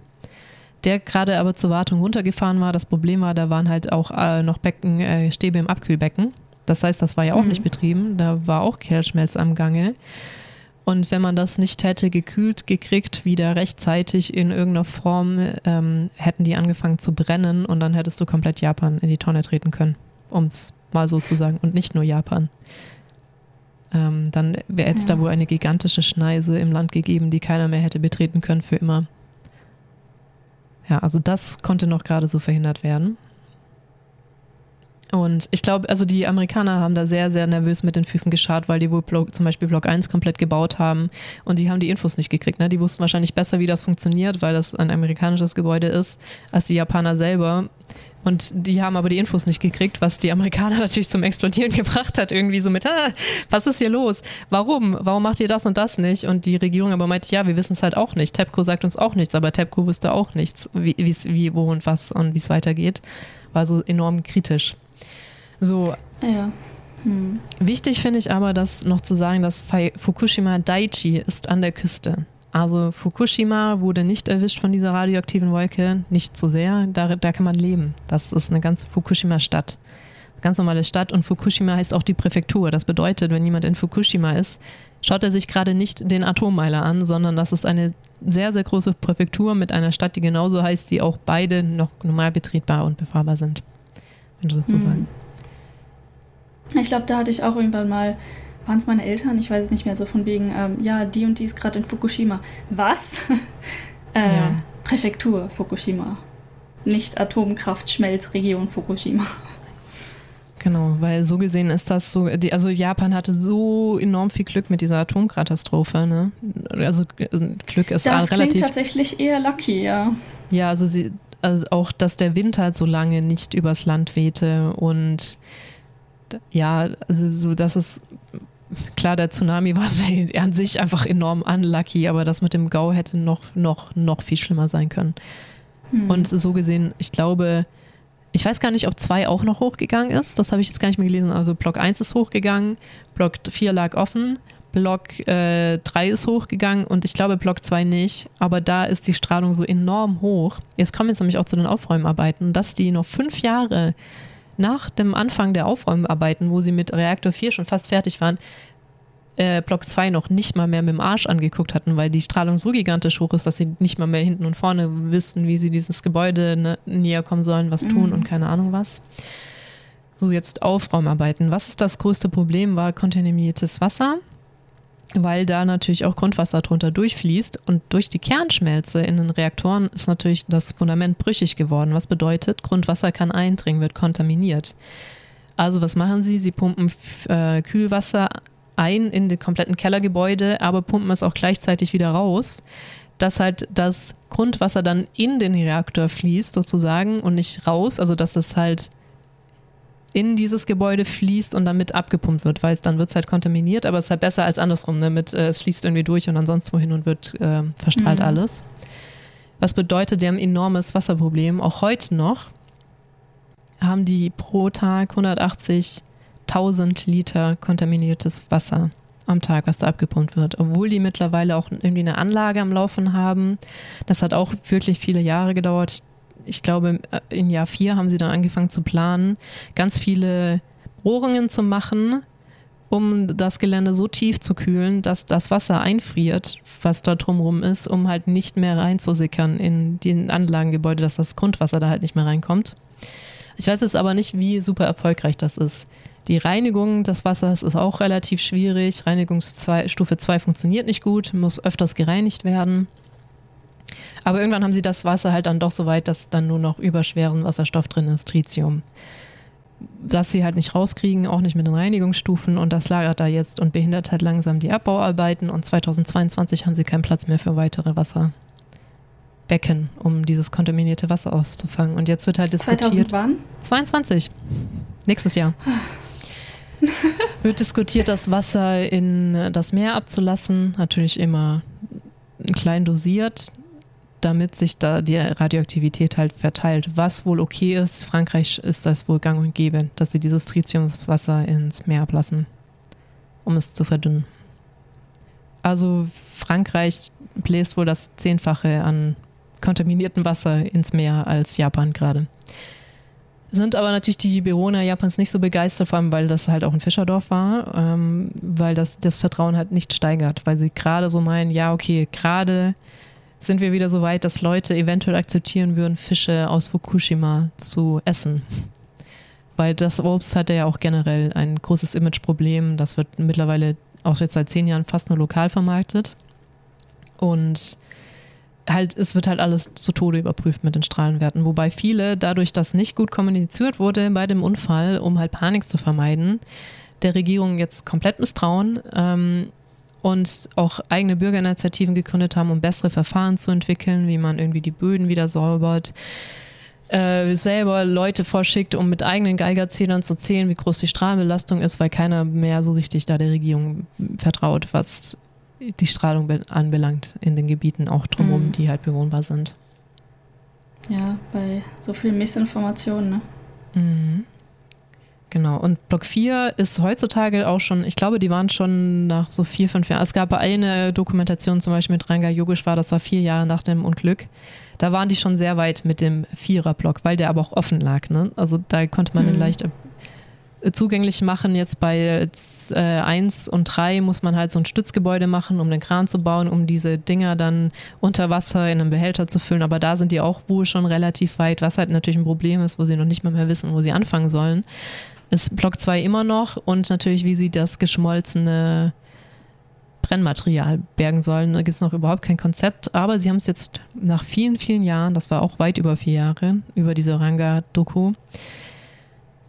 der gerade aber zur Wartung runtergefahren war. Das Problem war, da waren halt auch äh, noch Becken, äh, Stäbe im Abkühlbecken. Das heißt, das war ja auch mhm. nicht betrieben. Da war auch Kehrschmelz am Gange. Und wenn man das nicht hätte gekühlt gekriegt, wieder rechtzeitig in irgendeiner Form, ähm, hätten die angefangen zu brennen und dann hättest du komplett Japan in die Tonne treten können, um es mal so zu sagen. Und nicht nur Japan. Ähm, dann wäre es ja. da wohl eine gigantische Schneise im Land gegeben, die keiner mehr hätte betreten können für immer. Ja, also das konnte noch gerade so verhindert werden. Und ich glaube, also die Amerikaner haben da sehr, sehr nervös mit den Füßen geschart, weil die wohl Block, zum Beispiel Block 1 komplett gebaut haben und die haben die Infos nicht gekriegt. Ne? Die wussten wahrscheinlich besser, wie das funktioniert, weil das ein amerikanisches Gebäude ist, als die Japaner selber. Und die haben aber die Infos nicht gekriegt, was die Amerikaner natürlich zum Explodieren gebracht hat. Irgendwie so mit, ah, was ist hier los? Warum? Warum macht ihr das und das nicht? Und die Regierung aber meinte, ja, wir wissen es halt auch nicht. TEPCO sagt uns auch nichts, aber TEPCO wusste auch nichts, wie, wie wo und was und wie es weitergeht. war so enorm kritisch. So. Ja. Hm. Wichtig finde ich aber, dass noch zu sagen, dass Fukushima Daiichi ist an der Küste. Also Fukushima wurde nicht erwischt von dieser radioaktiven Wolke, nicht zu sehr. Da, da kann man leben. Das ist eine ganze Fukushima-Stadt. Ganz normale Stadt und Fukushima heißt auch die Präfektur. Das bedeutet, wenn jemand in Fukushima ist, schaut er sich gerade nicht den Atommeiler an, sondern das ist eine sehr, sehr große Präfektur mit einer Stadt, die genauso heißt, die auch beide noch normal betretbar und befahrbar sind. Wenn dazu mhm. sagen. Ich glaube, da hatte ich auch irgendwann mal, waren es meine Eltern, ich weiß es nicht mehr, so von wegen, ähm, ja, die und die ist gerade in Fukushima. Was? äh, ja. Präfektur Fukushima. Nicht Atomkraftschmelzregion Fukushima. Genau, weil so gesehen ist das so, die, also Japan hatte so enorm viel Glück mit dieser Atomkatastrophe, ne? Also Glück ist das relativ. Das klingt tatsächlich eher lucky, ja. Ja, also sie, also auch, dass der Wind halt so lange nicht übers Land wehte und ja, also so, dass es klar, der Tsunami war an sich einfach enorm unlucky, aber das mit dem Gau hätte noch, noch, noch viel schlimmer sein können. Hm. Und so gesehen, ich glaube, ich weiß gar nicht, ob 2 auch noch hochgegangen ist. Das habe ich jetzt gar nicht mehr gelesen. Also Block 1 ist hochgegangen, Block 4 lag offen, Block 3 äh, ist hochgegangen und ich glaube Block 2 nicht. Aber da ist die Strahlung so enorm hoch. Jetzt kommen wir jetzt nämlich auch zu den Aufräumarbeiten, dass die noch fünf Jahre nach dem Anfang der Aufräumarbeiten, wo sie mit Reaktor 4 schon fast fertig waren, äh, Block 2 noch nicht mal mehr mit dem Arsch angeguckt hatten, weil die Strahlung so gigantisch hoch ist, dass sie nicht mal mehr hinten und vorne wissen, wie sie dieses Gebäude ne, näher kommen sollen, was tun mhm. und keine Ahnung was. So, jetzt Aufraumarbeiten. Was ist das größte Problem? War kontaminiertes Wasser, weil da natürlich auch Grundwasser drunter durchfließt und durch die Kernschmelze in den Reaktoren ist natürlich das Fundament brüchig geworden, was bedeutet, Grundwasser kann eindringen, wird kontaminiert. Also was machen sie? Sie pumpen äh, Kühlwasser ein in den kompletten Kellergebäude, aber pumpen es auch gleichzeitig wieder raus, dass halt das Grundwasser dann in den Reaktor fließt sozusagen und nicht raus, also dass es halt in dieses Gebäude fließt und damit abgepumpt wird, weil dann wird es halt kontaminiert, aber es ist halt besser als andersrum, ne? mit äh, es fließt irgendwie durch und ansonsten wohin und wird äh, verstrahlt mhm. alles. Was bedeutet, die haben ein enormes Wasserproblem, auch heute noch haben die pro Tag 180 1000 Liter kontaminiertes Wasser am Tag, was da abgepumpt wird. Obwohl die mittlerweile auch irgendwie eine Anlage am Laufen haben. Das hat auch wirklich viele Jahre gedauert. Ich glaube, in Jahr vier haben sie dann angefangen zu planen, ganz viele Bohrungen zu machen, um das Gelände so tief zu kühlen, dass das Wasser einfriert, was da drumherum ist, um halt nicht mehr reinzusickern in die Anlagengebäude, dass das Grundwasser da halt nicht mehr reinkommt. Ich weiß jetzt aber nicht, wie super erfolgreich das ist. Die Reinigung des Wassers ist auch relativ schwierig. Reinigungsstufe 2 funktioniert nicht gut, muss öfters gereinigt werden. Aber irgendwann haben sie das Wasser halt dann doch so weit, dass dann nur noch überschweren Wasserstoff drin ist, Tritium. Das sie halt nicht rauskriegen, auch nicht mit den Reinigungsstufen und das lagert da jetzt und behindert halt langsam die Abbauarbeiten und 2022 haben sie keinen Platz mehr für weitere Wasserbecken, um dieses kontaminierte Wasser auszufangen. Und jetzt wird halt diskutiert. 2000 wann? 22. Nächstes Jahr. wird diskutiert, das Wasser in das Meer abzulassen. Natürlich immer klein dosiert, damit sich da die Radioaktivität halt verteilt. Was wohl okay ist, Frankreich ist das wohl gang und gäbe, dass sie dieses Tritiumswasser ins Meer ablassen, um es zu verdünnen. Also Frankreich bläst wohl das Zehnfache an kontaminiertem Wasser ins Meer als Japan gerade. Sind aber natürlich die Bewohner Japans nicht so begeistert, vor allem weil das halt auch ein Fischerdorf war, ähm, weil das das Vertrauen halt nicht steigert, weil sie gerade so meinen, ja, okay, gerade sind wir wieder so weit, dass Leute eventuell akzeptieren würden, Fische aus Fukushima zu essen. Weil das Obst hat ja auch generell ein großes Imageproblem. Das wird mittlerweile auch jetzt seit zehn Jahren fast nur lokal vermarktet. Und halt, es wird halt alles zu Tode überprüft mit den Strahlenwerten. Wobei viele, dadurch, dass nicht gut kommuniziert wurde bei dem Unfall, um halt Panik zu vermeiden, der Regierung jetzt komplett misstrauen ähm, und auch eigene Bürgerinitiativen gegründet haben, um bessere Verfahren zu entwickeln, wie man irgendwie die Böden wieder säubert. Äh, selber Leute vorschickt, um mit eigenen Geigerzählern zu zählen, wie groß die Strahlenbelastung ist, weil keiner mehr so richtig da der Regierung vertraut, was die Strahlung anbelangt in den Gebieten auch drumherum, mhm. die halt bewohnbar sind. Ja, bei so viel Missinformationen, ne? Mhm. Genau, und Block 4 ist heutzutage auch schon, ich glaube, die waren schon nach so vier, fünf Jahren. Es gab eine Dokumentation zum Beispiel mit Ranga Yogeshwar, das war vier Jahre nach dem Unglück. Da waren die schon sehr weit mit dem Vierer-Block, weil der aber auch offen lag. Ne? Also da konnte man mhm. den leicht äh, zugänglich machen. Jetzt bei äh, 1 und 3 muss man halt so ein Stützgebäude machen, um den Kran zu bauen, um diese Dinger dann unter Wasser in einem Behälter zu füllen. Aber da sind die auch wohl schon relativ weit, was halt natürlich ein Problem ist, wo sie noch nicht mal mehr wissen, wo sie anfangen sollen ist Block 2 immer noch und natürlich, wie sie das geschmolzene Brennmaterial bergen sollen. Da gibt es noch überhaupt kein Konzept, aber sie haben es jetzt nach vielen, vielen Jahren, das war auch weit über vier Jahre, über diese Ranga-Doku,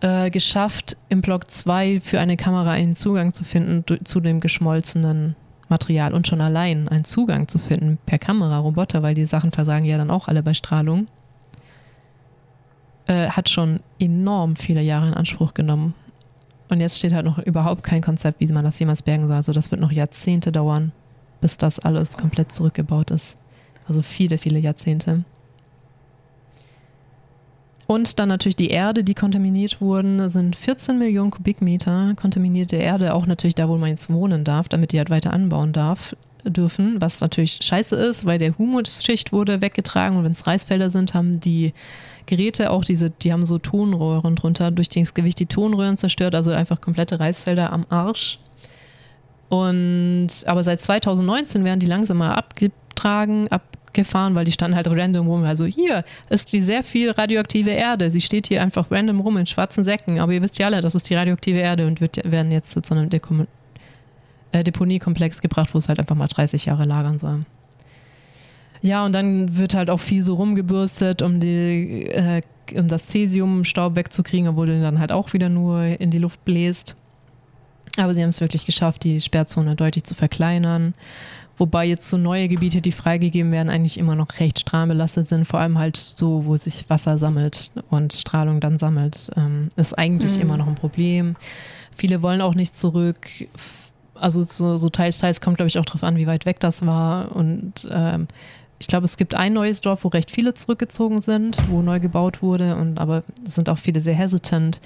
äh, geschafft, im Block 2 für eine Kamera einen Zugang zu finden zu dem geschmolzenen Material und schon allein einen Zugang zu finden per Kamera, Roboter, weil die Sachen versagen ja dann auch alle bei Strahlung äh, hat schon enorm viele Jahre in Anspruch genommen. Und jetzt steht halt noch überhaupt kein Konzept, wie man das jemals bergen soll. Also das wird noch Jahrzehnte dauern, bis das alles komplett zurückgebaut ist. Also viele, viele Jahrzehnte. Und dann natürlich die Erde, die kontaminiert wurden, sind 14 Millionen Kubikmeter kontaminierte Erde, auch natürlich da, wo man jetzt wohnen darf, damit die halt weiter anbauen darf, dürfen, was natürlich scheiße ist, weil der Humusschicht wurde weggetragen und wenn es Reisfelder sind, haben die Geräte auch diese, die haben so Tonröhren drunter, durch das Gewicht die Tonröhren zerstört, also einfach komplette Reisfelder am Arsch. Und aber seit 2019 werden die langsamer abgetragen, abgefahren, weil die standen halt random rum. Also hier ist die sehr viel radioaktive Erde. Sie steht hier einfach random rum in schwarzen Säcken. Aber ihr wisst ja alle, das ist die radioaktive Erde und wird, werden jetzt zu einem Dekom äh, Deponiekomplex gebracht, wo es halt einfach mal 30 Jahre lagern soll. Ja, und dann wird halt auch viel so rumgebürstet, um, die, äh, um das Cäsiumstaub wegzukriegen, obwohl du dann halt auch wieder nur in die Luft bläst. Aber sie haben es wirklich geschafft, die Sperrzone deutlich zu verkleinern. Wobei jetzt so neue Gebiete, die freigegeben werden, eigentlich immer noch recht strahlenbelastet sind. Vor allem halt so, wo sich Wasser sammelt und Strahlung dann sammelt. Ähm, ist eigentlich mhm. immer noch ein Problem. Viele wollen auch nicht zurück. Also so, so teils, teils kommt, glaube ich, auch darauf an, wie weit weg das war. Und ähm, ich glaube, es gibt ein neues Dorf, wo recht viele zurückgezogen sind, wo neu gebaut wurde, und aber es sind auch viele sehr hesitant.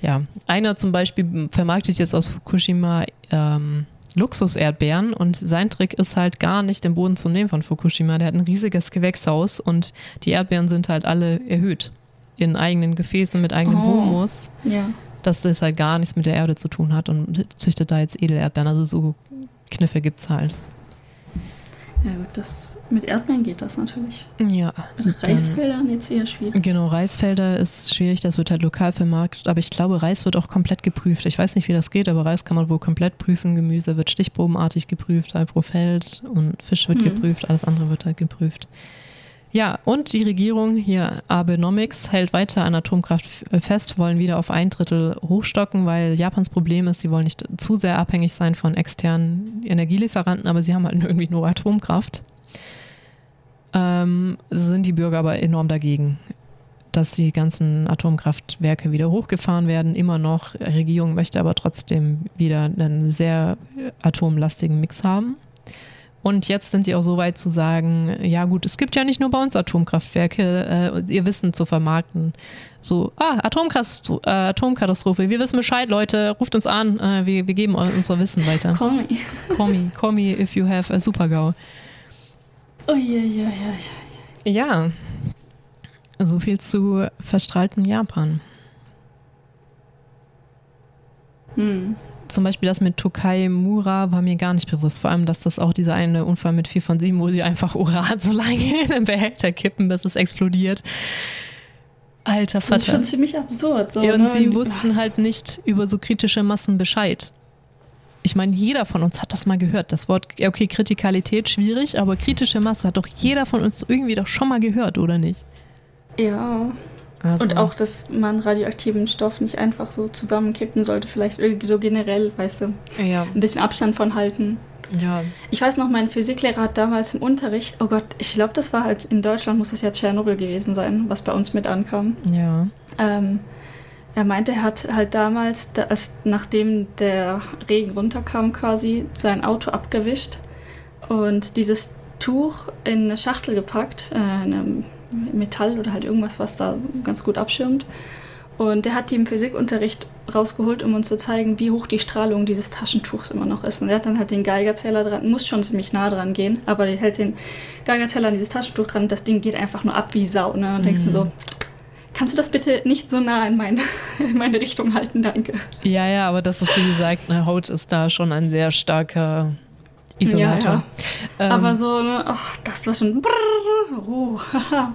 Ja, einer zum Beispiel vermarktet jetzt aus Fukushima ähm, Luxus-Erdbeeren und sein Trick ist halt gar nicht den Boden zu nehmen von Fukushima. Der hat ein riesiges Gewächshaus und die Erdbeeren sind halt alle erhöht in eigenen Gefäßen mit eigenem oh, Humus. Ja. Dass das halt gar nichts mit der Erde zu tun hat und züchtet da jetzt Edelerdbeeren. Also so Kniffe gibt es halt. Ja gut, das, mit Erdbeeren geht das natürlich. Ja. Mit Reisfeldern jetzt eher schwierig. Genau, Reisfelder ist schwierig, das wird halt lokal vermarktet, aber ich glaube, Reis wird auch komplett geprüft. Ich weiß nicht, wie das geht, aber Reis kann man wohl komplett prüfen. Gemüse wird stichprobenartig geprüft, halt pro Feld und Fisch wird hm. geprüft, alles andere wird halt geprüft. Ja, und die Regierung hier, Abenomics, hält weiter an Atomkraft fest, wollen wieder auf ein Drittel hochstocken, weil Japans Problem ist, sie wollen nicht zu sehr abhängig sein von externen Energielieferanten, aber sie haben halt irgendwie nur Atomkraft. Ähm, sind die Bürger aber enorm dagegen, dass die ganzen Atomkraftwerke wieder hochgefahren werden, immer noch. Die Regierung möchte aber trotzdem wieder einen sehr atomlastigen Mix haben. Und jetzt sind sie auch so weit zu sagen, ja gut, es gibt ja nicht nur bei uns Atomkraftwerke, äh, ihr Wissen zu vermarkten. So, ah, Atomkatastrophe, äh, Atomkatastrophe, wir wissen Bescheid, Leute, ruft uns an, äh, wir, wir geben unser Wissen weiter. Call me. Call me, call me if you have a Super-GAU. Oh. Ja, so viel zu verstrahlten Japan. Hm zum Beispiel das mit Tokai Mura war mir gar nicht bewusst. Vor allem, dass das auch dieser eine Unfall mit 4 von 7, wo sie einfach Uran so lange in den Behälter kippen, bis es explodiert. Alter Vater. Das ist schon ziemlich absurd. So, ja, und ne? sie wussten Was? halt nicht über so kritische Massen Bescheid. Ich meine, jeder von uns hat das mal gehört. Das Wort, okay, Kritikalität schwierig, aber kritische Masse hat doch jeder von uns irgendwie doch schon mal gehört, oder nicht? Ja. Also. Und auch, dass man radioaktiven Stoff nicht einfach so zusammenkippen sollte, vielleicht irgendwie so generell, weißt du, ja. ein bisschen Abstand von halten. Ja. Ich weiß noch, mein Physiklehrer hat damals im Unterricht, oh Gott, ich glaube, das war halt in Deutschland, muss es ja Tschernobyl gewesen sein, was bei uns mit ankam. Ja. Ähm, er meinte, er hat halt damals, als, nachdem der Regen runterkam, quasi sein Auto abgewischt und dieses Tuch in eine Schachtel gepackt, äh, eine Metall oder halt irgendwas, was da ganz gut abschirmt. Und der hat die im Physikunterricht rausgeholt, um uns zu zeigen, wie hoch die Strahlung dieses Taschentuchs immer noch ist. Und er hat dann halt den Geigerzähler dran, muss schon ziemlich nah dran gehen, aber der hält den Geigerzähler an dieses Taschentuch dran und das Ding geht einfach nur ab wie Sau. Ne? Und mhm. denkst du so, kannst du das bitte nicht so nah in meine, in meine Richtung halten, danke. Ja, ja, aber das ist, wie gesagt, eine Haut ist da schon ein sehr starker Isolator. Ja, ja. Ähm, aber so, ne, ach, das war schon. Brrr, oh,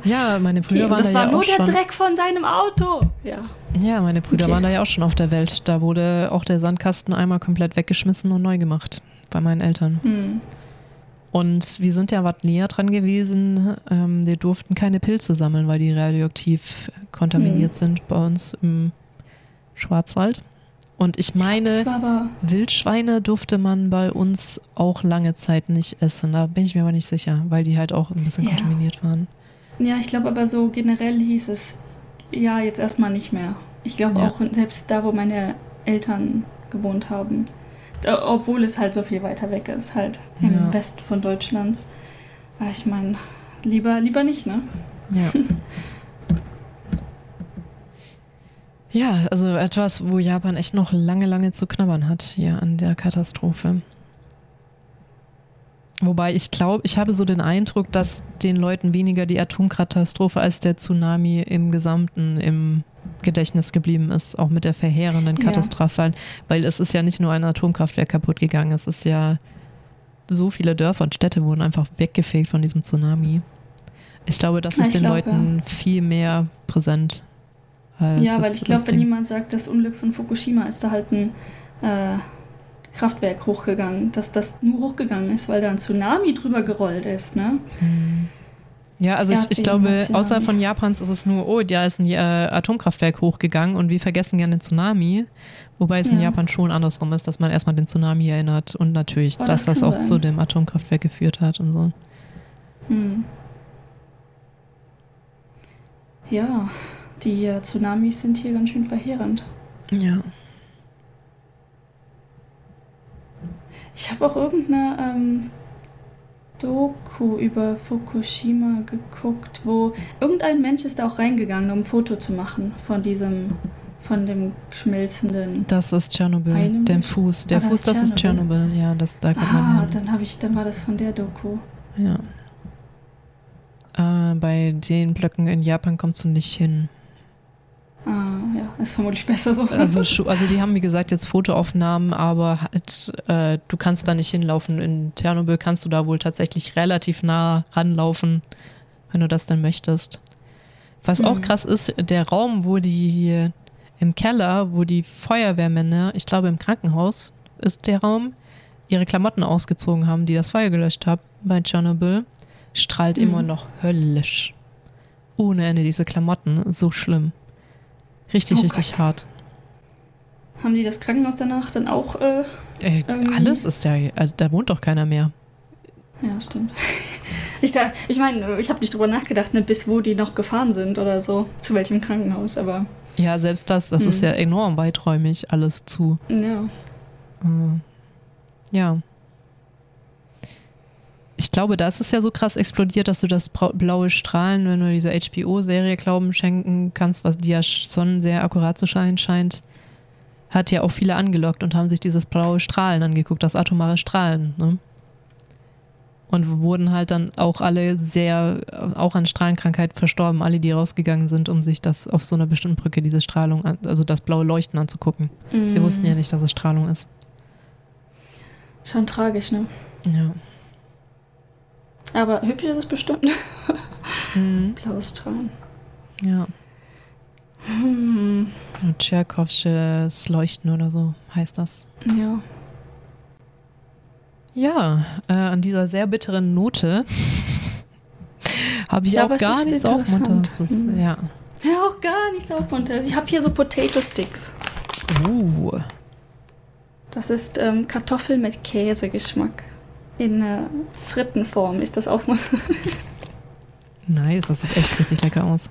ja, meine Brüder okay, waren da ja auch schon. Das war nur der Dreck von seinem Auto. Ja. Ja, meine Brüder okay. waren da ja auch schon auf der Welt. Da wurde auch der Sandkasten einmal komplett weggeschmissen und neu gemacht bei meinen Eltern. Hm. Und wir sind ja was näher dran gewesen. Ähm, wir durften keine Pilze sammeln, weil die radioaktiv kontaminiert hm. sind bei uns im Schwarzwald. Und ich meine, Wildschweine durfte man bei uns auch lange Zeit nicht essen. Da bin ich mir aber nicht sicher, weil die halt auch ein bisschen ja. kontaminiert waren. Ja, ich glaube aber so generell hieß es, ja, jetzt erstmal nicht mehr. Ich glaube ja. auch selbst da, wo meine Eltern gewohnt haben, obwohl es halt so viel weiter weg ist, halt im ja. Westen von Deutschland. Ich meine, lieber, lieber nicht, ne? Ja. Ja, also etwas, wo Japan echt noch lange, lange zu knabbern hat hier an der Katastrophe. Wobei ich glaube, ich habe so den Eindruck, dass den Leuten weniger die Atomkatastrophe als der Tsunami im Gesamten im Gedächtnis geblieben ist, auch mit der verheerenden Katastrophe. Ja. Weil es ist ja nicht nur ein Atomkraftwerk kaputt gegangen, es ist ja so viele Dörfer und Städte wurden einfach weggefegt von diesem Tsunami. Ich glaube, das ist ich den glaube, Leuten viel mehr präsent ja, weil ich glaube, wenn jemand sagt, das Unglück von Fukushima ist da halt ein äh, Kraftwerk hochgegangen, dass das nur hochgegangen ist, weil da ein Tsunami drüber gerollt ist, ne? Hm. Ja, also ich, ich glaube, außer von Japans ist es nur, oh, da ist ein äh, Atomkraftwerk hochgegangen und wir vergessen gerne den Tsunami. Wobei es ja. in Japan schon andersrum ist, dass man erstmal den Tsunami erinnert und natürlich, oh, dass das, das auch sein. zu dem Atomkraftwerk geführt hat und so. Hm. Ja, die äh, Tsunamis sind hier ganz schön verheerend. Ja. Ich habe auch irgendeine ähm, Doku über Fukushima geguckt, wo irgendein Mensch ist da auch reingegangen, um ein Foto zu machen von diesem, von dem schmelzenden. Das ist Tschernobyl. Der Fuß, der ah, Fuß, das, ist Tschernobyl. Ja, das da kann ah, man dann habe ich, dann war das von der Doku. Ja. Äh, bei den Blöcken in Japan kommst du nicht hin. Ah, ja, ist vermutlich besser so. Also, also die haben, wie gesagt, jetzt Fotoaufnahmen, aber halt, äh, du kannst da nicht hinlaufen. In Tschernobyl kannst du da wohl tatsächlich relativ nah ranlaufen, wenn du das denn möchtest. Was mhm. auch krass ist, der Raum, wo die im Keller, wo die Feuerwehrmänner, ich glaube im Krankenhaus ist der Raum, ihre Klamotten ausgezogen haben, die das Feuer gelöscht haben bei Tschernobyl, strahlt mhm. immer noch höllisch. Ohne Ende diese Klamotten, so schlimm. Richtig, oh richtig Gott. hart. Haben die das Krankenhaus danach dann auch? Äh, äh, alles ist ja, äh, da wohnt doch keiner mehr. Ja, stimmt. Ich, ich meine, ich habe nicht drüber nachgedacht, ne, bis wo die noch gefahren sind oder so, zu welchem Krankenhaus, aber. Ja, selbst das, das hm. ist ja enorm weiträumig alles zu. Ja. Äh, ja ich glaube, da ist es ja so krass explodiert, dass du das blaue Strahlen, wenn du dieser HBO-Serie Glauben schenken kannst, was die ja schon sehr akkurat zu scheinen scheint, hat ja auch viele angelockt und haben sich dieses blaue Strahlen angeguckt, das atomare Strahlen. Ne? Und wurden halt dann auch alle sehr, auch an Strahlenkrankheit verstorben, alle, die rausgegangen sind, um sich das auf so einer bestimmten Brücke, diese Strahlung, also das blaue Leuchten anzugucken. Mm. Sie wussten ja nicht, dass es Strahlung ist. Schon tragisch, ne? Ja. Aber hübsch ist es bestimmt. Mhm. Blaues Strahlen. Ja. Hm. Tcherkovsches Leuchten oder so heißt das. Ja. Ja, äh, an dieser sehr bitteren Note habe ich ja, auch gar nichts aufmuntert. Mhm. Ja. ja, auch gar nichts aufmuntert. Ich habe hier so Potato Sticks. Uh. Das ist ähm, Kartoffel mit Käsegeschmack in äh, Frittenform ist das auch mal. nice, das sieht echt richtig lecker aus.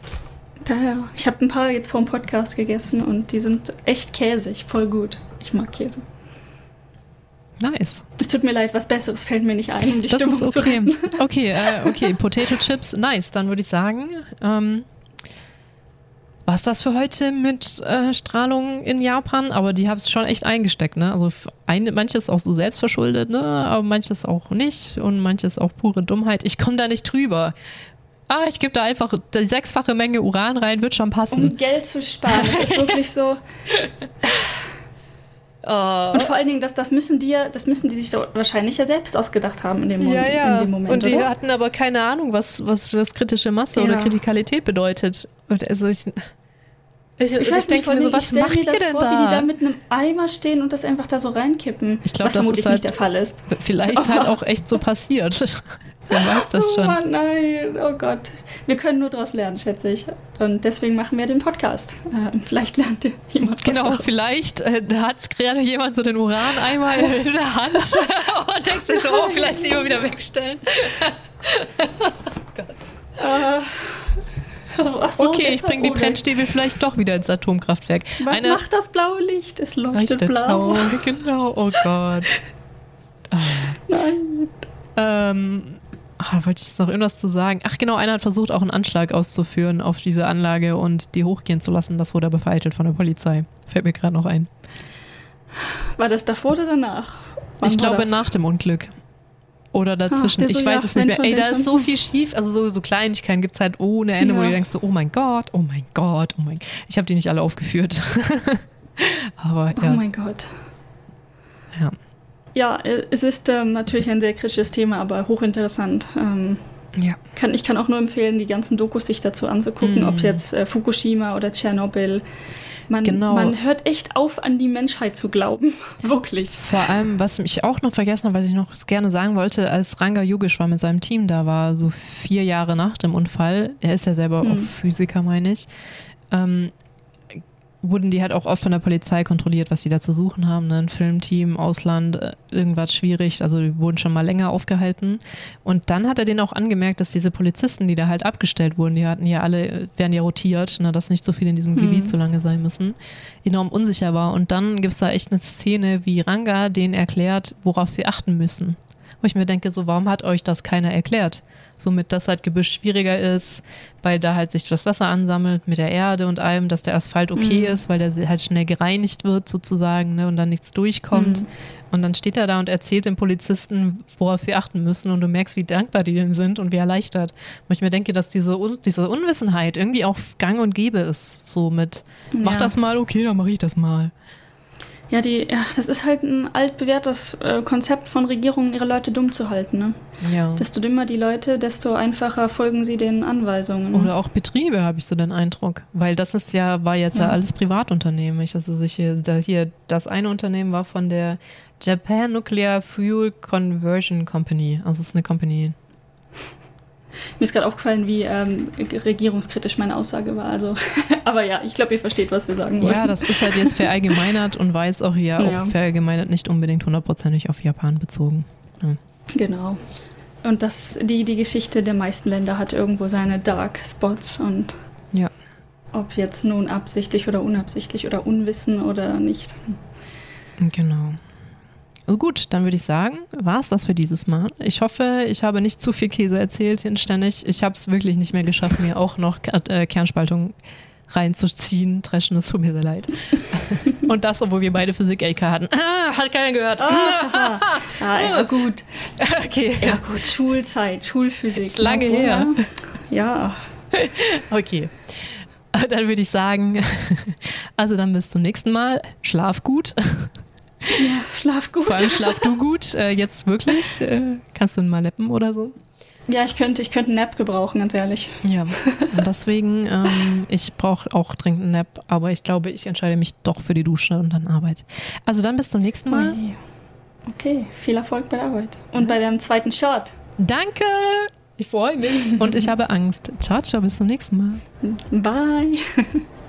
Daher, ich habe ein paar jetzt vor dem Podcast gegessen und die sind echt käsig, voll gut. Ich mag Käse. Nice. Es tut mir leid, was Besseres fällt mir nicht ein, um die das Stimmung ist okay. Okay, äh, okay, Potato Chips, nice. Dann würde ich sagen, ähm, was das für heute mit äh, Strahlung in Japan, aber die haben es schon echt eingesteckt, ne? Also ein, manches auch so selbstverschuldet, ne? Aber manches auch nicht und manches auch pure Dummheit. Ich komme da nicht drüber. Ah, ich gebe da einfach die sechsfache Menge Uran rein, wird schon passen. Um Geld zu sparen. Das ist wirklich so. Oh. Und vor allen Dingen, das, das müssen die ja, das müssen die sich doch wahrscheinlich ja selbst ausgedacht haben in dem, ja, ja. In dem Moment. Und die oder? hatten aber keine Ahnung, was, was, was kritische Masse ja. oder Kritikalität bedeutet. Und also ich, ich, ich, ich denke mir so, was macht mir das denn vor, da? wie die da mit einem Eimer stehen und das einfach da so reinkippen. Ich glaube, das vermutlich halt nicht der Fall ist. Vielleicht oh. halt auch echt so passiert. Wer weiß das schon. Oh nein, oh Gott. Wir können nur daraus lernen, schätze ich. Und deswegen machen wir den Podcast. Äh, vielleicht lernt jemand Genau, was vielleicht äh, hat gerade jemand so den Uraneimer in der Hand und denkt sich so, oh, vielleicht lieber wieder wegstellen. oh Gott. Uh, so, okay, ich bringe die Brennstäbe vielleicht doch wieder ins Atomkraftwerk. Was Eine macht das blaue Licht? Es leuchtet blau. blau. Genau, oh Gott. Nein. Ähm, Ach, wollte ich jetzt noch irgendwas zu sagen? Ach genau, einer hat versucht, auch einen Anschlag auszuführen auf diese Anlage und die hochgehen zu lassen. Das wurde aber vereitelt von der Polizei. Fällt mir gerade noch ein. War das davor oder danach? Wann ich glaube nach dem Unglück. Oder dazwischen. Ah, ich so, weiß ja, es nicht mehr. Ey, da ist so viel schief. Also so, so Kleinigkeiten gibt es halt ohne Ende, ja. wo du denkst so, oh mein Gott, oh mein Gott, oh mein Gott. Ich habe die nicht alle aufgeführt. aber ja. Oh mein Gott. Ja. Ja, äh, es ist ähm, natürlich ein sehr kritisches Thema, aber hochinteressant. Ähm, ja. Kann, ich kann auch nur empfehlen, die ganzen Dokus sich dazu anzugucken, mm. ob es jetzt äh, Fukushima oder Tschernobyl. Man, genau. man hört echt auf, an die Menschheit zu glauben. Wirklich. Vor allem, was ich auch noch vergessen habe, was ich noch gerne sagen wollte, als Ranga Yogeshwar mit seinem Team da war, so vier Jahre nach dem Unfall, er ist ja selber mm. auch Physiker, meine ich, ähm, wurden die halt auch oft von der Polizei kontrolliert, was sie da zu suchen haben. Ne? Ein Filmteam, Ausland, äh, irgendwas schwierig. Also die wurden schon mal länger aufgehalten. Und dann hat er denen auch angemerkt, dass diese Polizisten, die da halt abgestellt wurden, die hatten ja alle, werden ja rotiert, ne? dass nicht so viele in diesem mhm. Gebiet so lange sein müssen, enorm unsicher war. Und dann gibt es da echt eine Szene, wie Ranga denen erklärt, worauf sie achten müssen. Wo ich mir denke, so, warum hat euch das keiner erklärt? Somit das halt Gebüsch schwieriger ist, weil da halt sich das Wasser ansammelt mit der Erde und allem, dass der Asphalt okay mhm. ist, weil der halt schnell gereinigt wird sozusagen ne, und dann nichts durchkommt. Mhm. Und dann steht er da und erzählt den Polizisten, worauf sie achten müssen und du merkst, wie dankbar die dem sind und wie erleichtert. Und ich mir denke, dass diese, diese Unwissenheit irgendwie auch gang und gäbe ist, so mit, mach ja. das mal, okay, dann mache ich das mal. Ja, die, ja, das ist halt ein altbewährtes äh, Konzept von Regierungen, ihre Leute dumm zu halten. Ne? Ja. Desto dümmer die Leute, desto einfacher folgen sie den Anweisungen. Oder auch Betriebe, habe ich so den Eindruck. Weil das ist ja, war jetzt ja, ja alles Privatunternehmen. Ich, also sich hier, da hier, das eine Unternehmen war von der Japan Nuclear Fuel Conversion Company. Also es ist eine Company, mir ist gerade aufgefallen, wie ähm, regierungskritisch meine Aussage war. Also, aber ja, ich glaube, ihr versteht, was wir sagen wollen. Ja, das ist halt jetzt verallgemeinert und war jetzt auch hier ja. auch verallgemeinert nicht unbedingt hundertprozentig auf Japan bezogen. Ja. Genau. Und das, die, die Geschichte der meisten Länder hat irgendwo seine Dark Spots und ja. ob jetzt nun absichtlich oder unabsichtlich oder unwissen oder nicht. Genau. Also gut, dann würde ich sagen, war es das für dieses Mal. Ich hoffe, ich habe nicht zu viel Käse erzählt hinständig. Ich habe es wirklich nicht mehr geschafft, mir auch noch äh, Kernspaltung reinzuziehen. Dreschen, es tut mir sehr leid. Und das, obwohl wir beide Physik AK hatten. Ah, hat keiner gehört. Ah, ah, ja, gut. Okay. Ja, gut. Schulzeit, Schulphysik. Ist lange her. Ja. Okay. Dann würde ich sagen, also dann bis zum nächsten Mal. Schlaf gut. Ja, schlaf gut. Vor allem schlaf du gut. Äh, jetzt wirklich? Äh, kannst du mal nappen oder so? Ja, ich könnte, ich könnte einen Nap gebrauchen, ganz ehrlich. Ja, und deswegen, ähm, ich brauche auch dringend einen Nap, aber ich glaube, ich entscheide mich doch für die Dusche und dann Arbeit. Also dann bis zum nächsten Mal. Okay, viel Erfolg bei der Arbeit. Und bei deinem zweiten Shot. Danke! Ich freue mich und ich habe Angst. Ciao, ciao, bis zum nächsten Mal. Bye.